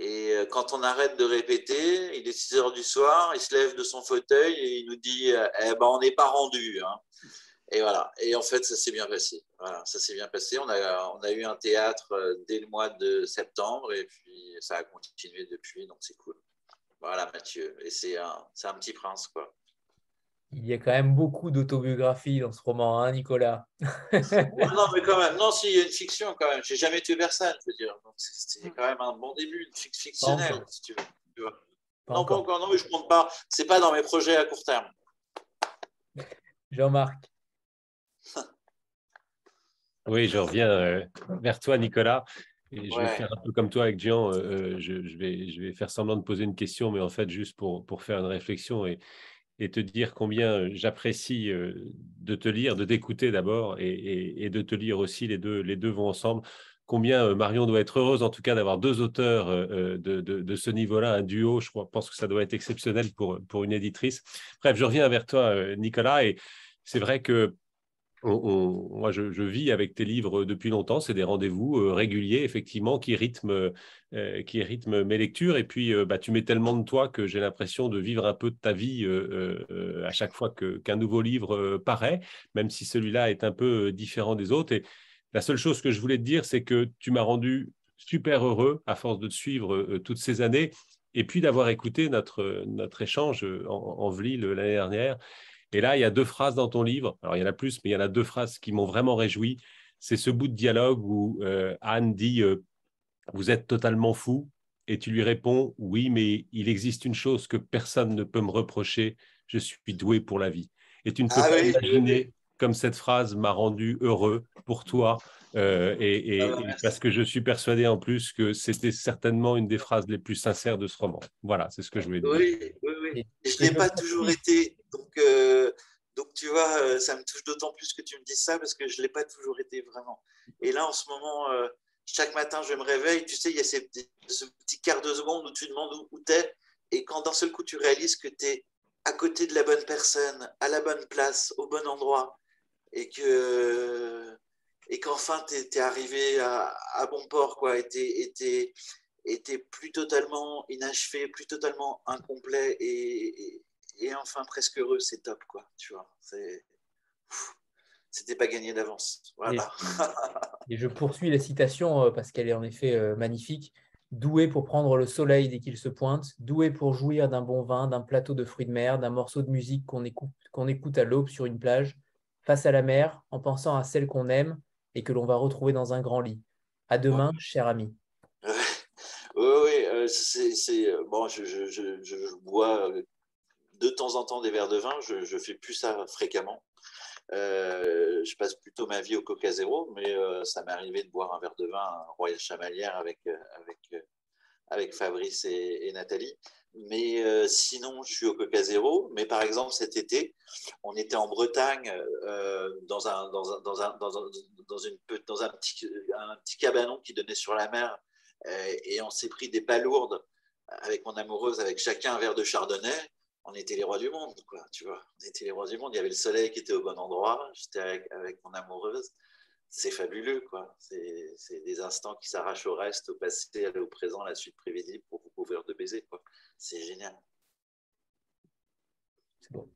Et euh, quand on arrête de répéter, il est 6 heures du soir, il se lève de son fauteuil et il nous dit euh, Eh ben, on n'est pas rendu. Hein. Et voilà. Et en fait, ça s'est bien passé. Ça s'est bien passé. On a, on a eu un théâtre euh, dès le mois de septembre et puis ça a continué depuis, donc c'est cool. Voilà, Mathieu. Et c'est un, un petit prince, quoi. Il y a quand même beaucoup d'autobiographies dans ce roman, hein, Nicolas? Non, mais quand même, non, si, il y a une fiction quand même. J'ai jamais tué personne, je veux dire. C'est quand même un bon début, une fiction fictionnelle, si tu veux. non, pas encore, non, mais je ne compte pas. Ce n'est pas dans mes projets à court terme. Jean-Marc. oui, je reviens euh, vers toi, Nicolas. Et je vais faire un peu comme toi avec Jean. Euh, euh, je, vais, je vais faire semblant de poser une question, mais en fait, juste pour, pour faire une réflexion. Et, et te dire combien euh, j'apprécie euh, de te lire, de t'écouter d'abord et, de te lire aussi. Les deux, les deux vont ensemble. Combien euh, Marion doit être heureuse, en tout cas, d'avoir deux auteurs de, de, ce niveau-là, un duo. Je pense que ça doit être exceptionnel pour, pour une éditrice. Bref, je reviens vers toi, Nicolas. Et c'est vrai que moi, je, vis avec tes livres depuis longtemps. C'est des rendez-vous euh, réguliers, effectivement, qui rythment, euh, qui rythment mes lectures. Et puis, euh, bah, tu mets tellement de toi que j'ai l'impression de vivre un peu de ta vie à chaque fois qu'un nouveau livre paraît, même si celui-là est un peu différent des autres. Et la seule chose que je voulais te dire, c'est que tu m'as rendu super heureux à force de te suivre toutes ces années et puis d'avoir écouté notre, notre échange en, en l'année dernière. Et là, il y a deux phrases dans ton livre. Alors, il y en a plus, mais il y en a deux phrases qui m'ont vraiment réjoui. C'est ce bout de dialogue où euh, Anne dit euh, Vous êtes totalement fou. Et tu lui réponds Oui, mais il existe une chose que personne ne peut me reprocher je suis doué pour la vie. Et tu ne peux ah pas imaginer comme cette phrase m'a rendu heureux pour toi. Euh, et, ah bah, parce que je suis persuadé en plus que c'était certainement une des phrases les plus sincères de ce roman. Voilà, c'est ce que je voulais dire. Oui, oui, oui. Je n'ai pas toujours été. Donc, euh, donc, tu vois, euh, ça me touche d'autant plus que tu me dis ça parce que je ne l'ai pas toujours été vraiment. Et là, en ce moment, chaque matin, je me réveille. Tu sais, il y a ce petit quart de seconde où tu demandes où, où tu es. Et quand d'un seul coup, tu réalises que tu es à côté de la bonne personne, à la bonne place, au bon endroit, et que et qu'enfin tu es, arrivé à, bon port quoi et était était plus totalement inachevé plus totalement incomplet et, et, enfin presque heureux c'est top quoi tu vois. C'était pas gagné d'avance. Voilà. Et, je poursuis la citation euh, parce qu'elle est en effet euh, magnifique. Doué pour prendre le soleil dès qu'il se pointe, doué pour jouir d'un bon vin, d'un plateau de fruits de mer, d'un morceau de musique qu'on écoute, qu'on écoute à l'aube sur une plage, face à la mer, en pensant à celle qu'on aime et que l'on va retrouver dans un grand lit. À demain, cher ami. Oui, euh, c'est euh, bon. Je, bois de temps en temps des verres de vin. Je, je fais plus ça fréquemment. Euh, je passe plutôt ma vie au Coca Zéro, mais ça m'est arrivé de boire un verre de vin Royal Chamalière avec, avec, avec Fabrice et, Nathalie. Mais euh, sinon, je suis au Coca Zéro. Mais par exemple, cet été, on était en Bretagne euh, dans, petit, un petit cabanon qui donnait sur la mer. Euh, et on s'est pris des palourdes avec mon amoureuse, avec chacun un verre de chardonnay. On était les rois du monde, quoi, tu vois. On était les rois du monde. Il y avait le soleil qui était au bon endroit. J'étais avec, avec mon amoureuse c'est fabuleux, quoi. C'est des instants qui s'arrachent au reste, au passé, au présent, la suite prévisible pour vous couvrir de baisers, quoi. C'est génial. C'est bon.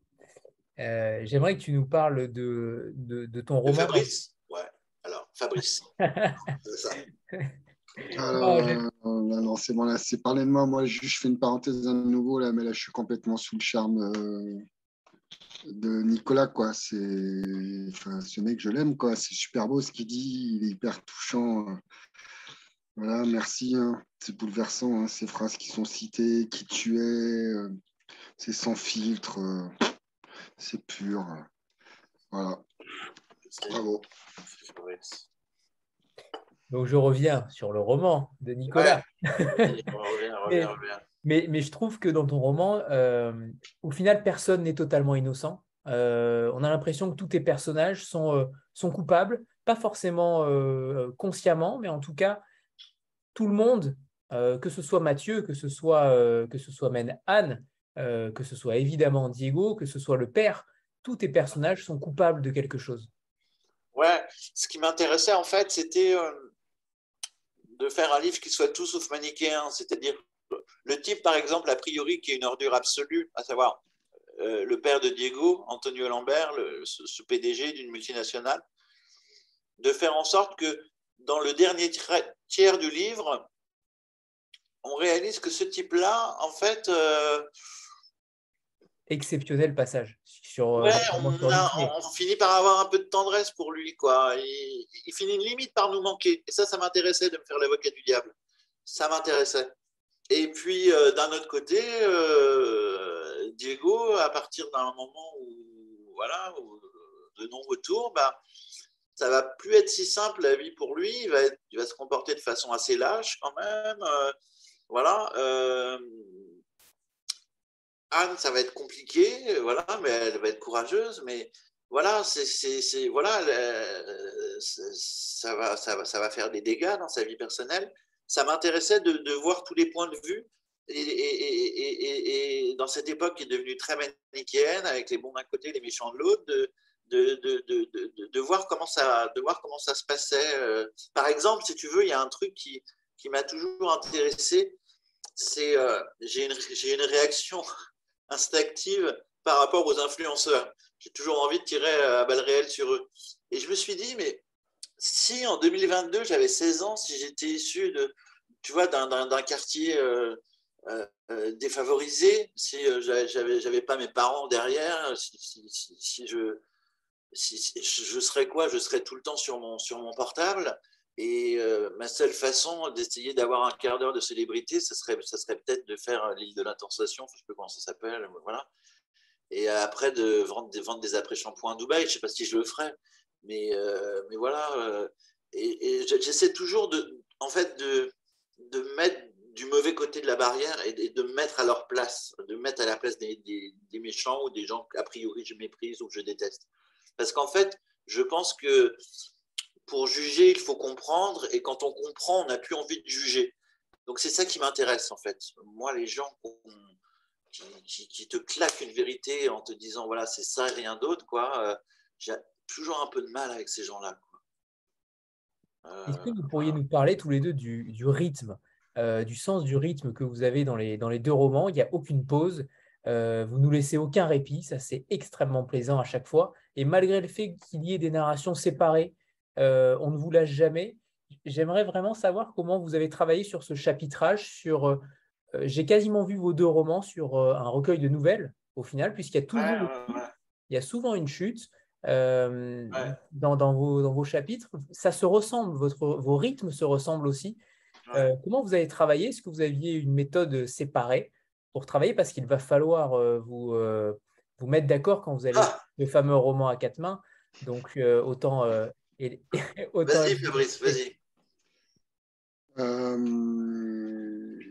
Euh, j'aimerais que tu nous parles de, de, ton roman. Fabrice Ouais, alors, Fabrice. c'est ça. Alors, euh, non, c'est bon, là, c'est parler de moi. Moi, je, fais une parenthèse à nouveau, là, mais là, je suis complètement sous le charme euh, de Nicolas, quoi. C'est enfin, ce mec, je l'aime, quoi. C'est super beau ce qu'il dit, il est hyper touchant. Voilà, merci. Hein. C'est bouleversant, hein, ces phrases qui sont citées, qui tu es, euh, c'est sans filtre, euh, c'est pur. voilà. Bravo. Donc je reviens sur le roman de Nicolas. mais, mais, je trouve que dans ton roman, euh, au final, personne n'est totalement innocent. on a l'impression que tous tes personnages sont, sont coupables, pas forcément consciemment, mais en tout cas, tout le monde, euh, que ce soit Mathieu, que ce soit, euh, que ce soit même Anne, euh, que ce soit évidemment Diego, que ce soit le père, tous tes personnages sont coupables de quelque chose. Ouais, ce qui m'intéressait en fait, c'était de faire un livre qui soit tout sauf manichéen, c'est-à-dire le type, par exemple, a priori, qui est une ordure absolue, à savoir le père de Diego, Antonio Lambert, le, ce PDG d'une multinationale, de faire en sorte que dans le dernier tiers du livre, on réalise que ce type-là, en fait. Euh, Exceptionnel passage. Sur, euh, on, finit par avoir un peu de tendresse pour lui. quoi. Il, finit limite par nous manquer. Et ça, ça m'intéressait de me faire l'avocat du diable. Ça m'intéressait. Et puis, euh, d'un autre côté, Diego, à partir d'un moment où, voilà, de non-retour, bah, ça va plus être si simple la vie pour lui. Il va, il va se comporter de façon assez lâche quand même. Euh, voilà. Euh, Anne, ça va être compliqué, voilà, mais elle va être courageuse. Mais voilà, c'est, voilà, ça va, ça va, ça va faire des dégâts dans sa vie personnelle. Ça m'intéressait de, voir tous les points de vue. Et, dans cette époque qui est devenue très manichéenne, avec les bons d'un côté, les méchants de l'autre, de, de, de, voir comment ça, de voir comment ça se passait. Euh. Par exemple, si tu veux, il y a un truc qui, qui m'a toujours intéressé, c'est euh, j'ai une, une, réaction instinctive par rapport aux influenceurs. J'ai toujours envie de tirer à balles réelles sur eux. Et je me suis dit, mais si en 2022, j'avais 16 ans, si j'étais issu de, tu vois, d'un quartier euh, défavorisé, si j'avais j'avais pas mes parents derrière, si, si je je serais quoi? Je serais tout le temps sur mon, sur mon portable. Et euh, ma seule façon d'essayer d'avoir un quart d'heure de célébrité, ça serait, ça serait peut-être de faire l'île de l'intensation, je ne sais pas comment ça s'appelle, voilà. Et après de vendre des, après-shampoings à Dubaï, je ne sais pas si je le ferais, mais, euh, mais voilà. Euh, et, j'essaie toujours de, en fait, de, de mettre du mauvais côté de la barrière et de, me mettre à leur place, de mettre à la place des, des méchants ou des gens qu'a priori je méprise ou que je déteste. Parce qu'en fait, je pense que pour juger, il faut comprendre, et quand on comprend, on n'a plus envie de juger. Donc c'est ça qui m'intéresse en fait. Moi, les gens qui, te claquent une vérité en te disant voilà, c'est ça et rien d'autre, quoi, euh, j'ai toujours un peu de mal avec ces gens-là. Est-ce que vous pourriez nous parler tous les deux du, rythme, euh, du sens du rythme que vous avez dans les, dans les deux romans? Il n'y a aucune pause. Euh, vous nous laissez aucun répit, ça c'est extrêmement plaisant à chaque fois. Et malgré le fait qu'il y ait des narrations séparées, euh, on ne vous lâche jamais. J'aimerais vraiment savoir comment vous avez travaillé sur ce chapitrage. Sur, euh, j'ai quasiment vu vos deux romans sur un recueil de nouvelles au final, puisqu'il y a toujours, il y a souvent une chute. dans, dans, vos, dans, vos, chapitres. Ça se ressemble, votre, vos rythmes se ressemblent aussi. comment vous avez travaillé? Est-ce que vous aviez une méthode séparée pour travailler? Parce qu'il va falloir vous, vous mettre d'accord quand vous allez ah le fameux roman à quatre mains. Donc, autant. Autant vas-y, Fabrice, vas-y.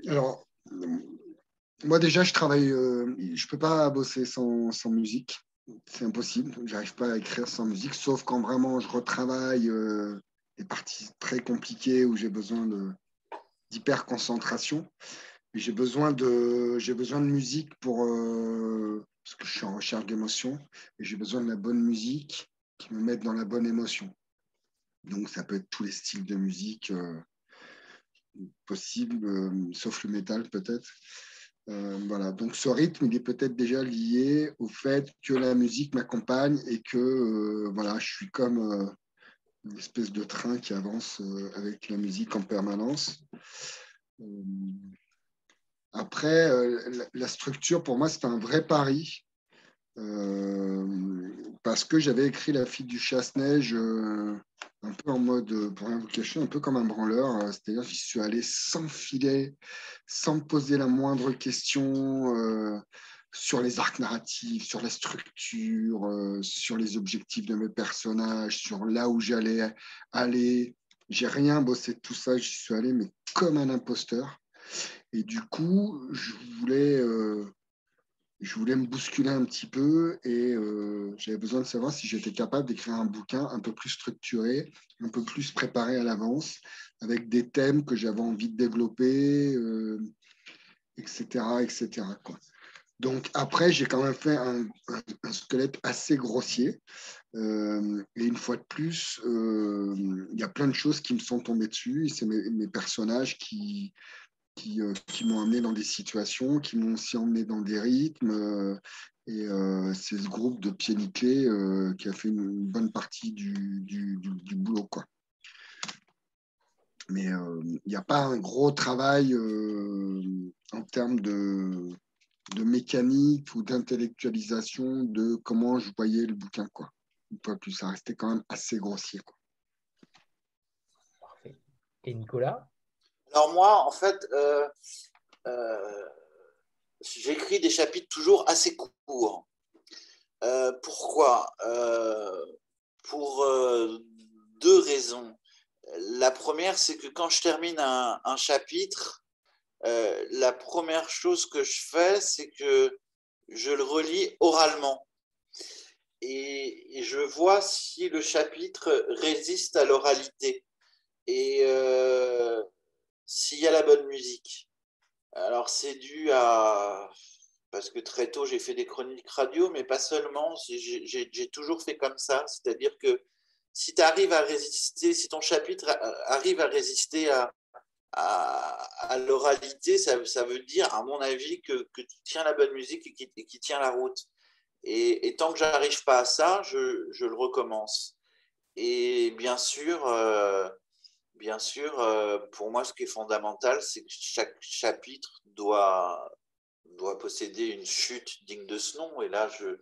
alors, moi déjà, je travaille, euh, je peux pas bosser sans, musique. C'est impossible. J'arrive pas à écrire sans musique, sauf quand vraiment je retravaille euh, des parties très compliquées où j'ai besoin d'hyper concentration. J'ai besoin de j'ai besoin de musique pour euh, parce que je suis en recherche d'émotion et j'ai besoin de la bonne musique qui me mette dans la bonne émotion. Donc ça peut être tous les styles de musique possibles, sauf le métal peut-être. Euh, voilà, donc ce rythme, il est peut-être déjà lié au fait que la musique m'accompagne et que euh, voilà, je suis comme euh, une espèce de train qui avance avec la musique en permanence. après, la, structure, pour moi, c'est un vrai pari. parce que j'avais écrit La fille du chasse-neige un peu en mode, euh, pour rien vous cacher, un peu comme un branleur. Euh, c'est-à-dire j'y suis allé sans filet, sans poser la moindre question euh, sur les arcs narratifs, sur la structure, sur les objectifs de mes personnages, sur là où j'allais aller. J'ai rien bossé de tout ça, j'y suis allé, mais comme un imposteur. Et du coup, je voulais je voulais me bousculer un petit peu et euh, j'avais besoin de savoir si j'étais capable d'écrire un bouquin un peu plus structuré, un peu plus préparé à l'avance, avec des thèmes que j'avais envie de développer, etc. Euh, etc. Donc après, j'ai quand même fait un, squelette assez grossier. Euh, et une fois de plus, il y a plein de choses qui me sont tombées dessus. C'est mes, personnages qui, euh, qui, m'ont amené dans des situations, qui m'ont aussi emmené dans des rythmes. Euh, et euh, c'est ce groupe de pieds qui a fait une, bonne partie du, du, boulot. Quoi. Mais il n'y a pas un gros travail en termes de, de mécanique ou d'intellectualisation de comment je voyais le bouquin. Quoi. plus, ça restait quand même assez grossier. Quoi. Parfait. Et Nicolas? Alors moi, en fait, euh, euh, j'écris des chapitres toujours assez courts. Euh, pourquoi? Pour deux raisons. La première, c'est que quand je termine un, chapitre, la première chose que je fais, c'est que je le relis oralement. Et, je vois si le chapitre résiste à l'oralité. Et s'il y a la bonne musique. Alors c'est dû à... Parce que très tôt, j'ai fait des chroniques radio, mais pas seulement. J'ai toujours fait comme ça. C'est-à-dire que si tu arrives à résister, si ton chapitre arrive à résister à, à, l'oralité, ça, veut dire, à mon avis, que, que tu tiens la bonne musique et qui, qui tient la route. Et, tant que j'arrive pas à ça, je, je, le recommence. Et bien sûr, euh, bien sûr, euh, pour moi, ce qui est fondamental, c'est que chaque chapitre doit, doit posséder une chute digne de ce nom. Et là, je,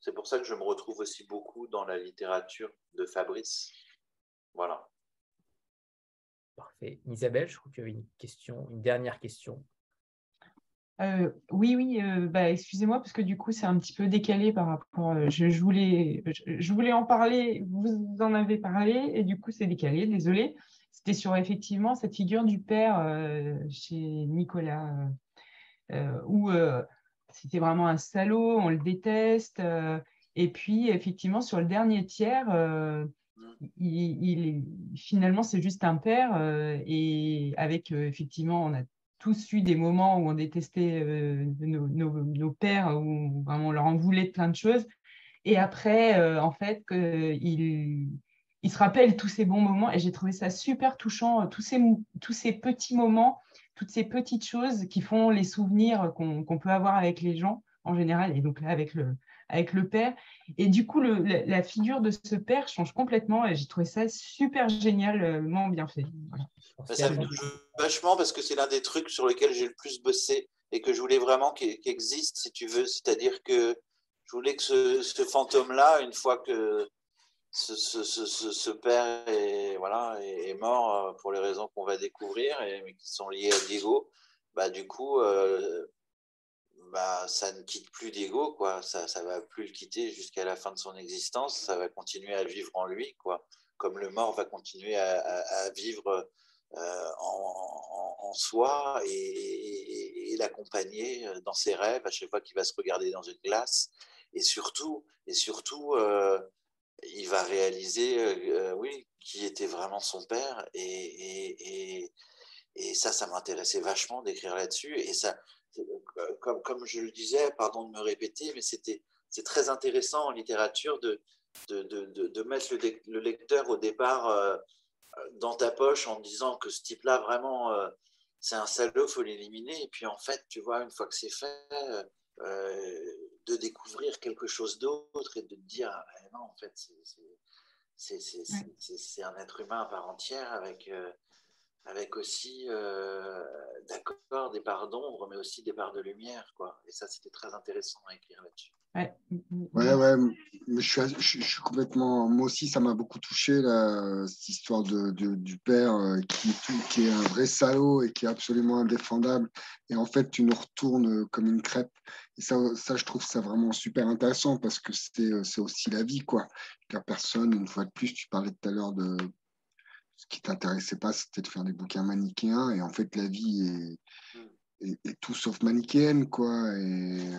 c'est pour ça que je me retrouve aussi beaucoup dans la littérature de Fabrice. Voilà. Parfait. Isabelle, je crois qu'il y avait une question, une dernière question. Euh, oui, oui, euh, bah, excusez-moi parce que du coup c'est un petit peu décalé par rapport. je, je, voulais, je, voulais en parler, vous en avez parlé et du coup c'est décalé, désolé c'était sur effectivement cette figure du père euh, chez Nicolas, euh, euh, où c'était vraiment un salaud, on le déteste. et puis, effectivement, sur le dernier tiers, il, finalement, c'est juste un père. et avec, effectivement, on a tous eu des moments où on détestait nos, nos, pères, où vraiment on leur en voulait plein de choses. Et après, en fait, il, il se rappelle tous ces bons moments et j'ai trouvé ça super touchant, euh, tous ces, tous ces petits moments, toutes ces petites choses qui font les souvenirs qu'on peut avoir avec les gens en général et donc avec le, avec le père. Et du coup, la, figure de ce père change complètement et j'ai trouvé ça super génialement bien fait. Ça me touche vachement parce que c'est l'un des trucs sur lesquels j'ai le plus bossé et que je voulais vraiment qu'il existe, si tu veux. C'est-à-dire que je voulais que ce fantôme-là, une fois que ce, père est, voilà, est, mort pour les raisons qu'on va découvrir et qui sont liées à Diego, bah, du coup, bah, ça ne quitte plus Diego, quoi. Ça ne va plus le quitter jusqu'à la fin de son existence. Ça va continuer à vivre en lui, quoi. Comme le mort va continuer à, vivre en, soi et, et l'accompagner dans ses rêves à chaque fois qu'il va se regarder dans une glace. Et surtout, et surtout il va réaliser, euh, oui, qui était vraiment son père. Et, et, ça, ça m'intéressait vachement d'écrire là-dessus. Et ça, comme, comme je le disais, pardon de me répéter, mais c'était c'est très intéressant en littérature de, de, de, de mettre le, lecteur au départ euh, dans ta poche en disant que ce type-là, vraiment, euh, c'est un salaud, faut l'éliminer. Et puis en fait, tu vois, une fois que c'est fait, de découvrir quelque chose d'autre et de te dire ah, ben non, en fait, c'est un être humain à part entière avec, euh, avec aussi, euh, d'accord, des parts d'ombre, mais aussi des parts de lumière. Quoi. Et ça, c'était très intéressant à écrire là-dessus. Ouais. ouais, ouais, mais je suis, je, suis complètement. Moi aussi, ça m'a beaucoup touché, là, cette histoire de, du père euh, qui, qui est un vrai salaud et qui est absolument indéfendable. Et en fait, tu nous retournes comme une crêpe. Et ça, ça je trouve ça vraiment super intéressant parce que c'est aussi la vie, quoi. Personne, une fois de plus, tu parlais tout à l'heure de ce qui t'intéressait pas, c'était de faire des bouquins manichéens. Et en fait, la vie est, et, tout sauf manichéenne, quoi. Et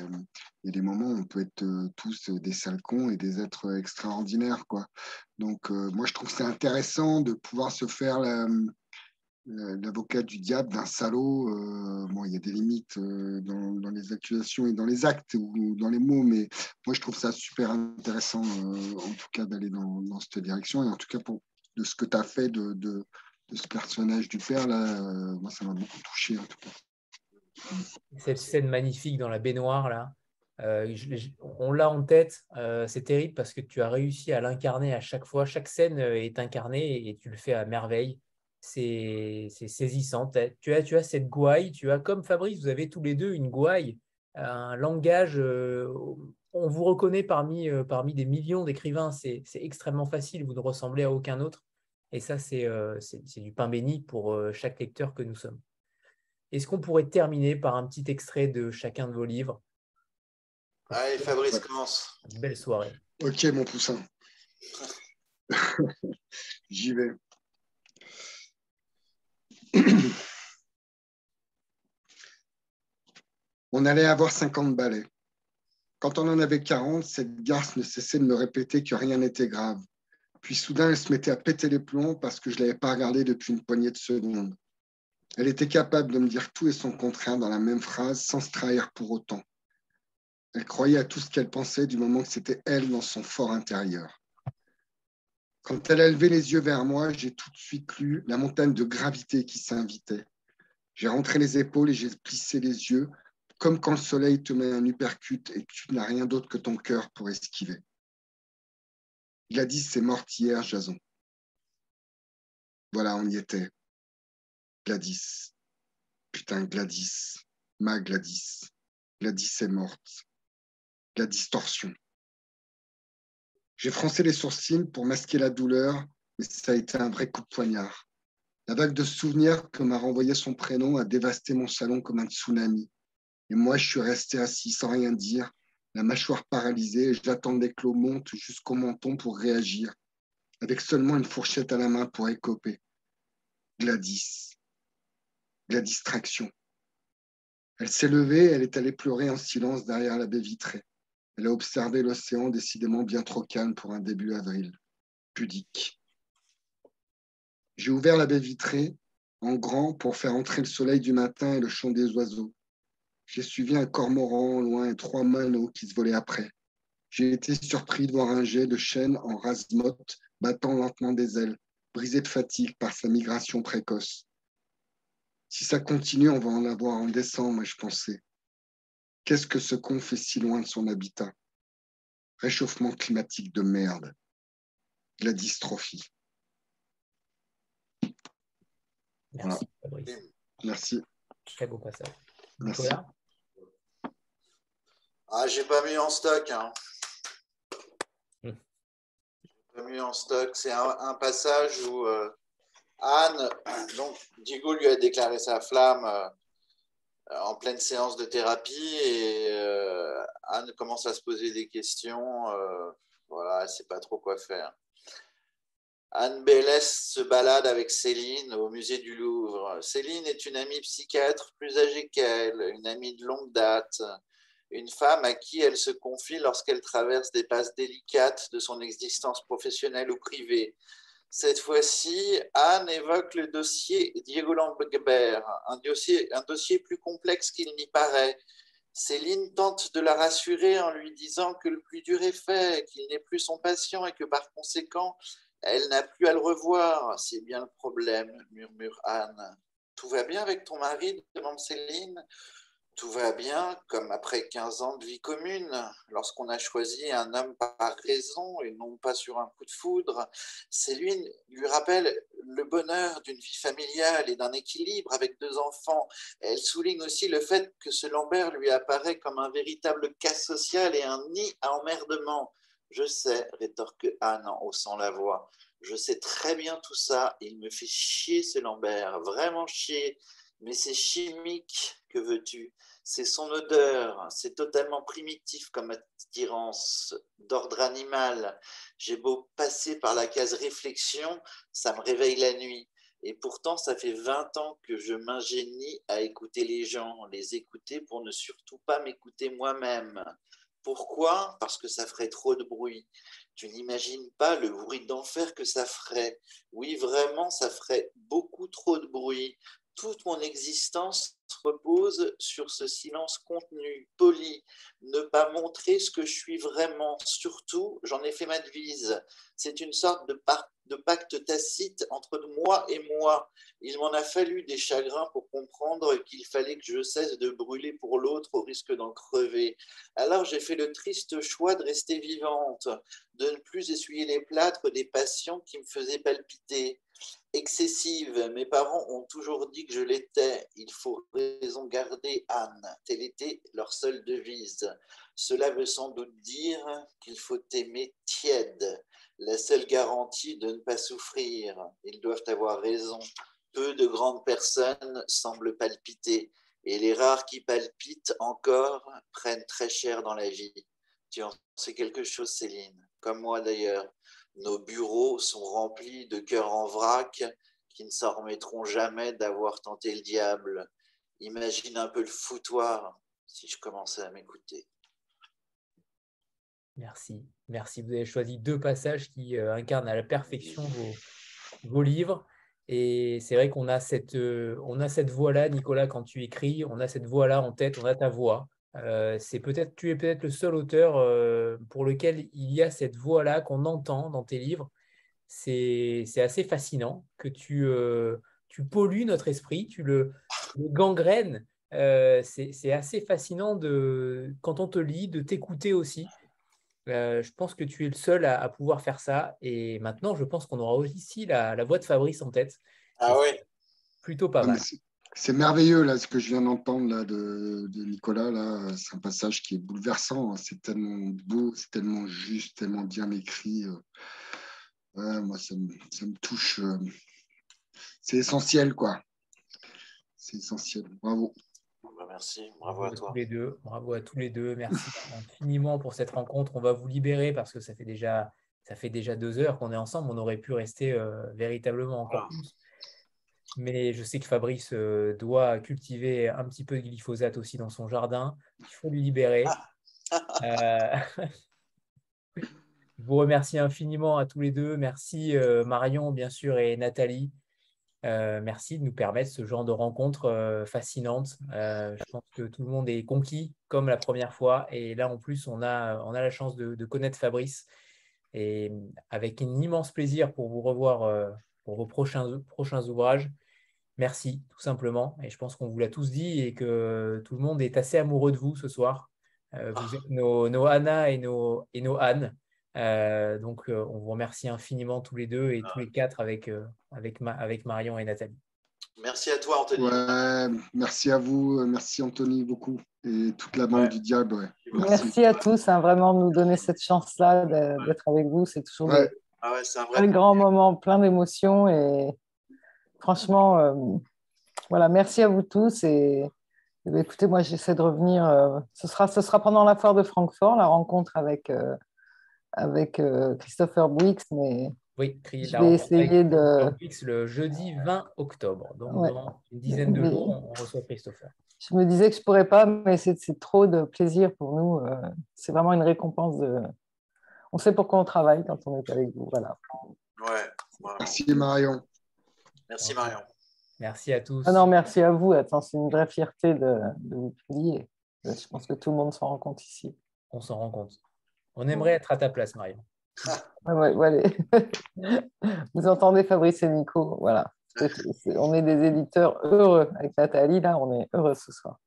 y a des moments où on peut être euh, tous des sales cons et des êtres extraordinaires, quoi. Donc, euh, moi, je trouve c'est intéressant de pouvoir se faire l'avocat du diable d'un salaud. Euh, bon, il y a des limites dans, les accusations et dans les actes ou dans les mots, mais moi, je trouve ça super intéressant, en tout cas, d'aller dans, cette direction. Et en tout cas, pour, de ce que tu as fait de, ce personnage du père, là, moi, ça m'a beaucoup touché, en tout cas. Cette scène magnifique dans la baignoire, là, euh, on l'a en tête. Euh, c'est terrible parce que tu as réussi à l'incarner à chaque fois. Chaque scène euh, est incarnée et tu le fais à merveille. C'est saisissant. Tu as, tu as cette gouaille. Tu as, comme Fabrice, vous avez tous les deux une gouaille, un langage. on vous reconnaît parmi, parmi des millions d'écrivains. C'est extrêmement facile. Vous ne ressemblez à aucun autre. Et ça, c'est du pain béni pour chaque lecteur que nous sommes. Est-ce qu'on pourrait terminer par un petit extrait de chacun de vos livres? Allez, Fabrice, commence. Belle soirée. Ok, mon poussin. J'y vais. On allait avoir 50 balais. Quand on en avait 40, cette garce ne cessait de me répéter que rien n'était grave. Puis soudain, elle se mettait à péter les plombs parce que je ne l'avais pas regardée depuis une poignée de secondes. Elle était capable de me dire tout et son contraire dans la même phrase sans se trahir pour autant. Elle croyait à tout ce qu'elle pensait du moment que c'était elle dans son fort intérieur. Quand elle a levé les yeux vers moi, j'ai tout de suite lu la montagne de gravité qui s'invitait. J'ai rentré les épaules et j'ai plissé les yeux, comme quand le soleil te met un uppercut et tu n'as rien d'autre que ton cœur pour esquiver. Gladys est morte hier, Jason. Voilà, on y était. Gladys. Putain, Gladys. Ma Gladys. Gladys est morte. La distorsion. J'ai froncé les sourcils pour masquer la douleur, mais ça a été un vrai coup de poignard. La vague de souvenirs que m'a renvoyé son prénom a dévasté mon salon comme un tsunami. Et moi, je suis resté assis sans rien dire, la mâchoire paralysée, et j'attendais que l'eau monte jusqu'au menton pour réagir, avec seulement une fourchette à la main pour écoper. Gladys la distraction. Elle s'est levée, elle est allée pleurer en silence derrière la baie vitrée. Elle a observé l'océan décidément bien trop calme pour un début avril, pudique. J'ai ouvert la baie vitrée en grand pour faire entrer le soleil du matin et le chant des oiseaux. J'ai suivi un cormoran loin et trois manots qui se volaient après. J'ai été surpris de voir un jet de chêne en rasemotte battant lentement des ailes, brisé de fatigue par sa migration précoce. Si ça continue, on va en avoir en décembre, je pensais. Qu'est-ce que ce con fait si loin de son habitat? Réchauffement climatique de merde. La dystrophie. Merci, Fabrice. Merci. Très beau passage. Merci. Ah, j'ai pas mis en stock. Hein. remue en stock. C'est un, passage où euh, Anne, donc Diego lui a déclaré sa flamme euh, en pleine séance de thérapie et euh, Anne commence à se poser des questions. voilà, elle ne sait pas trop quoi faire. Anne Bélès se balade avec Céline au musée du Louvre. Céline est une amie psychiatre plus âgée qu'elle, une amie de longue date une femme à qui elle se confie lorsqu'elle traverse des passes délicates de son existence professionnelle ou privée. Cette fois-ci, Anne évoque le dossier Diego Lambert, un dossier, un dossier plus complexe qu'il n'y paraît. Céline tente de la rassurer en lui disant que le plus dur est fait, qu'il n'est plus son patient et que par conséquent, elle n'a plus à le revoir. C'est bien le problème, murmure Anne. Tout va bien avec ton mari demande Céline tout va bien, comme après 15 ans de vie commune, lorsqu'on a choisi un homme par raison et non pas sur un coup de foudre. Céline lui rappelle le bonheur d'une vie familiale et d'un équilibre avec deux enfants. Elle souligne aussi le fait que ce Lambert lui apparaît comme un véritable cas social et un nid à emmerdement. Je sais, rétorque Anne en haussant la voix. Je sais très bien tout ça. Il me fait chier ce Lambert, vraiment chier. Mais c'est chimique, que veux-tu? C'est son odeur, c'est totalement primitif comme attirance d'ordre animal. J'ai beau passer par la case réflexion, ça me réveille la nuit. Et pourtant, ça fait 20 ans que je m'ingénie à écouter les gens, les écouter pour ne surtout pas m'écouter moi-même. Pourquoi? Parce que ça ferait trop de bruit. Tu n'imagines pas le bruit d'enfer que ça ferait. Oui, vraiment, ça ferait beaucoup trop de bruit toute mon existence repose sur ce silence contenu, poli, ne pas montrer ce que je suis vraiment. Surtout, j'en ai fait ma devise. C'est une sorte de, pacte tacite entre moi et moi. Il m'en a fallu des chagrins pour comprendre qu'il fallait que je cesse de brûler pour l'autre au risque d'en crever. Alors j'ai fait le triste choix de rester vivante, de ne plus essuyer les plâtres des patients qui me faisaient palpiter excessive. Mes parents ont toujours dit que je l'étais. Il faut raison garder Anne. Telle était leur seule devise. Cela veut sans doute dire qu'il faut aimer tiède, la seule garantie de ne pas souffrir. Ils doivent avoir raison. Peu de grandes personnes semblent palpiter, et les rares qui palpitent encore prennent très cher dans la vie. Tu en sais quelque chose, Céline, comme moi d'ailleurs. Nos bureaux sont remplis de cœurs en vrac qui ne s'en remettront jamais d'avoir tenté le diable. Imagine un peu le foutoir si je commençais à m'écouter. Merci, merci. Vous avez choisi deux passages qui euh, incarnent à la perfection vos, livres. Et c'est vrai qu'on a cette, euh, on a cette voix-là, Nicolas, quand tu écris, on a cette voix-là en tête, on a ta voix. Euh, c'est peut-être, tu es peut-être le seul auteur euh, pour lequel il y a cette voix-là qu'on entend dans tes livres. C'est, assez fascinant que tu, euh, tu pollues notre esprit, tu le, gangrènes. c'est, assez fascinant de, quand on te lit, de t'écouter aussi. je pense que tu es le seul à, pouvoir faire ça. Et maintenant, je pense qu'on aura aussi la, la voix de Fabrice en tête. Ah oui. Plutôt pas mal. C'est merveilleux là ce que je viens d'entendre là de, Nicolas là. C'est un passage qui est bouleversant. Hein. C'est tellement beau, c'est tellement juste, tellement bien écrit. Euh. moi ça me, touche. Euh. C'est essentiel quoi. C'est essentiel. Bravo. Bah, merci, bravo, à toi. Tous les deux. Bravo à tous les deux. Merci infiniment pour cette rencontre. On va vous libérer parce que ça fait déjà, ça fait déjà deux heures qu'on est ensemble. On aurait pu rester euh, véritablement encore plus. Mais je sais que Fabrice euh, doit cultiver un petit peu de glyphosate aussi dans son jardin. Il faut lui libérer. Euh, je vous remercie infiniment à tous les deux. Merci euh, Marion, bien sûr, et Nathalie. merci de nous permettre ce genre de rencontre fascinante. je pense que tout le monde est conquis comme la première fois. Et là, en plus, on a, on a la chance de, de connaître Fabrice. Et avec un immense plaisir pour vous revoir pour vos prochains, prochains ouvrages. Merci, tout simplement. Et je pense qu'on vous l'a tous dit et que tout le monde est assez amoureux de vous ce soir. Euh, vous êtes nos, nos, Anna et nos, et nos Anne. Euh, donc, euh, on vous remercie infiniment tous les deux et tous les quatre avec, avec, avec Marion et Nathalie. Merci à toi, Anthony. merci à vous. Merci, Anthony, beaucoup. Et toute la bande du diable. Merci. à tous, hein, vraiment, de nous donner cette chance-là d'être avec vous. C'est toujours Ah un vrai un grand moment, plein d'émotions et franchement, euh, voilà, merci à vous tous et, ben, écoutez, moi j'essaie de revenir. Euh, ce sera, ce sera pendant la foire de Francfort, la rencontre avec euh, avec Christopher Bwix, mais oui, je vais essayer de le jeudi 20 octobre. Donc dans une dizaine de jours, on reçoit Christopher. Je me disais que je pourrais pas, mais c'est trop de plaisir pour nous. c'est vraiment une récompense de on sait pourquoi on travaille quand on est avec vous. Voilà. Ouais. Merci Marion. Merci Marion. Merci à tous. Ah non, merci à vous. Attends, c'est une vraie fierté de, vous publier. Je pense que tout le monde s'en rend compte ici. On s'en rend compte. On aimerait être à ta place, Marion. ouais, ouais, Vous entendez Fabrice et Nico, voilà. on est des éditeurs heureux. Avec Nathalie, là, on est heureux ce soir.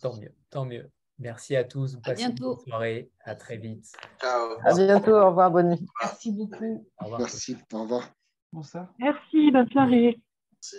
Tant mieux, tant mieux. Merci à tous. à bientôt. bonne soirée. À très vite. Ciao. À bientôt. Au revoir. Bonne nuit. Merci beaucoup. Merci. Au revoir. Bonsoir. Merci. Bonne soirée. Merci.